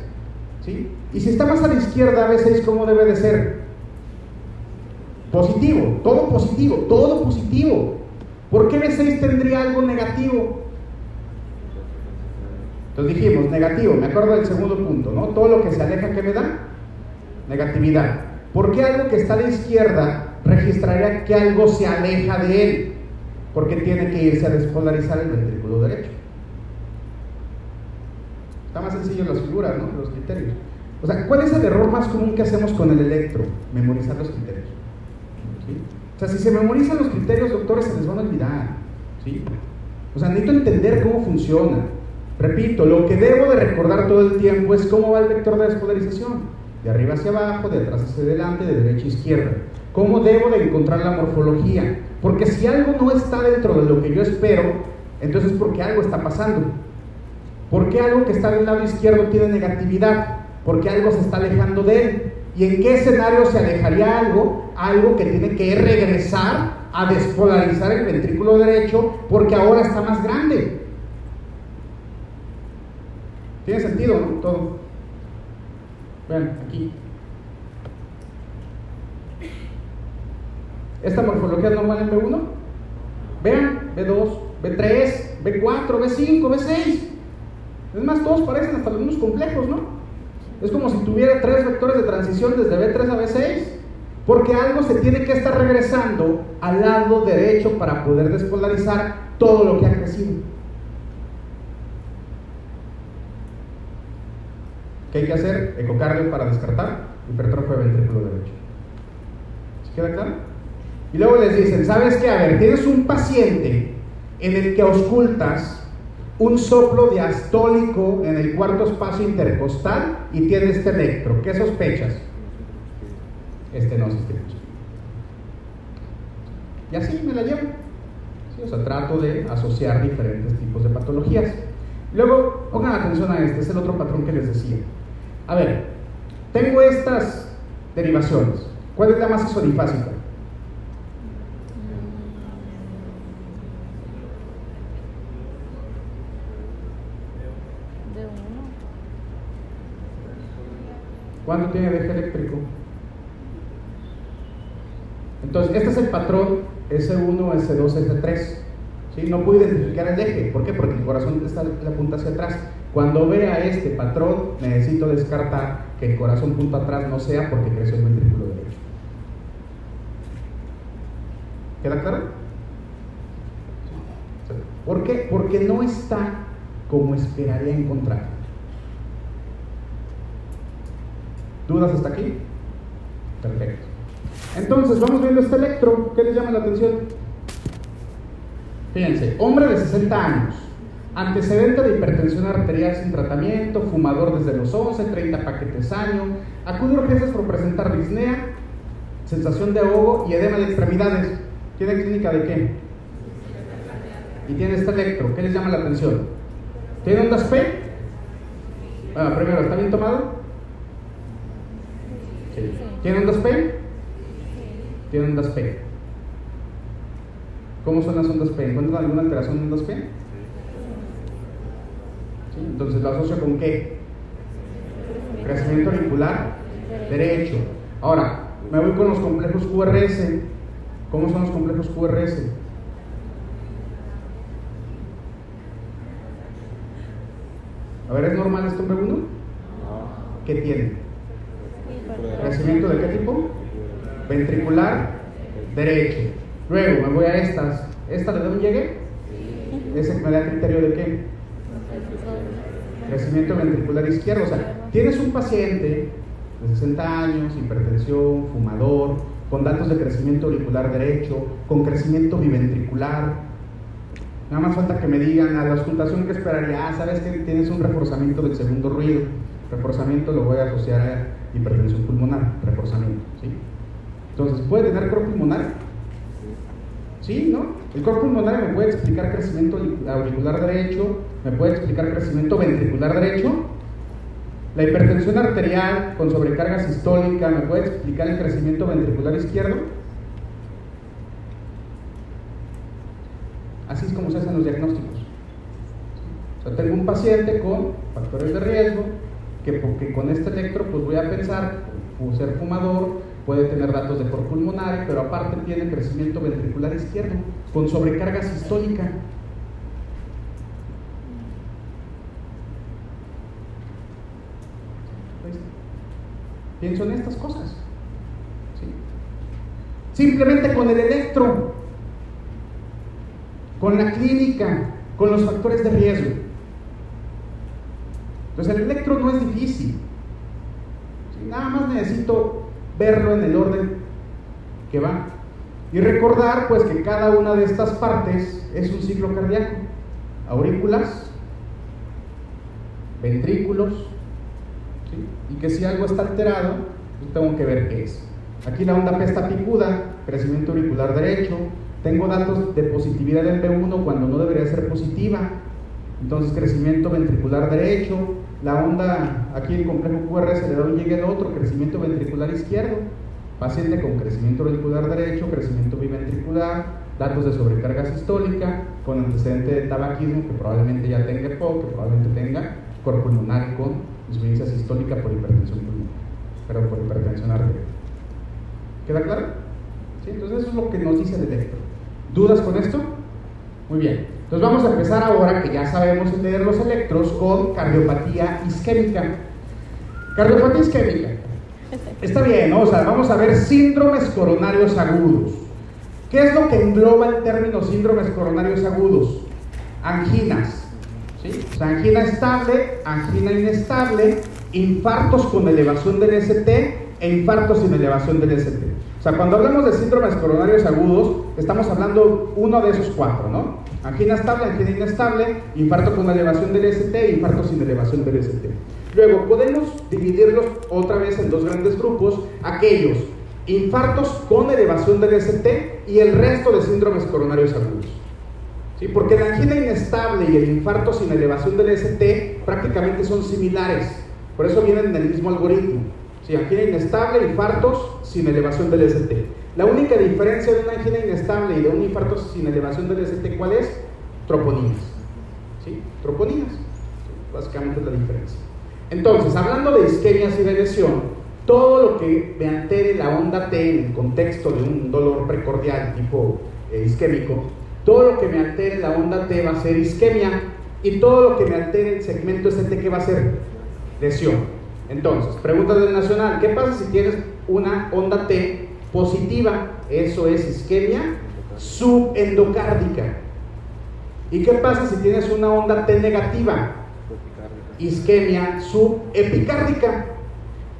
¿Sí? Y si está más a la izquierda, B6, ¿cómo debe de ser? Positivo, todo positivo, todo positivo. ¿Por qué B6 tendría algo negativo? Entonces dijimos, negativo, me acuerdo del segundo punto, ¿no? Todo lo que se aleja, ¿qué me da? Negatividad. ¿Por qué algo que está a la izquierda registraría que algo se aleja de él? Porque tiene que irse a despolarizar el ventrículo derecho. Está más sencillo las figuras, ¿no? Los criterios. O sea, ¿cuál es el error más común que hacemos con el electro? Memorizar los criterios. O sea, si se memorizan los criterios, doctores, se les van a olvidar. ¿sí? O sea, necesito entender cómo funciona. Repito, lo que debo de recordar todo el tiempo es cómo va el vector de despolarización. De arriba hacia abajo, de atrás hacia adelante, de derecha a izquierda. ¿Cómo debo de encontrar la morfología? Porque si algo no está dentro de lo que yo espero, entonces es porque algo está pasando. ¿Por qué algo que está del lado izquierdo tiene negatividad? Porque algo se está alejando de él. ¿Y en qué escenario se alejaría algo? Algo que tiene que regresar a despolarizar el ventrículo derecho porque ahora está más grande. Tiene sentido, ¿no? Todo. Vean, aquí. Esta morfología normal en B1. Vean, B2, B3, B4, B5, B6. Es más, todos parecen hasta mismos complejos, ¿no? Es como si tuviera tres vectores de transición desde B3 a B6. Porque algo se tiene que estar regresando al lado derecho para poder despolarizar todo lo que ha crecido. ¿Qué hay que hacer? Ecocardio para descartar hipertrofia de ventrículo derecho. ¿Se queda claro? Y luego les dicen, ¿sabes qué? A ver, tienes un paciente en el que auscultas un soplo diastólico en el cuarto espacio intercostal y tiene este electro. ¿Qué sospechas? Este no sistema. Y así me la llevo. O sea, trato de asociar diferentes tipos de patologías. Luego, pongan atención a este, es el otro patrón que les decía. A ver, tengo estas derivaciones. ¿Cuál es la más esodifásica? ¿Cuánto tiene eje eléctrico? Entonces, este es el patrón S1, S2, S3. ¿Sí? No puedo identificar el eje. ¿Por qué? Porque el corazón está la punta hacia atrás. Cuando vea este patrón, necesito descartar que el corazón punta atrás no sea porque creció el ventrículo derecho. ¿Queda claro? ¿Por qué? Porque no está como esperaría encontrar. ¿Dudas hasta aquí? Perfecto. Entonces, vamos viendo este electro. ¿Qué les llama la atención? Fíjense, hombre de 60 años, antecedente de hipertensión arterial sin tratamiento, fumador desde los 11, 30 paquetes año, acude a urgencias por presentar disnea, sensación de ahogo y edema de extremidades. ¿Tiene clínica de qué? y tiene este electro, ¿qué les llama la atención? ¿Tiene ondas P? Bueno, primero, ¿está bien tomado? Sí. ¿Tiene ondas P? Tiene ondas P. ¿Cómo son las ondas P? ¿Encuentran alguna alteración en ondas P? ¿Sí? Entonces, ¿lo asocio con qué? Crecimiento auricular derecho. Ahora, me voy con los complejos QRS. ¿Cómo son los complejos QRS? A ver, ¿es normal esto en B1? ¿Qué tiene? ¿Crecimiento de qué tipo? Ventricular derecho. Luego me voy a estas. ¿Esta de dónde llegué? ¿Ese me da criterio de qué? Crecimiento ventricular izquierdo. O sea, tienes un paciente de 60 años, hipertensión, fumador, con datos de crecimiento auricular derecho, con crecimiento biventricular. Nada más falta que me digan a la auscultación que esperaría, ah, sabes que tienes un reforzamiento del segundo ruido. Reforzamiento lo voy a asociar a hipertensión pulmonar, reforzamiento, ¿sí? Entonces, ¿puede tener cor pulmonar? Sí, ¿no? El cor pulmonar me puede explicar crecimiento auricular derecho, me puede explicar crecimiento ventricular derecho, la hipertensión arterial con sobrecarga sistólica, ¿me puede explicar el crecimiento ventricular izquierdo? Así es como se hacen los diagnósticos. O sea, tengo un paciente con factores de riesgo, que porque con este electro pues voy a pensar, por ser fumador, puede tener datos de por pulmonar, pero aparte tiene crecimiento ventricular izquierdo, con sobrecarga sistólica. Pienso en estas cosas. Simplemente con el electro, con la clínica, con los factores de riesgo. Entonces el electro no es difícil. Nada más necesito verlo en el orden que va. Y recordar pues que cada una de estas partes es un ciclo cardíaco. Aurículas, ventrículos, y que si algo está alterado, pues tengo que ver qué es. Aquí la onda P está picuda, crecimiento auricular derecho, tengo datos de positividad del P1 cuando no debería ser positiva, entonces crecimiento ventricular derecho, la onda aquí en complejo QR se le da un llegue al otro, crecimiento ventricular izquierdo, paciente con crecimiento ventricular derecho, crecimiento biventricular, datos de sobrecarga sistólica, con antecedente de tabaquismo que probablemente ya tenga POC, que probablemente tenga pulmonar con insuficiencia sistólica por hipertensión pulmonar, pero por hipertensión arterial. ¿Queda claro? ¿Sí? Entonces eso es lo que nos dice el electro. ¿Dudas con esto? Muy bien. Entonces vamos a empezar ahora, que ya sabemos leer los electros, con cardiopatía isquémica. Cardiopatía isquémica. Está bien, ¿no? O sea, vamos a ver síndromes coronarios agudos. ¿Qué es lo que engloba el término síndromes coronarios agudos? Anginas, angina estable, angina inestable, infartos con elevación del ST e infartos sin elevación del ST. Sea, cuando hablamos de síndromes coronarios agudos, estamos hablando uno de esos cuatro, ¿no? Angina estable, angina inestable, infarto con elevación del ST infarto sin elevación del ST. Luego, podemos dividirlos otra vez en dos grandes grupos, aquellos infartos con elevación del ST y el resto de síndromes coronarios agudos. ¿sí? Porque la angina inestable y el infarto sin elevación del ST prácticamente son similares, por eso vienen del mismo algoritmo. ¿Sí? Angina inestable, infartos sin elevación del ST. La única diferencia de una angina inestable y de un infarto sin elevación del ST, ¿cuál es? Troponinas. ¿Sí? Troponinas. Básicamente es la diferencia. Entonces, hablando de isquemias y de lesión, todo lo que me altere la onda T en el contexto de un dolor precordial tipo eh, isquémico, todo lo que me altere la onda T va a ser isquemia y todo lo que me altere el segmento ST que va a ser lesión. Entonces, pregunta del Nacional, ¿qué pasa si tienes una onda T positiva? Eso es isquemia subendocárdica. ¿Y qué pasa si tienes una onda T negativa? Isquemia subepicárdica.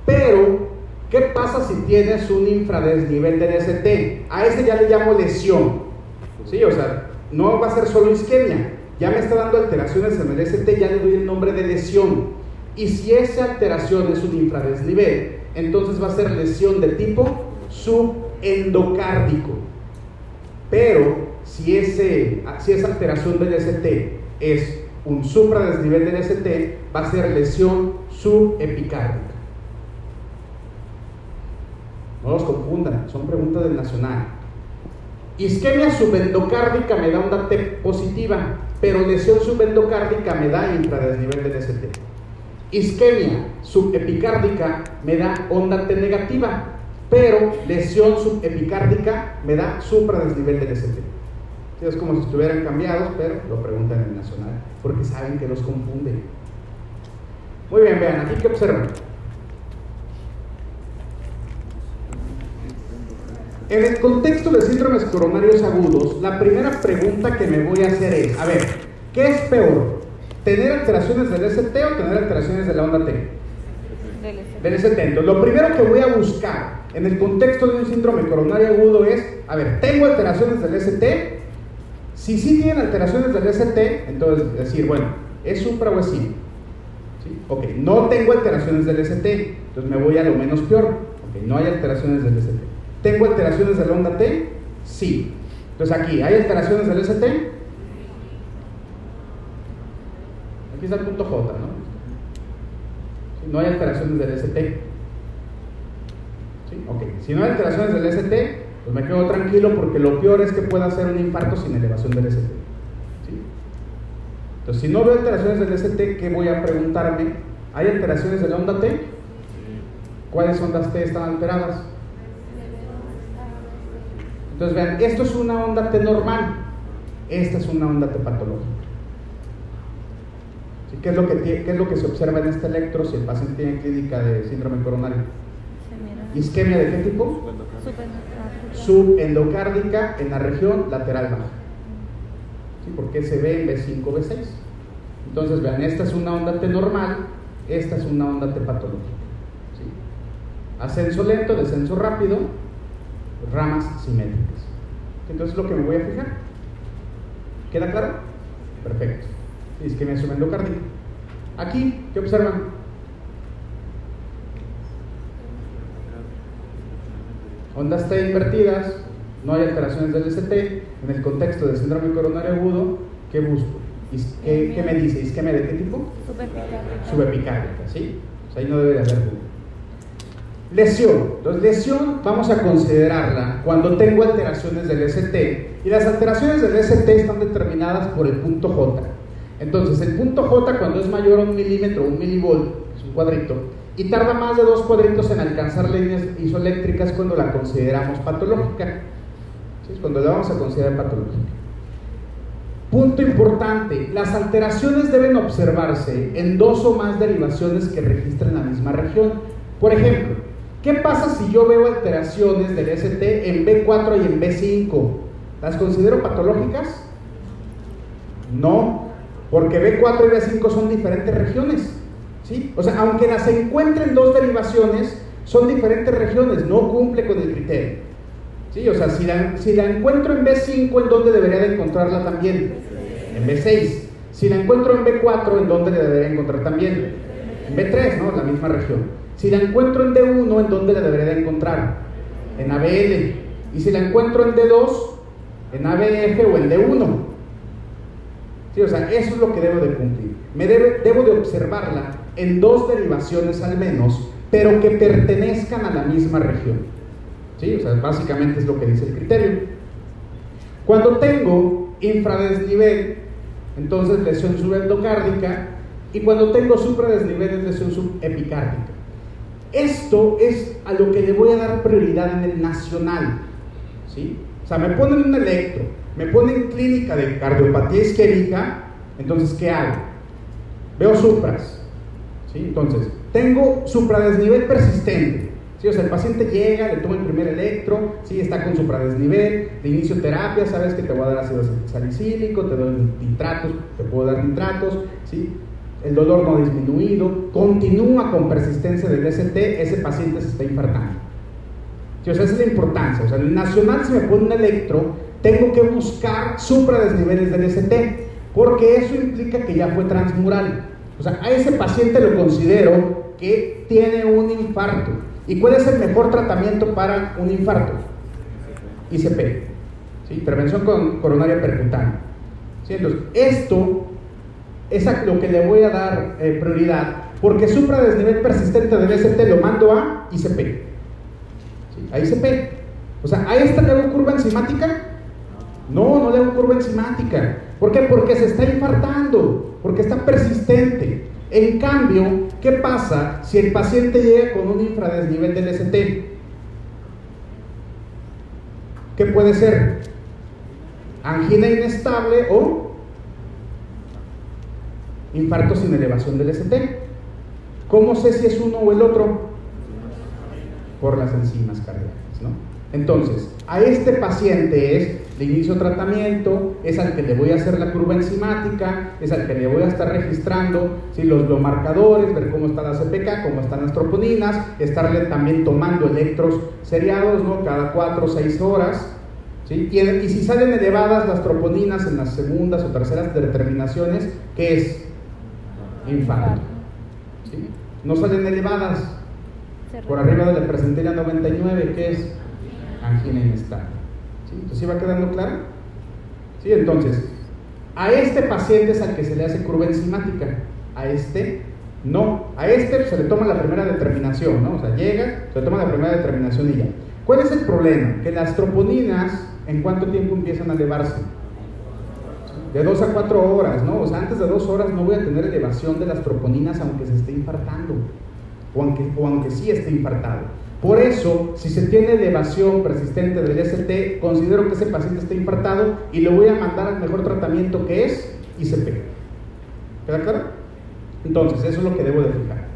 Pero, ¿qué pasa si tienes un infradesnivel del ST? A ese ya le llamo lesión. Sí, o sea, no va a ser solo isquemia. Ya me está dando alteraciones en el ST, ya le doy el nombre de lesión. Y si esa alteración es un infradesnivel, entonces va a ser lesión de tipo subendocárdico. Pero si, esa alteración del ST es un supradesnivel del ST, va a ser lesión subepicárdica. No los confundan, son preguntas del nacional. Isquemia subendocárdica me da onda T positiva, pero lesión subendocárdica me da infradesnivel del ST. Isquemia subepicárdica me da onda T negativa, pero lesión subepicárdica me da supradesnivel del ST. Es como si estuvieran cambiados, pero lo preguntan en nacional, porque saben que los confunden. Muy bien, vean, aquí que observan. En el contexto de síndromes coronarios agudos, la primera pregunta que me voy a hacer es, a ver, ¿qué es peor? ¿Tener alteraciones del ST o tener alteraciones de la onda T? Del ST. Del ST. Entonces, lo primero que voy a buscar en el contexto de un síndrome coronario agudo es, a ver, ¿tengo alteraciones del ST? Si sí tienen alteraciones del ST, entonces decir, bueno, ¿es supra o es sí? ¿Sí? Ok, no tengo alteraciones del ST, entonces me voy a lo menos peor. Ok, no hay alteraciones del ST. ¿Tengo alteraciones de la onda T? Sí. Entonces aquí, ¿hay alteraciones del ST? Aquí está el punto J, ¿no? No hay alteraciones del ST. ¿Sí? Si no hay alteraciones del ST, pues me quedo tranquilo porque lo peor es que pueda hacer un infarto sin elevación del ST. ¿Sí? Entonces, si no veo alteraciones del ST, ¿qué voy a preguntarme? ¿Hay alteraciones de la onda T? ¿Cuáles ondas T están alteradas? Entonces vean, esto es una onda T normal, esta es una onda T patológica. ¿Sí? ¿Qué, es lo que, tie- ¿Qué es lo que se observa en este electro si el paciente tiene clínica de síndrome coronario? ¿Isquemia de qué tipo? Subendocárdica. Subendocárdica en la región lateral baja. ¿Sí? Porque se ve en B5, B6. Entonces vean, esta es una onda T normal, esta es una onda T patológica. ¿Sí? Ascenso lento, descenso rápido, ramas simétricas. Entonces lo que me voy a fijar. ¿Queda claro? Perfecto. Isquemia subendocárdica. Aquí, ¿qué observan? Ondas T invertidas, no hay alteraciones del ST. En el contexto del síndrome coronario agudo, ¿qué busco? ¿Qué, qué me dice? ¿Isquemia de qué tipo? Subepicárdica, ¿sí? O sea, ahí no debe de haber duda. Lesión. Entonces, lesión vamos a considerarla cuando tengo alteraciones del ST y las alteraciones del ST están determinadas por el punto J. Entonces, el punto J cuando es mayor a un milímetro, un milivolt, es un cuadrito, y tarda más de dos cuadritos en alcanzar líneas isoeléctricas cuando la consideramos patológica. ¿Sí? Cuando la vamos a considerar patológica. Punto importante, las alteraciones deben observarse en dos o más derivaciones que registren la misma región. Por ejemplo, ¿qué pasa si yo veo alteraciones del ST en B4 y en B5? ¿Las considero patológicas? No, porque B4 y B5 son diferentes regiones. ¿sí? O sea, aunque las encuentren dos derivaciones, son diferentes regiones, no cumple con el criterio. ¿Sí? O sea, si la, encuentro en B5, ¿en dónde debería de encontrarla también? En B6. Si la encuentro en B4, ¿en dónde la debería encontrar también? En B3, ¿no? La misma región. Si la encuentro en D1, ¿en dónde la debería de encontrar? En ABL. Y si la encuentro en D2, en ABF o en D1. O sea, eso es lo que debo de cumplir. Me debo de observarla en dos derivaciones al menos, pero que pertenezcan a la misma región. ¿Sí? O sea, básicamente es lo que dice el criterio. Cuando tengo infradesnivel, entonces lesión subendocárdica, y cuando tengo supradesnivel es lesión subepicárdica. Esto es a lo que le voy a dar prioridad en el nacional. ¿sí? O sea, me ponen un electro, me ponen clínica de cardiopatía isquémica, entonces, ¿qué hago? Veo supras. ¿sí? Entonces, tengo supradesnivel persistente. ¿sí? O sea, el paciente llega, le toma el primer electro, ¿sí? está con supradesnivel, de inicio terapia, sabes que te voy a dar ácido salicílico, te doy nitratos, te puedo dar nitratos, ¿sí? el dolor no ha disminuido, continúa con persistencia del ST, ese paciente se está infartando. Sí, o sea, esa es la importancia. O sea, el nacional, si me pone un electro, tengo que buscar supradesniveles del ST, porque eso implica que ya fue transmural. O sea, a ese paciente lo considero que tiene un infarto. ¿Y cuál es el mejor tratamiento para un infarto? ICP. ¿sí? Intervención con coronaria percutánea. Entonces, esto es a lo que le voy a dar eh, prioridad, porque supra desnivel persistente del ST lo mando a ICP. ¿sí? A ICP. O sea, ¿a esta le hago curva enzimática? No, no le hago curva enzimática. ¿Por qué? Porque se está infartando, porque está persistente. En cambio, ¿qué pasa si el paciente llega con un infradesnivel del ST? ¿Qué puede ser? Angina inestable o infarto sin elevación del ST. ¿Cómo sé si es uno o el otro? Por las enzimas cardíacas, ¿no? Entonces, a este paciente es, le inicio tratamiento, es al que le voy a hacer la curva enzimática, es al que le voy a estar registrando ¿sí? los biomarcadores, ver cómo está la CPK, cómo están las troponinas, estarle también tomando electros seriados, ¿no? Cada 4 o 6 horas. ¿sí? Y, y, si salen elevadas las troponinas en las segundas o terceras determinaciones, ¿qué es? Infarto. ¿sí? No salen elevadas por arriba de la presentela 99, ¿qué es? angina inestable. ¿Sí? Entonces, ¿sí va quedando claro? ¿Sí? Entonces, a este paciente es al que se le hace curva enzimática, a este no. A este se le toma la primera determinación, ¿no? O sea, llega, se le toma la primera determinación y ya. ¿Cuál es el problema? Que las troponinas, ¿en cuánto tiempo empiezan a elevarse? De 2 a 4 horas, ¿no? O sea, antes de 2 horas no voy a tener elevación de las troponinas aunque se esté infartando, o aunque, o aunque sí esté infartado. Por eso, si se tiene elevación persistente del ST, considero que ese paciente está infartado y le voy a mandar al mejor tratamiento que es ICP. ¿Queda claro? Entonces, eso es lo que debo de fijar.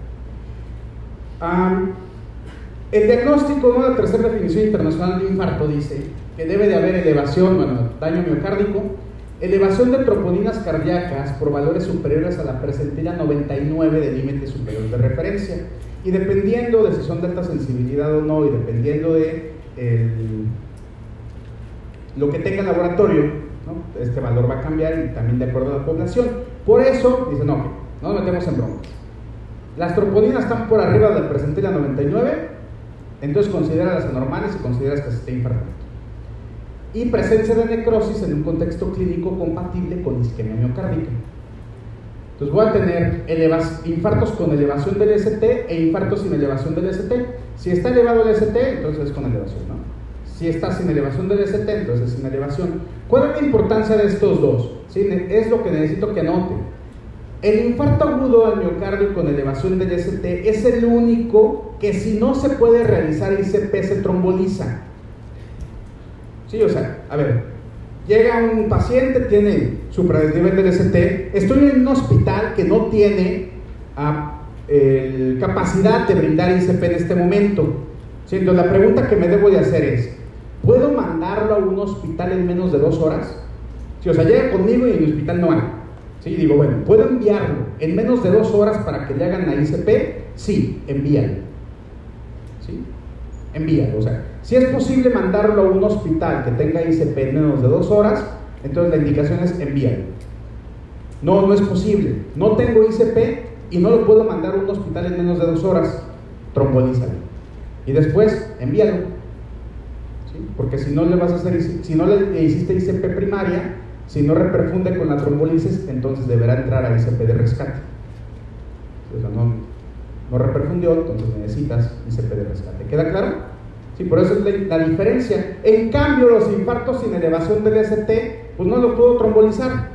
El diagnóstico, ¿no? la tercera definición internacional de infarto dice que debe de haber elevación, bueno, daño miocárdico, elevación de troponinas cardíacas por valores superiores a la presentilla 99 del límite superior de referencia. Y dependiendo de si son de alta sensibilidad o no, y dependiendo de el, lo que tenga el laboratorio, ¿no? este valor va a cambiar y también de acuerdo a la población. Por eso, dicen, no, no nos metemos en broncas. Las troponinas están por arriba del presentilla 99, entonces considéralas anormales y consideras que se está infartando. Y presencia de necrosis en un contexto clínico compatible con isquemia miocárdica. Entonces voy a tener infartos con elevación del ST e infartos sin elevación del ST. Si está elevado el ST, entonces es con elevación, ¿no? Si está sin elevación del ST, entonces es sin elevación. ¿Cuál es la importancia de estos dos? Es lo que necesito que anoten. El infarto agudo al miocardio con elevación del ST es el único que si no se puede realizar ICP se tromboliza. Sí, o sea, a ver, llega un paciente, tiene supradesnivel del ST, estoy en un hospital que no tiene ah, capacidad de brindar ICP en este momento. ¿Sí? Entonces la pregunta que me debo de hacer es, ¿puedo mandarlo a un hospital en menos de dos horas? Si o sea, llega conmigo y en el hospital no hay. Sí, digo, bueno, ¿puedo enviarlo en menos de dos horas para que le hagan la ICP? Sí, envíalo. ¿Sí? Envíalo. O sea, si es posible mandarlo a un hospital que tenga ICP en menos de dos horas, entonces la indicación es envíalo. No, no es posible. No tengo ICP y no lo puedo mandar a un hospital en menos de dos horas. Trombolízalo. Y después, envíalo. ¿Sí? Porque si no le vas a hacer, si no le hiciste ICP primaria, si no reperfunde con la trombolisis, entonces deberá entrar a ICP de rescate. Sea, no, no reperfundió, entonces necesitas ICP de rescate. ¿Queda claro? Sí, por eso es la, diferencia. En cambio, los infartos sin elevación del ST, pues no lo puedo trombolizar.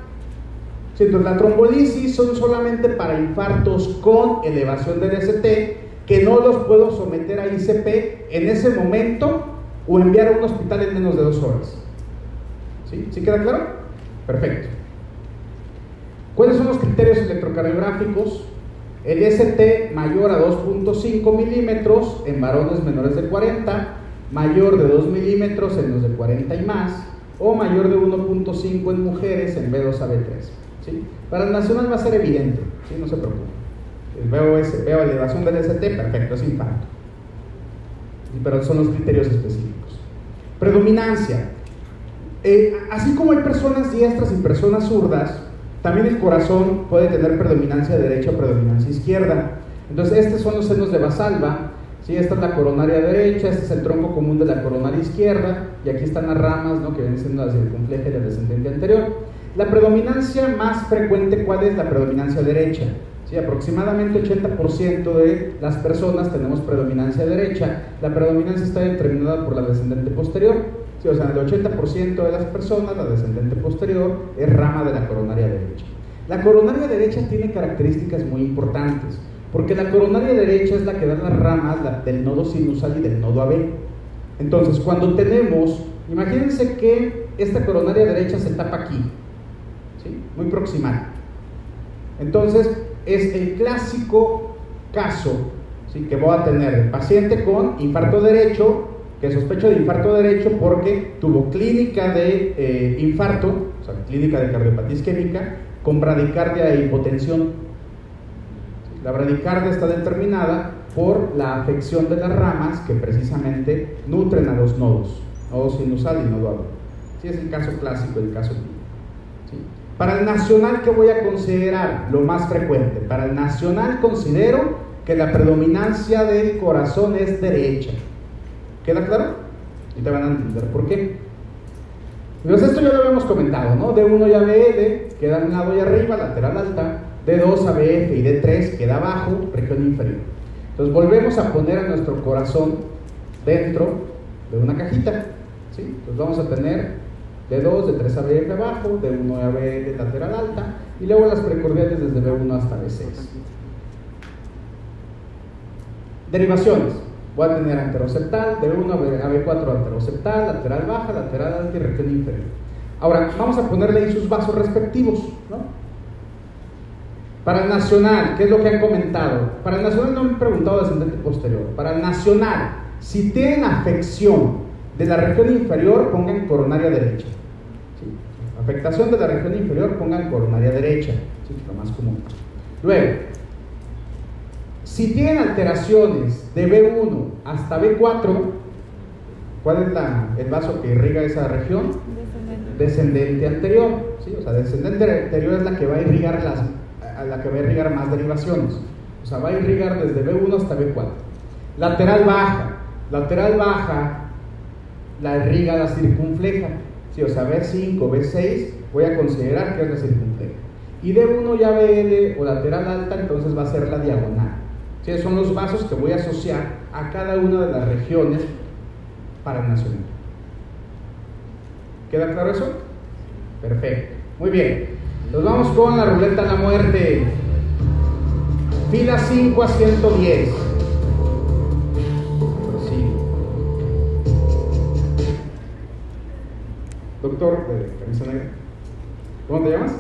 Sí, entonces, la trombolisis son solamente para infartos con elevación del ST, que no los puedo someter a ICP en ese momento o enviar a un hospital en menos de dos horas. ¿Sí? ¿Sí queda claro? Perfecto. ¿Cuáles son los criterios electrocardiográficos? El ST mayor a 2.5 milímetros en varones menores de 40, mayor de 2 milímetros en los de 40 y más, o mayor de 1.5 en mujeres en B2 a B3. ¿sí? Para el nacional va a ser evidente, ¿sí? no se preocupe. Veo, ese, veo elevación del ST, perfecto, es infarto. Pero son los criterios específicos. Predominancia. Eh, así como hay personas diestras y personas zurdas, también el corazón puede tener predominancia derecha o predominancia izquierda. Entonces, estos son los senos de Basalva. ¿sí? Esta es la coronaria derecha, este es el tronco común de la coronaria izquierda, y aquí están las ramas ¿no? que vienen siendo la circunfleja y la descendente anterior. La predominancia más frecuente, ¿cuál es la predominancia derecha? Sí, aproximadamente 80% de las personas tenemos predominancia derecha. La predominancia está determinada por la descendente posterior. Sí, o sea, el 80% de las personas, la descendente posterior, es rama de la coronaria derecha. La coronaria derecha tiene características muy importantes, porque la coronaria derecha es la que da las ramas del nodo sinusal y del nodo AB. Entonces, cuando tenemos, imagínense que esta coronaria derecha se tapa aquí, muy proximal. Entonces, es el clásico caso ¿sí? que voy a tener el paciente con infarto derecho, que sospecho de infarto derecho porque tuvo clínica de eh, infarto, o sea, clínica de cardiopatía isquémica, con bradicardia e hipotensión. La bradicardia está determinada por la afección de las ramas que precisamente nutren a los nodos, nodo sinusal y nodo agudo. Sí, es el caso clásico, el caso clínico. Para el nacional, ¿qué voy a considerar? Lo más frecuente. Para el nacional considero que la predominancia del corazón es derecha. ¿Queda claro? Y te van a entender por qué. Pues esto ya lo habíamos comentado, ¿no? D1 y ABL queda un lado y arriba, lateral alta. D2, ABF y D3 queda abajo, región inferior. Entonces volvemos a poner a nuestro corazón dentro de una cajita. ¿sí? Entonces vamos a tener de 2, de 3 AB abajo, de 1 a B de lateral alta, y luego las precordiales desde B1 hasta B6. Derivaciones. Voy a tener anteroseptal, de 1 a B4 anteroseptal, lateral baja, lateral alta y región inferior. Ahora, vamos a ponerle ahí sus vasos respectivos. ¿no? Para el nacional, ¿qué es lo que han comentado? Para el nacional no me han preguntado descendente posterior. Para el nacional, si tienen afección de la región inferior, pongan coronaria derecha. Afectación de la región inferior, pongan coronaria derecha, lo más común. Luego, si tienen alteraciones de B1 hasta B4, ¿cuál es el vaso que irriga esa región? Descendente, anterior. O sea, descendente anterior es la que va a irrigar las, a la que va a irrigar más derivaciones. O sea, va a irrigar desde B1 hasta B4. Lateral baja. Lateral baja la irriga la circunfleja. Si o sea, B5, B6, voy a considerar que es la circunfleja. Y D1 ya BL o lateral alta, entonces va a ser la diagonal. ¿Sí? Son los vasos que voy a asociar a cada una de las regiones para el. ¿Queda claro eso? Perfecto. Muy bien. Nos vamos con la ruleta de la muerte. Fila 5 a 110. doctor de camisa negra. ¿Cómo te llamas?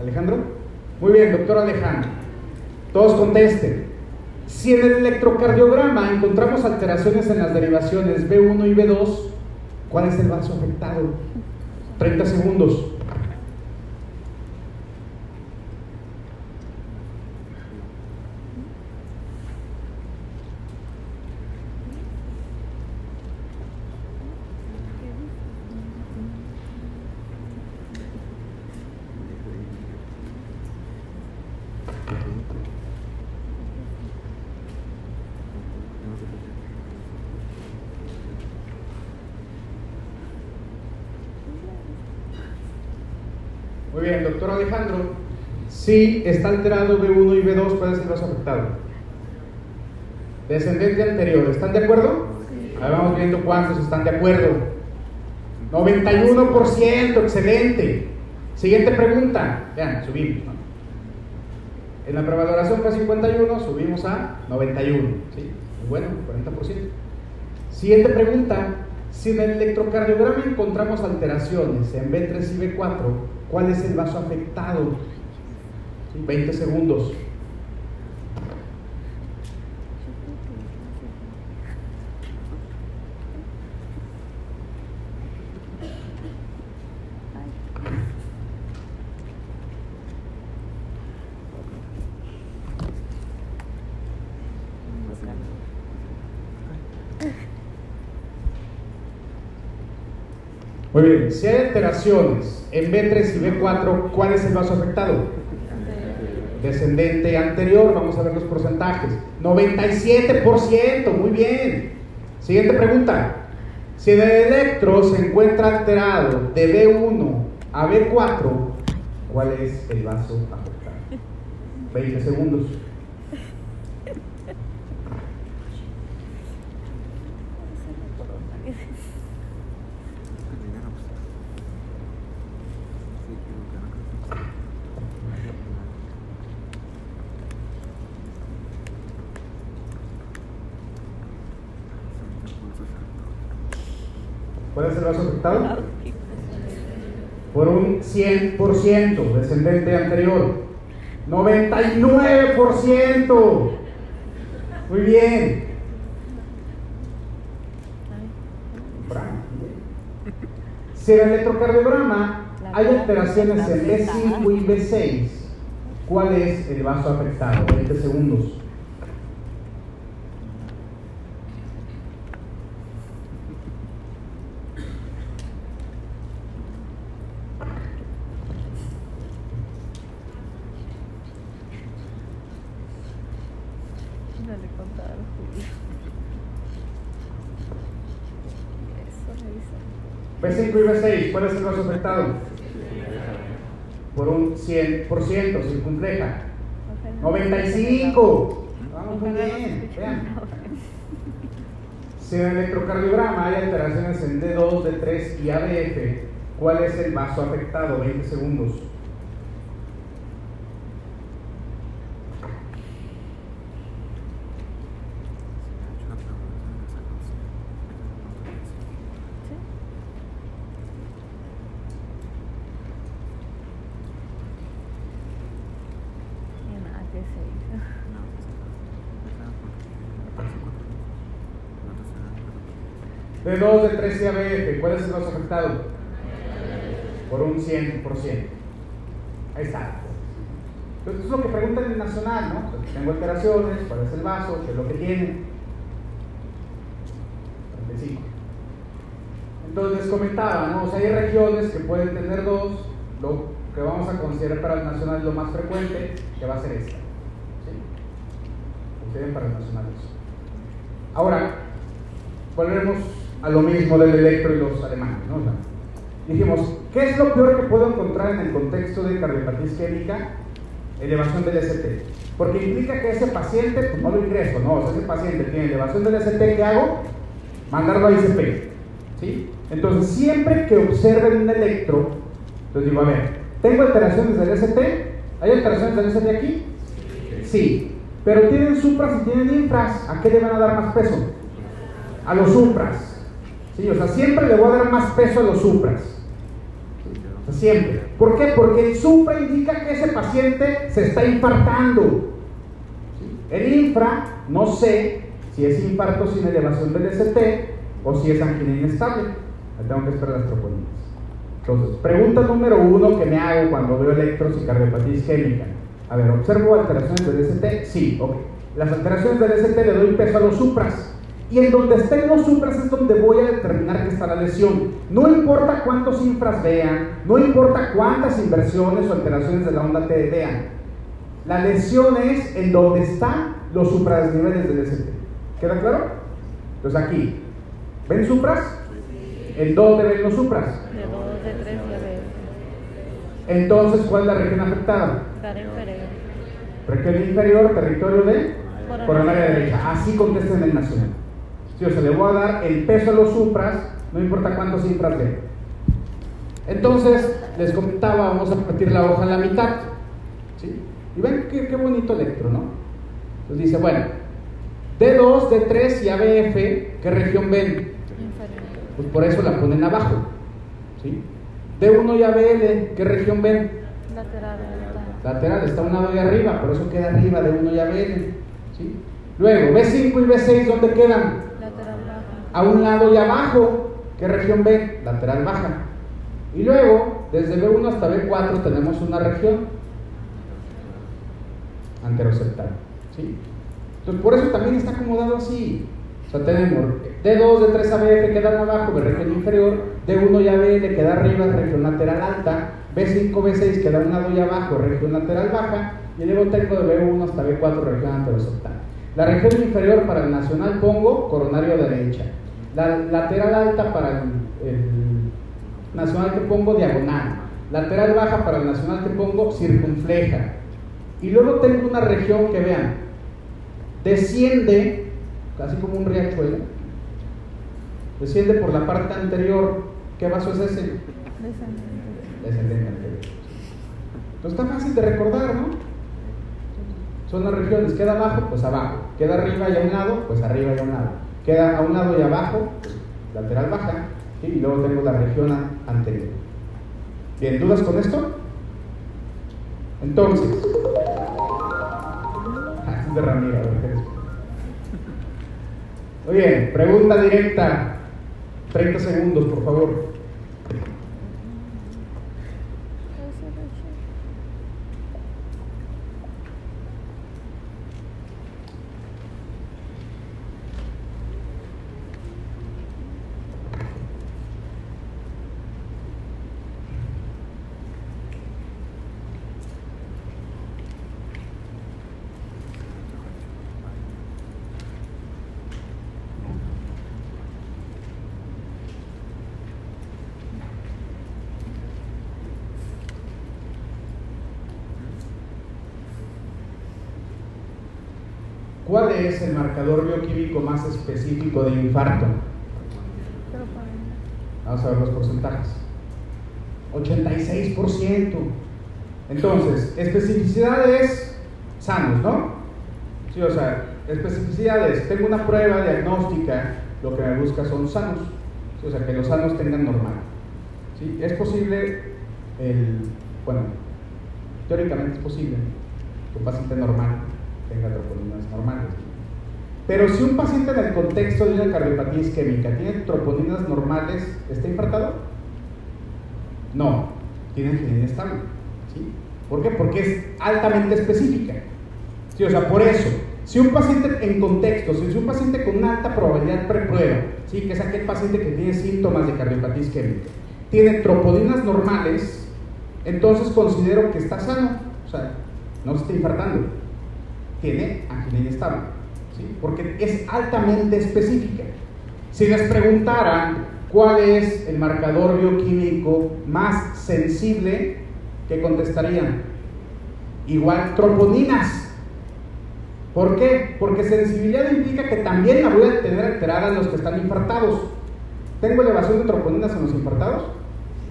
Alejandro. Muy bien, doctor Alejandro. Todos contesten. Si en el electrocardiograma encontramos alteraciones en las derivaciones B1 y B2, ¿cuál es el vaso afectado? 30 segundos. doctor Alejandro, si está alterado B1 y B2, puede ser más afectado. Descendente anterior, ¿están de acuerdo? Ahí vamos viendo cuántos están de acuerdo. 91%, excelente. Siguiente pregunta. Vean, subimos. En la prevaloración fue 51, subimos a 91. ¿sí? Bueno, 40%. Siguiente pregunta. Si en el electrocardiograma encontramos alteraciones en B3 y B4, ¿Cuál es el vaso afectado? 20 segundos. Muy bien, si hay alteraciones en B3 y B4, ¿cuál es el vaso afectado? Descendente anterior, vamos a ver los porcentajes. 97%, muy bien. Siguiente pregunta. Si el electro se encuentra alterado de B1 a B4, ¿cuál es el vaso afectado? 20 segundos. ¿Cuál es el vaso afectado? Por un 100% descendente anterior. 99%. Muy bien. Si en el electrocardiograma hay alteraciones en B5 y B6, ¿cuál es el vaso afectado? 20 segundos. 5 y B6, ¿cuál es el más afectado? Por un 100%, circunfleja. 95. Vamos muy bien. Vean. Si en el electrocardiograma hay alteraciones en D2, D3 y ADF, ¿cuál es el vaso afectado? 20 segundos. D2, D3 y ABF, ¿cuál es el vaso afectado? Por un 100%. Ahí está. Entonces, es lo que preguntan en el nacional, ¿no? Sea, tengo alteraciones, ¿cuál es el vaso? ¿Qué es lo que tiene? 35. Entonces comentaba, ¿no? O sea, hay regiones que pueden tener dos, lo que vamos a considerar para el nacional lo más frecuente, que va a ser esta. ¿Sí? Consideren para el nacional eso. Ahora, volvemos a lo mismo del electro y los alemanes, ¿no? Dijimos, ¿qué es lo peor que puedo encontrar en el contexto de cardiopatía isquémica? Elevación del ST. Porque implica que ese paciente, pues no lo ingreso, no, o ese paciente tiene elevación del ST, ¿qué hago? Mandarlo a ICP. ¿Sí? Entonces, siempre que observen un electro, les digo, a ver, ¿tengo alteraciones del ST? ¿Hay alteraciones del ST aquí? Sí. Pero tienen supras y tienen infras, ¿a qué le van a dar más peso? A los supras. ¿Sí? O sea, siempre le voy a dar más peso a los supras. O sea, siempre. ¿Por qué? Porque el supra indica que ese paciente se está infartando. El infra, no sé si es infarto sin elevación del ST o si es angina inestable. Ahí tengo que esperar las troponinas. Entonces, pregunta número uno que me hago cuando veo electros y cardiopatía isquémica. A ver, ¿observo alteraciones del ST? Sí, ok. Las alteraciones del ST le doy peso a los supras. Y en donde estén los supras es donde voy a determinar que está la lesión. No importa cuántos infras vean, no importa cuántas inversiones o alteraciones de la onda T vean. La lesión es en donde están los supradesniveles del ST. ¿Queda claro? Entonces aquí, ¿ven supras? ¿En dónde ven los supras? De 2, de 3 y a ver. Entonces, ¿cuál es la región afectada? Región inferior, territorio de Coronaria. derecha. Así contesta en el nacional. Sí, o sea, le voy a dar el peso a los supras, no importa cuántos infras ven. Entonces, les comentaba, vamos a partir la hoja a la mitad. ¿sí? Y ven qué, qué bonito electro, ¿no? Entonces dice, bueno, D2, D3 y ABF, ¿qué región ven? Inferior. Pues por eso la ponen abajo. ¿sí? D1 y ABL, ¿qué región ven? Lateral. lateral. Está un lado de arriba, por eso queda arriba D1 y ABL. ¿sí? Luego, B5 y B6, ¿dónde quedan? A un lado y abajo. ¿Qué región ven? Lateral baja. Y luego, desde B1 hasta B4 tenemos una región anteroseptal. ¿sí? Entonces, por eso también está acomodado así. O sea, tenemos D2, D3 ABF quedan abajo, de región inferior, D1 y ABL queda arriba, región lateral alta, B5, B6 queda un lado y abajo, región lateral baja, y luego tengo de B1 hasta B4, región anteroseptal. La región inferior para el nacional pongo coronario derecha. La lateral alta para el, el nacional que pongo diagonal. Lateral baja para el nacional que pongo circunfleja. Y luego tengo una región que vean, desciende, casi como un riachuelo, desciende por la parte anterior. ¿Qué vaso es ese? Descendente. Descendente anterior. Entonces está fácil de recordar, ¿no? Son las regiones, queda abajo, pues abajo. Queda arriba y a un lado, pues arriba y a un lado. Queda a un lado y abajo, pues lateral baja. Y luego tengo la región anterior. Bien, ¿dudas con esto? Entonces. *laughs* Ah, es de Ramiro. Muy bien, pregunta directa. 30 segundos, por favor. ¿Cuál es el marcador bioquímico más específico de infarto? Troponina. Vamos a ver los porcentajes. 86%. Entonces, especificidades sanos, ¿no? Sí, o sea, especificidades. Tengo una prueba diagnóstica, lo que me busca son sanos. O sea, que los sanos tengan normal. ¿Sí? Es posible, el, bueno, teóricamente es posible que un paciente normal tenga troponinas normales. Pero si un paciente en el contexto de una cardiopatía isquémica tiene troponinas normales, ¿está infartado? No, tiene angiología estable. ¿sí? ¿Por qué? Porque es altamente específica. Sí, o sea, por eso, si un paciente en contexto, si es un paciente con una alta probabilidad preprueba, ¿sí? que es aquel paciente que tiene síntomas de cardiopatía isquémica, tiene troponinas normales, entonces considero que está sano, o sea, no se está infartando, tiene angina estable, porque es altamente específica. Si les preguntaran cuál es el marcador bioquímico más sensible, ¿qué contestarían? Igual troponinas. ¿Por qué? Porque sensibilidad implica que también la voy a tener alterada en los que están infartados. ¿Tengo elevación de troponinas en los infartados?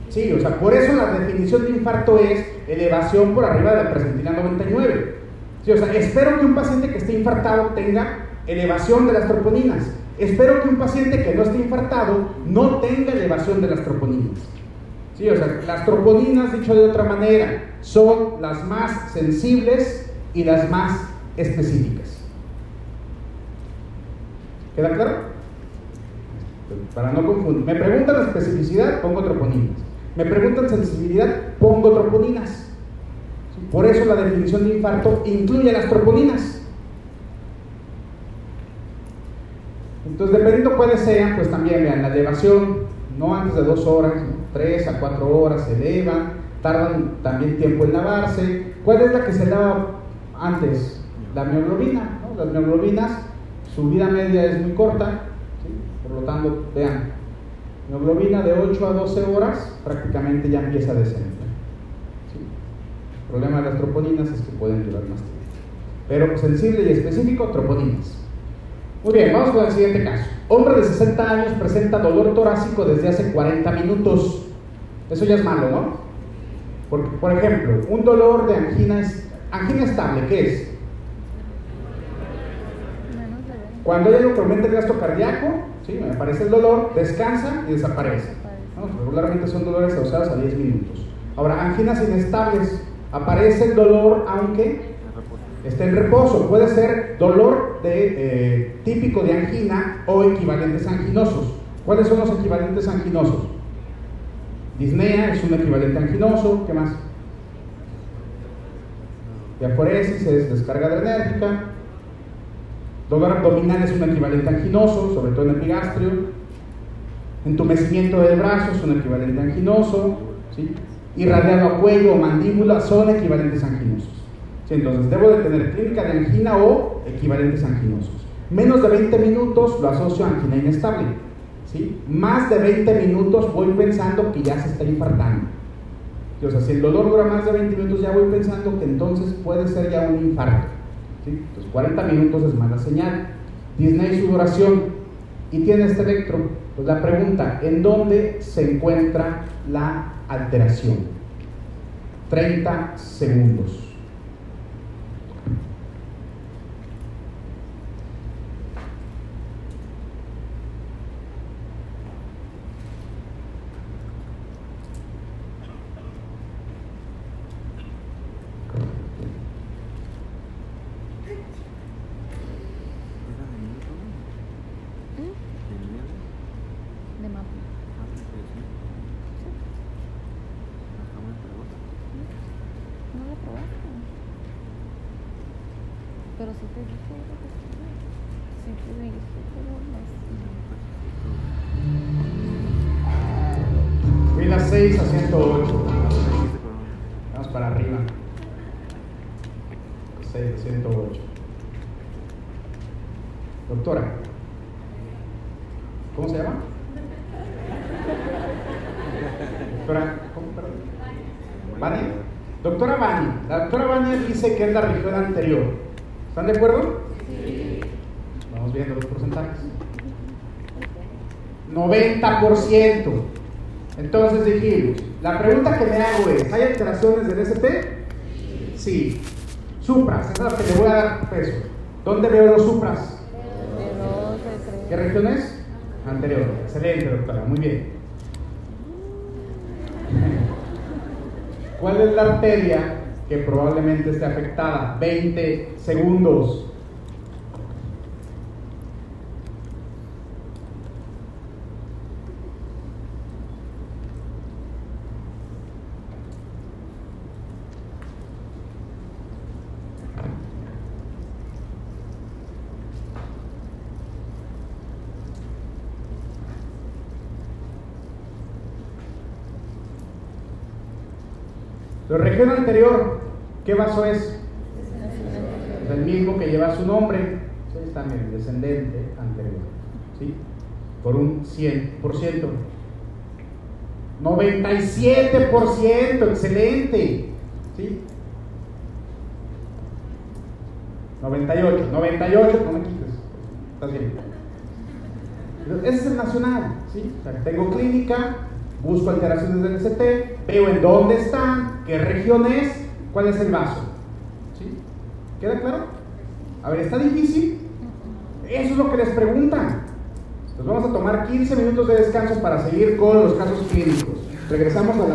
Sí, o sea, por eso la definición de infarto es elevación por arriba de la presentina 99. Espero que un paciente que esté infartado tenga elevación de las troponinas. Espero que un paciente que no esté infartado no tenga elevación de las troponinas. Las troponinas, dicho de otra manera, son las más sensibles y las más específicas. ¿Queda claro? Para no confundir. Me preguntan especificidad, pongo troponinas. Me preguntan sensibilidad, pongo troponinas. Por eso la definición de infarto incluye las troponinas. Entonces, dependiendo cuáles sean, pues también vean, la elevación, no antes de dos horas, tres a cuatro horas se elevan, tardan también tiempo en lavarse. ¿Cuál es la que se lava antes? La mioglobina, ¿no? Las mioglobinas, su vida media es muy corta, por lo tanto, vean, mioglobina de 8 a 12 horas prácticamente ya empieza a descender. Problema de las troponinas es que pueden durar más tiempo. Pero sensible y específico, troponinas. Muy bien, vamos con el siguiente caso. Hombre de 60 años presenta dolor torácico desde hace 40 minutos. Eso ya es malo, ¿no? Porque, por ejemplo, un dolor de angina, angina estable, ¿qué es? Menos de 20. Cuando algo que aumenta el gasto cardíaco, ¿sí? me aparece el dolor, descansa y desaparece. ¿no? Regularmente son dolores asociados a 10 minutos. Ahora, anginas inestables, aparece el dolor aunque esté en reposo. Puede ser dolor de, eh, típico de angina o equivalentes anginosos. ¿Cuáles son los equivalentes anginosos? Disnea es un equivalente anginoso. ¿Qué más? Diaforesis es descarga adrenérgica. Dolor abdominal es un equivalente anginoso, sobre todo en epigastrio. Entumecimiento del brazo es un equivalente anginoso. ¿sí? Irradiado a cuello o mandíbula son equivalentes anginosos. Entonces, debo de tener clínica de angina o equivalentes anginosos. Menos de 20 minutos lo asocio a angina inestable. ¿sí? Más de 20 minutos voy pensando que ya se está infartando. O sea, si el dolor dura más de 20 minutos, ya voy pensando que entonces puede ser ya un infarto. Entonces, 40 minutos es mala señal. Disney sudoración y tiene este electro. Pues la pregunta, ¿en dónde se encuentra la alteración? 30 segundos. De mapa. No lo probaste. Pero si te dije lo que estuve. Si te dije pero Fui las 6 a 108. Vamos para arriba. 6 a 108. Doctora. ¿Cómo se llama? Doctora, ¿cómo, perdón? Vani. Doctora Vani. La doctora Vani dice que es la región anterior. ¿Están de acuerdo? Sí. Vamos viendo los porcentajes. 90%. Entonces dijimos, la pregunta que me hago es, ¿hay alteraciones del ST? Sí. Supras, esa es la que le voy a dar peso. ¿Dónde veo los supras? ¿Qué región es? Anterior. Excelente, doctora. Muy bien. *laughs* ¿Cuál es la arteria que probablemente esté afectada? 20 segundos. La región anterior, ¿qué vaso es? Es el mismo que lleva su nombre. Sí, está bien, descendente anterior. ¿Sí? Por un 100%. 97%, excelente. ¿Sí? 98, 98, no me quites. Estás bien. Ese es el nacional, ¿sí? O sea, tengo clínica, busco alteraciones del ST, veo en dónde están, qué región es, cuál es el vaso. ¿Sí? ¿Queda claro? A ver, ¿está difícil? Eso es lo que les preguntan. Nos vamos a tomar 15 minutos de descanso para seguir con los casos clínicos. Regresamos a las